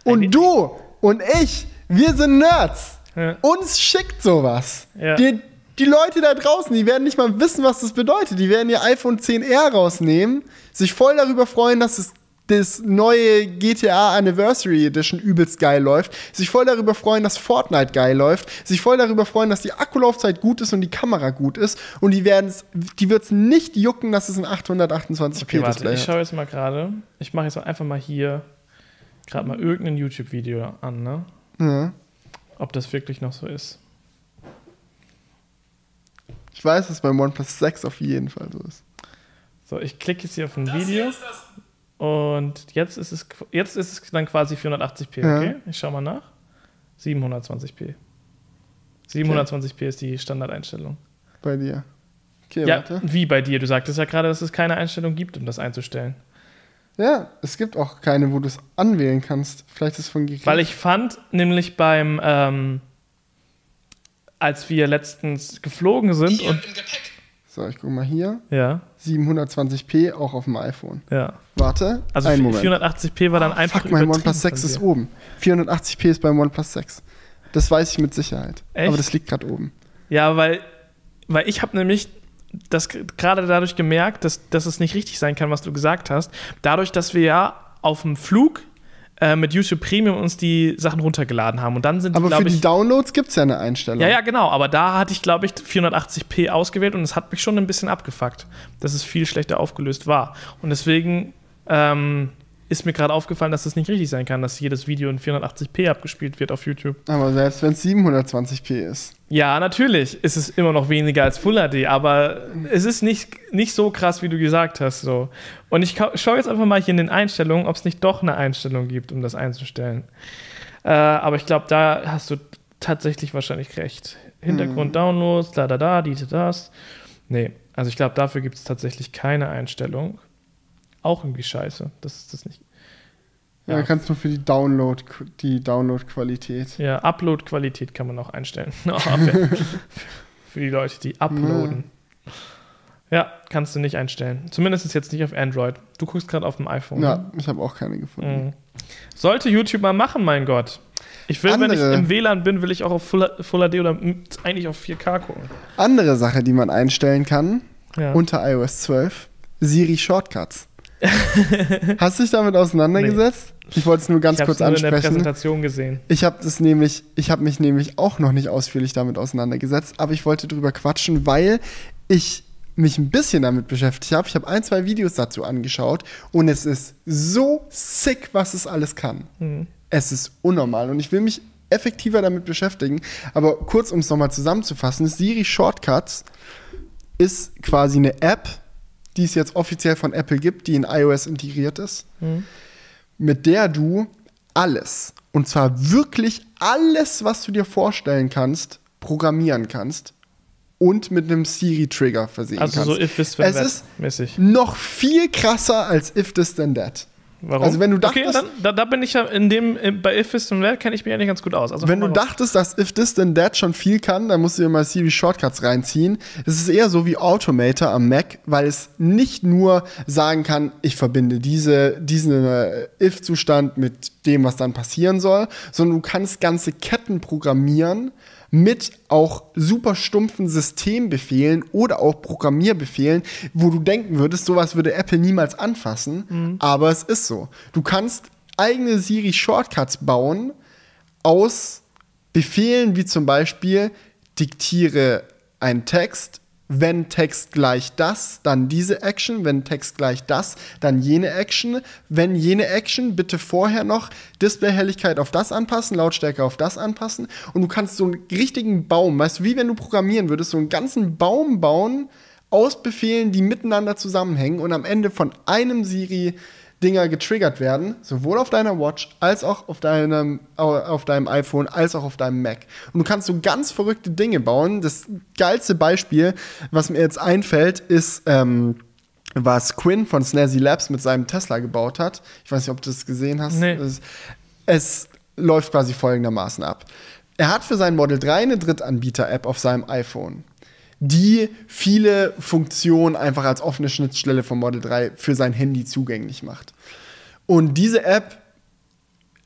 Und du und ich, wir sind Nerds. Ja. Uns schickt sowas. Ja. Die, die Leute da draußen, die werden nicht mal wissen, was das bedeutet. Die werden ihr iPhone 10R rausnehmen, sich voll darüber freuen, dass es das neue GTA Anniversary Edition übelst geil läuft, sich voll darüber freuen, dass Fortnite geil läuft, sich voll darüber freuen, dass die Akkulaufzeit gut ist und die Kamera gut ist und die werden die wird es nicht jucken, dass es ein 828p Okay, warte, Display ich schaue jetzt mal gerade. Ich mache jetzt einfach mal hier gerade mal irgendein YouTube-Video an, ne? Ja. Ob das wirklich noch so ist. Ich weiß, dass beim OnePlus 6 auf jeden Fall so ist. So, ich klicke jetzt hier auf ein Video und jetzt ist es jetzt ist es dann quasi 480p, Ja. okay? Ich schau mal nach. 720p. 720p ist die Standardeinstellung. Bei dir. Okay, Ja, warte. wie bei dir? Du sagtest ja gerade, dass es keine Einstellung gibt, um das einzustellen. Ja, es gibt auch keine, wo du es anwählen kannst. Vielleicht ist es von Gerät. Weil ich fand, nämlich beim, ähm, als wir letztens geflogen sind und. So, ich guck mal hier. Ja, 720p auch auf dem iPhone. ja. Warte, Also einen Moment. 480p war dann einfach. Fuck, mein OnePlus 6 von ist oben. 480p ist beim OnePlus 6. Das weiß ich mit Sicherheit. Echt? Aber das liegt gerade oben. Ja, weil, weil ich habe nämlich das gerade dadurch gemerkt, dass, dass es nicht richtig sein kann, was du gesagt hast. Dadurch, dass wir ja auf dem Flug äh, mit YouTube Premium uns die Sachen runtergeladen haben. Und dann sind die, Aber für glaube die ich. Downloads gibt es ja eine Einstellung. Ja, ja, genau. Aber da hatte ich, glaube ich, 480p ausgewählt und es hat mich schon ein bisschen abgefuckt, dass es viel schlechter aufgelöst war. Und deswegen ähm, ist mir gerade aufgefallen, dass das nicht richtig sein kann, dass jedes Video in 480p abgespielt wird auf YouTube. Aber selbst wenn es 720p ist. Ja, natürlich ist es immer noch weniger als Full HD, aber es ist nicht, nicht so krass, wie du gesagt hast. So. Und ich schaue jetzt einfach mal hier in den Einstellungen, ob es nicht doch eine Einstellung gibt, um das einzustellen. Äh, aber ich glaube, da hast du tatsächlich wahrscheinlich recht. Hintergrund Downloads, da, da, da, die, das. Nee, also ich glaube, dafür gibt es tatsächlich keine Einstellung. Auch irgendwie scheiße. Das ist das nicht. Ja, Ja. du kannst nur für die Download, die Download-Qualität. Ja, Upload-Qualität kann man [LAUGHS] auch einstellen. Für, die Leute, die uploaden. Ja, kannst du nicht einstellen. Zumindest jetzt nicht auf Android. Du guckst gerade auf dem iPhone. Ja, ne? ich habe auch keine gefunden. Mhm. Sollte YouTube mal machen, mein Gott. Ich will, wenn ich Andere- im WLAN bin, will ich auch auf Full, Full HD oder eigentlich auf 4K gucken. Andere Sache, die man einstellen kann, Ja. unter iOS 12, Siri Shortcuts. Hast du dich damit auseinandergesetzt? Ich wollte es nur ganz ich habe kurz nur in der ansprechen. Präsentation gesehen. Ich habe das nämlich, ich habe mich nämlich auch noch nicht ausführlich damit auseinandergesetzt, aber ich wollte drüber quatschen, weil ich mich ein bisschen damit beschäftigt habe. Ich habe ein, zwei Videos dazu angeschaut und es ist so sick, was es alles kann. Mhm. Es ist unnormal und ich will mich effektiver damit beschäftigen. Aber kurz, um es nochmal zusammenzufassen, Siri Shortcuts ist quasi eine App, die es jetzt offiziell von Apple gibt, die in iOS integriert ist Mhm. mit der du alles, und zwar wirklich alles, was du dir vorstellen kannst, programmieren kannst und mit einem Siri-Trigger versehen Also kannst. so if this when es that ist mäßig. noch viel krasser als if this then that. Warum? also wenn du okay, dachtest- dann, da, da bin ich ja in dem, bei If Is and That kenne ich mich eigentlich ganz gut aus. Also Wenn du dachtest, dass If This Then That schon viel kann, dann musst du dir mal Siri Shortcuts reinziehen. Es ist eher so wie Automator am Mac, weil es nicht nur sagen kann, ich verbinde diese, diesen äh, If-Zustand mit dem, was dann passieren soll, sondern du kannst ganze Ketten programmieren mit auch super stumpfen Systembefehlen oder auch Programmierbefehlen, wo du denken würdest, sowas würde Apple niemals anfassen, aber es ist so. Du kannst eigene Siri Shortcuts bauen, aus Befehlen wie zum Beispiel diktiere einen Text, wenn Text gleich das, dann diese Action, wenn Text gleich das, dann jene Action, wenn jene Action, bitte vorher noch Displayhelligkeit auf das anpassen, Lautstärke auf das anpassen. Und du kannst so einen richtigen Baum, weißt du, wie wenn du programmieren würdest, so einen ganzen Baum bauen aus Befehlen, die miteinander zusammenhängen und am Ende von einem Siri Dinger getriggert werden, sowohl auf deiner Watch als auch auf deinem, au- auf deinem iPhone, als auch auf deinem Mac. Und du kannst so ganz verrückte Dinge bauen. Das geilste Beispiel, was mir jetzt einfällt, ist, ähm, was Quinn von Snazzy Labs mit seinem Tesla gebaut hat. Ich weiß nicht, ob du das gesehen hast. Nee. Es, es läuft quasi folgendermaßen ab. Er hat für sein Model 3 eine Drittanbieter-App auf seinem iPhone die viele Funktionen einfach als offene Schnittstelle vom Model 3 für sein Handy zugänglich macht. Und diese App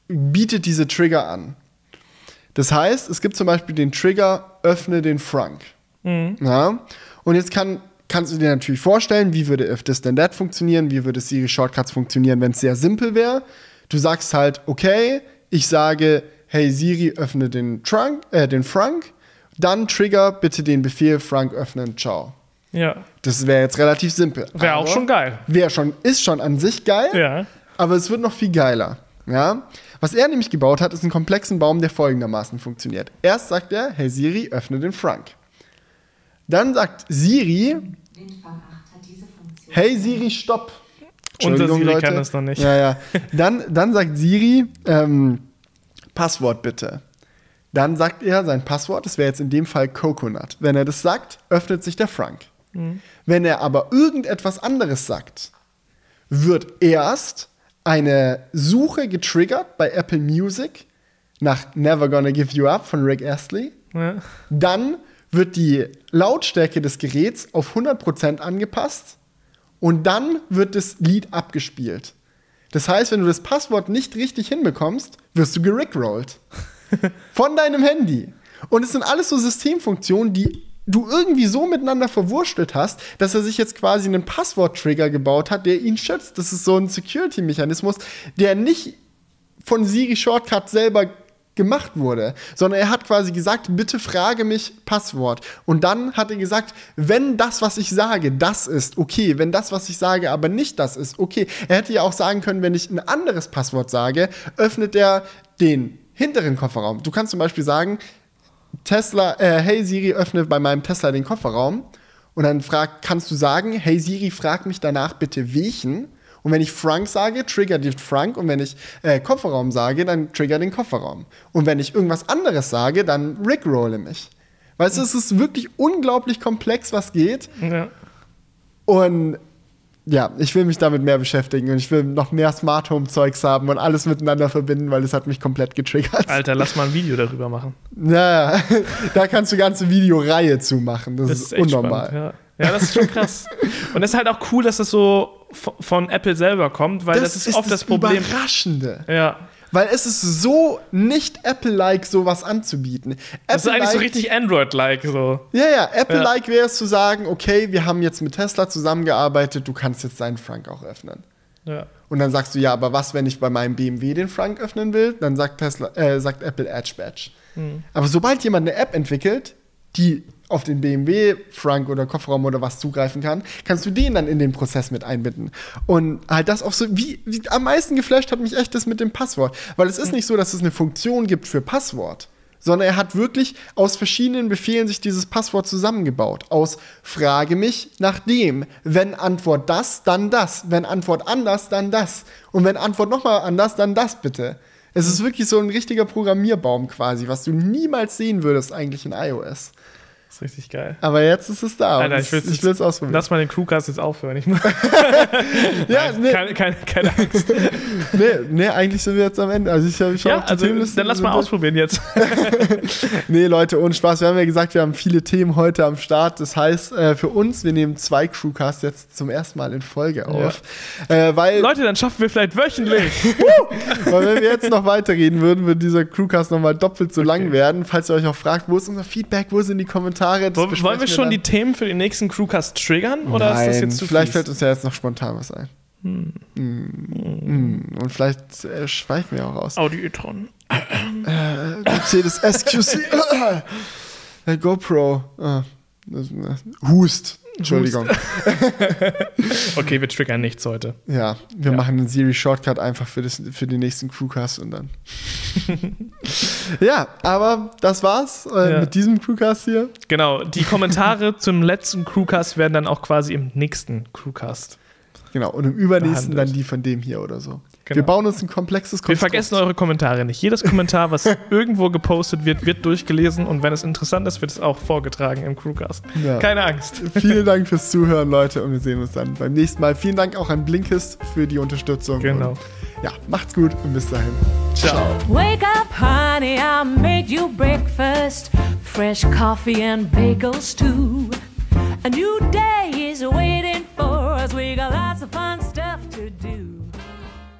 bietet diese Trigger an. Das heißt, es gibt zum Beispiel den Trigger, öffne den Frunk. Ja? Und jetzt kann kannst du dir natürlich vorstellen, wie würde If This Then That funktionieren, wie würde Siri Shortcuts funktionieren, wenn es sehr simpel wäre. Du sagst halt, okay, ich sage, hey Siri, öffne den Trunk, äh, den Frank, dann trigger bitte den Befehl Frank öffnen, ciao. Ja. Das wäre jetzt relativ simpel. Wäre auch schon geil. Wäre schon, ist schon an sich geil, Ja. aber es wird noch viel geiler. Ja? Was er nämlich gebaut hat, ist einen komplexen Baum, der folgendermaßen funktioniert. Erst sagt er, hey Siri, öffne den Frank. Dann sagt Siri, Windfang 8 hat diese Funktion. hey Siri, stopp. Unser Entschuldigung, Siri Leute. kann das noch nicht. Ja, ja. Dann, dann sagt Siri, ähm, Passwort bitte. Dann sagt er sein Passwort, das wäre jetzt in dem Fall Coconut. Wenn er das sagt, öffnet sich der Frank. Mhm. Wenn er aber irgendetwas anderes sagt, wird erst eine Suche getriggert bei Apple Music nach Never Gonna Give You Up von Rick Astley. Ja. Dann wird die Lautstärke des Geräts auf 100% angepasst und dann wird das Lied abgespielt. Das heißt, wenn du das Passwort nicht richtig hinbekommst, wirst du gerickrollt. [LAUGHS] Von deinem Handy. Und es sind alles so Systemfunktionen, die du irgendwie so miteinander verwurstelt hast, dass er sich jetzt quasi einen Passwort-Trigger gebaut hat, der ihn schützt. Das ist so ein Security-Mechanismus, der nicht von Siri Shortcut selber gemacht wurde, sondern er hat quasi gesagt, bitte frage mich Passwort. Und dann hat er gesagt, wenn das, was ich sage, das ist, okay. Wenn das, was ich sage, aber nicht das ist, okay. Er hätte ja auch sagen können, wenn ich ein anderes Passwort sage, öffnet er den hinteren Kofferraum. Du kannst zum Beispiel sagen, Tesla, äh, hey Siri, öffne bei meinem Tesla den Kofferraum. Und dann frag, kannst du sagen, hey Siri, frag mich danach bitte welchen. Und wenn ich Frank sage, trigger den Frank. Und wenn ich äh, Kofferraum sage, dann trigger den Kofferraum. Und wenn ich irgendwas anderes sage, dann rickrolle mich. Weißt du, es ist wirklich unglaublich komplex, was geht. Ja. Und ja, ich will mich damit mehr beschäftigen und ich will noch mehr Smart Home Zeugs haben und alles miteinander verbinden, weil es hat mich komplett getriggert. Alter, lass mal ein Video darüber machen. Ja, [LAUGHS] da kannst du ganze Videoreihe zu machen. Das, Das ist, ist echt unnormal. spannend. Ja. ja, das ist schon krass. Und es ist halt auch cool, dass das so von Apple selber kommt, weil das, ist oft das, Problem. Überraschende. Ja. Weil es ist so nicht Apple-like, sowas anzubieten. Das ist eigentlich so richtig Android-like. So. Ja, ja, Apple-like wäre es zu sagen, okay, wir haben jetzt mit Tesla zusammengearbeitet, du kannst jetzt deinen Frank auch öffnen. Ja. Und dann sagst du, ja, aber was, wenn ich bei meinem BMW den Frank öffnen will? Dann sagt, Tesla, äh, sagt Apple Edge Badge. Hm. Aber sobald jemand eine App entwickelt, die auf den BMW Frank oder Kofferraum oder was zugreifen kann, kannst du den dann in den Prozess mit einbinden. Und halt das auch so, wie, wie am meisten geflasht hat mich echt das mit dem Passwort. Weil es ist Hm. nicht so, dass es eine Funktion gibt für Passwort, sondern er hat wirklich aus verschiedenen Befehlen sich dieses Passwort zusammengebaut. Aus Frage mich nach dem. Wenn Antwort das, dann das. Wenn Antwort anders, dann das. Und wenn Antwort nochmal anders, dann das bitte. Es ist wirklich so ein richtiger Programmierbaum quasi, was du niemals sehen würdest eigentlich in iOS. Das ist richtig geil. Aber jetzt ist es da. Alter, ich will will's ausprobieren. Lass mal den Crewcast jetzt aufhören. Ich [LAUGHS] ja, nee, keine, keine, keine Angst. [LAUGHS] nee, nee, eigentlich sind wir jetzt am Ende. Also ich habe schon Ja, also Themenliste dann lass mal ausprobieren jetzt. [LAUGHS] Nee, Leute, ohne Spaß. Wir haben ja gesagt, wir haben viele Themen heute am Start. Das heißt, äh, für uns, wir nehmen zwei Crewcasts jetzt zum ersten Mal in Folge auf. Äh, weil, Leute, dann schaffen wir vielleicht wöchentlich. weil wenn wir jetzt noch weiterreden würden, würde dieser Crewcast nochmal doppelt so lang werden. Falls ihr euch auch fragt, wo ist unser Feedback, wo sind die Kommentare? Das Wollen besprechen wir schon die dann. Themen für den nächsten Crewcast triggern? Oder Nein, ist das jetzt zu vielleicht fällt uns ja jetzt noch spontan was ein. Mm. Mm. Und vielleicht äh, schweifen wir auch aus. Audi e-tron. Mercedes SQC. Der [LAUGHS] GoPro. Das, äh, Hust. Entschuldigung. [LAUGHS] Okay, wir triggern nichts heute. Ja, wir Ja. machen einen Siri Shortcut einfach für, das, für den nächsten Crewcast und dann. [LAUGHS] ja, aber das war's äh, Ja. mit diesem Crewcast hier. Genau, die Kommentare [LAUGHS] zum letzten Crewcast werden dann auch quasi im nächsten Crewcast. Genau, und im übernächsten Behandelt. dann die von dem hier oder so. Genau. Wir bauen uns ein komplexes Wir Konstrukt. vergessen eure Kommentare nicht. Jedes Kommentar, was [LAUGHS] irgendwo gepostet wird, wird durchgelesen und wenn es interessant ist, wird es auch vorgetragen im Crewcast. Ja. Keine Angst. Vielen Dank fürs [LAUGHS] Zuhören, Leute, und wir sehen uns dann beim nächsten Mal. Vielen Dank auch an Blinkist für die Unterstützung. Genau. Und, ja, macht's gut und bis dahin. Ciao. Wake up, honey, I made you breakfast. Fresh coffee and bagels, too. A new day is waiting for us. We got lots of fun stuff to do.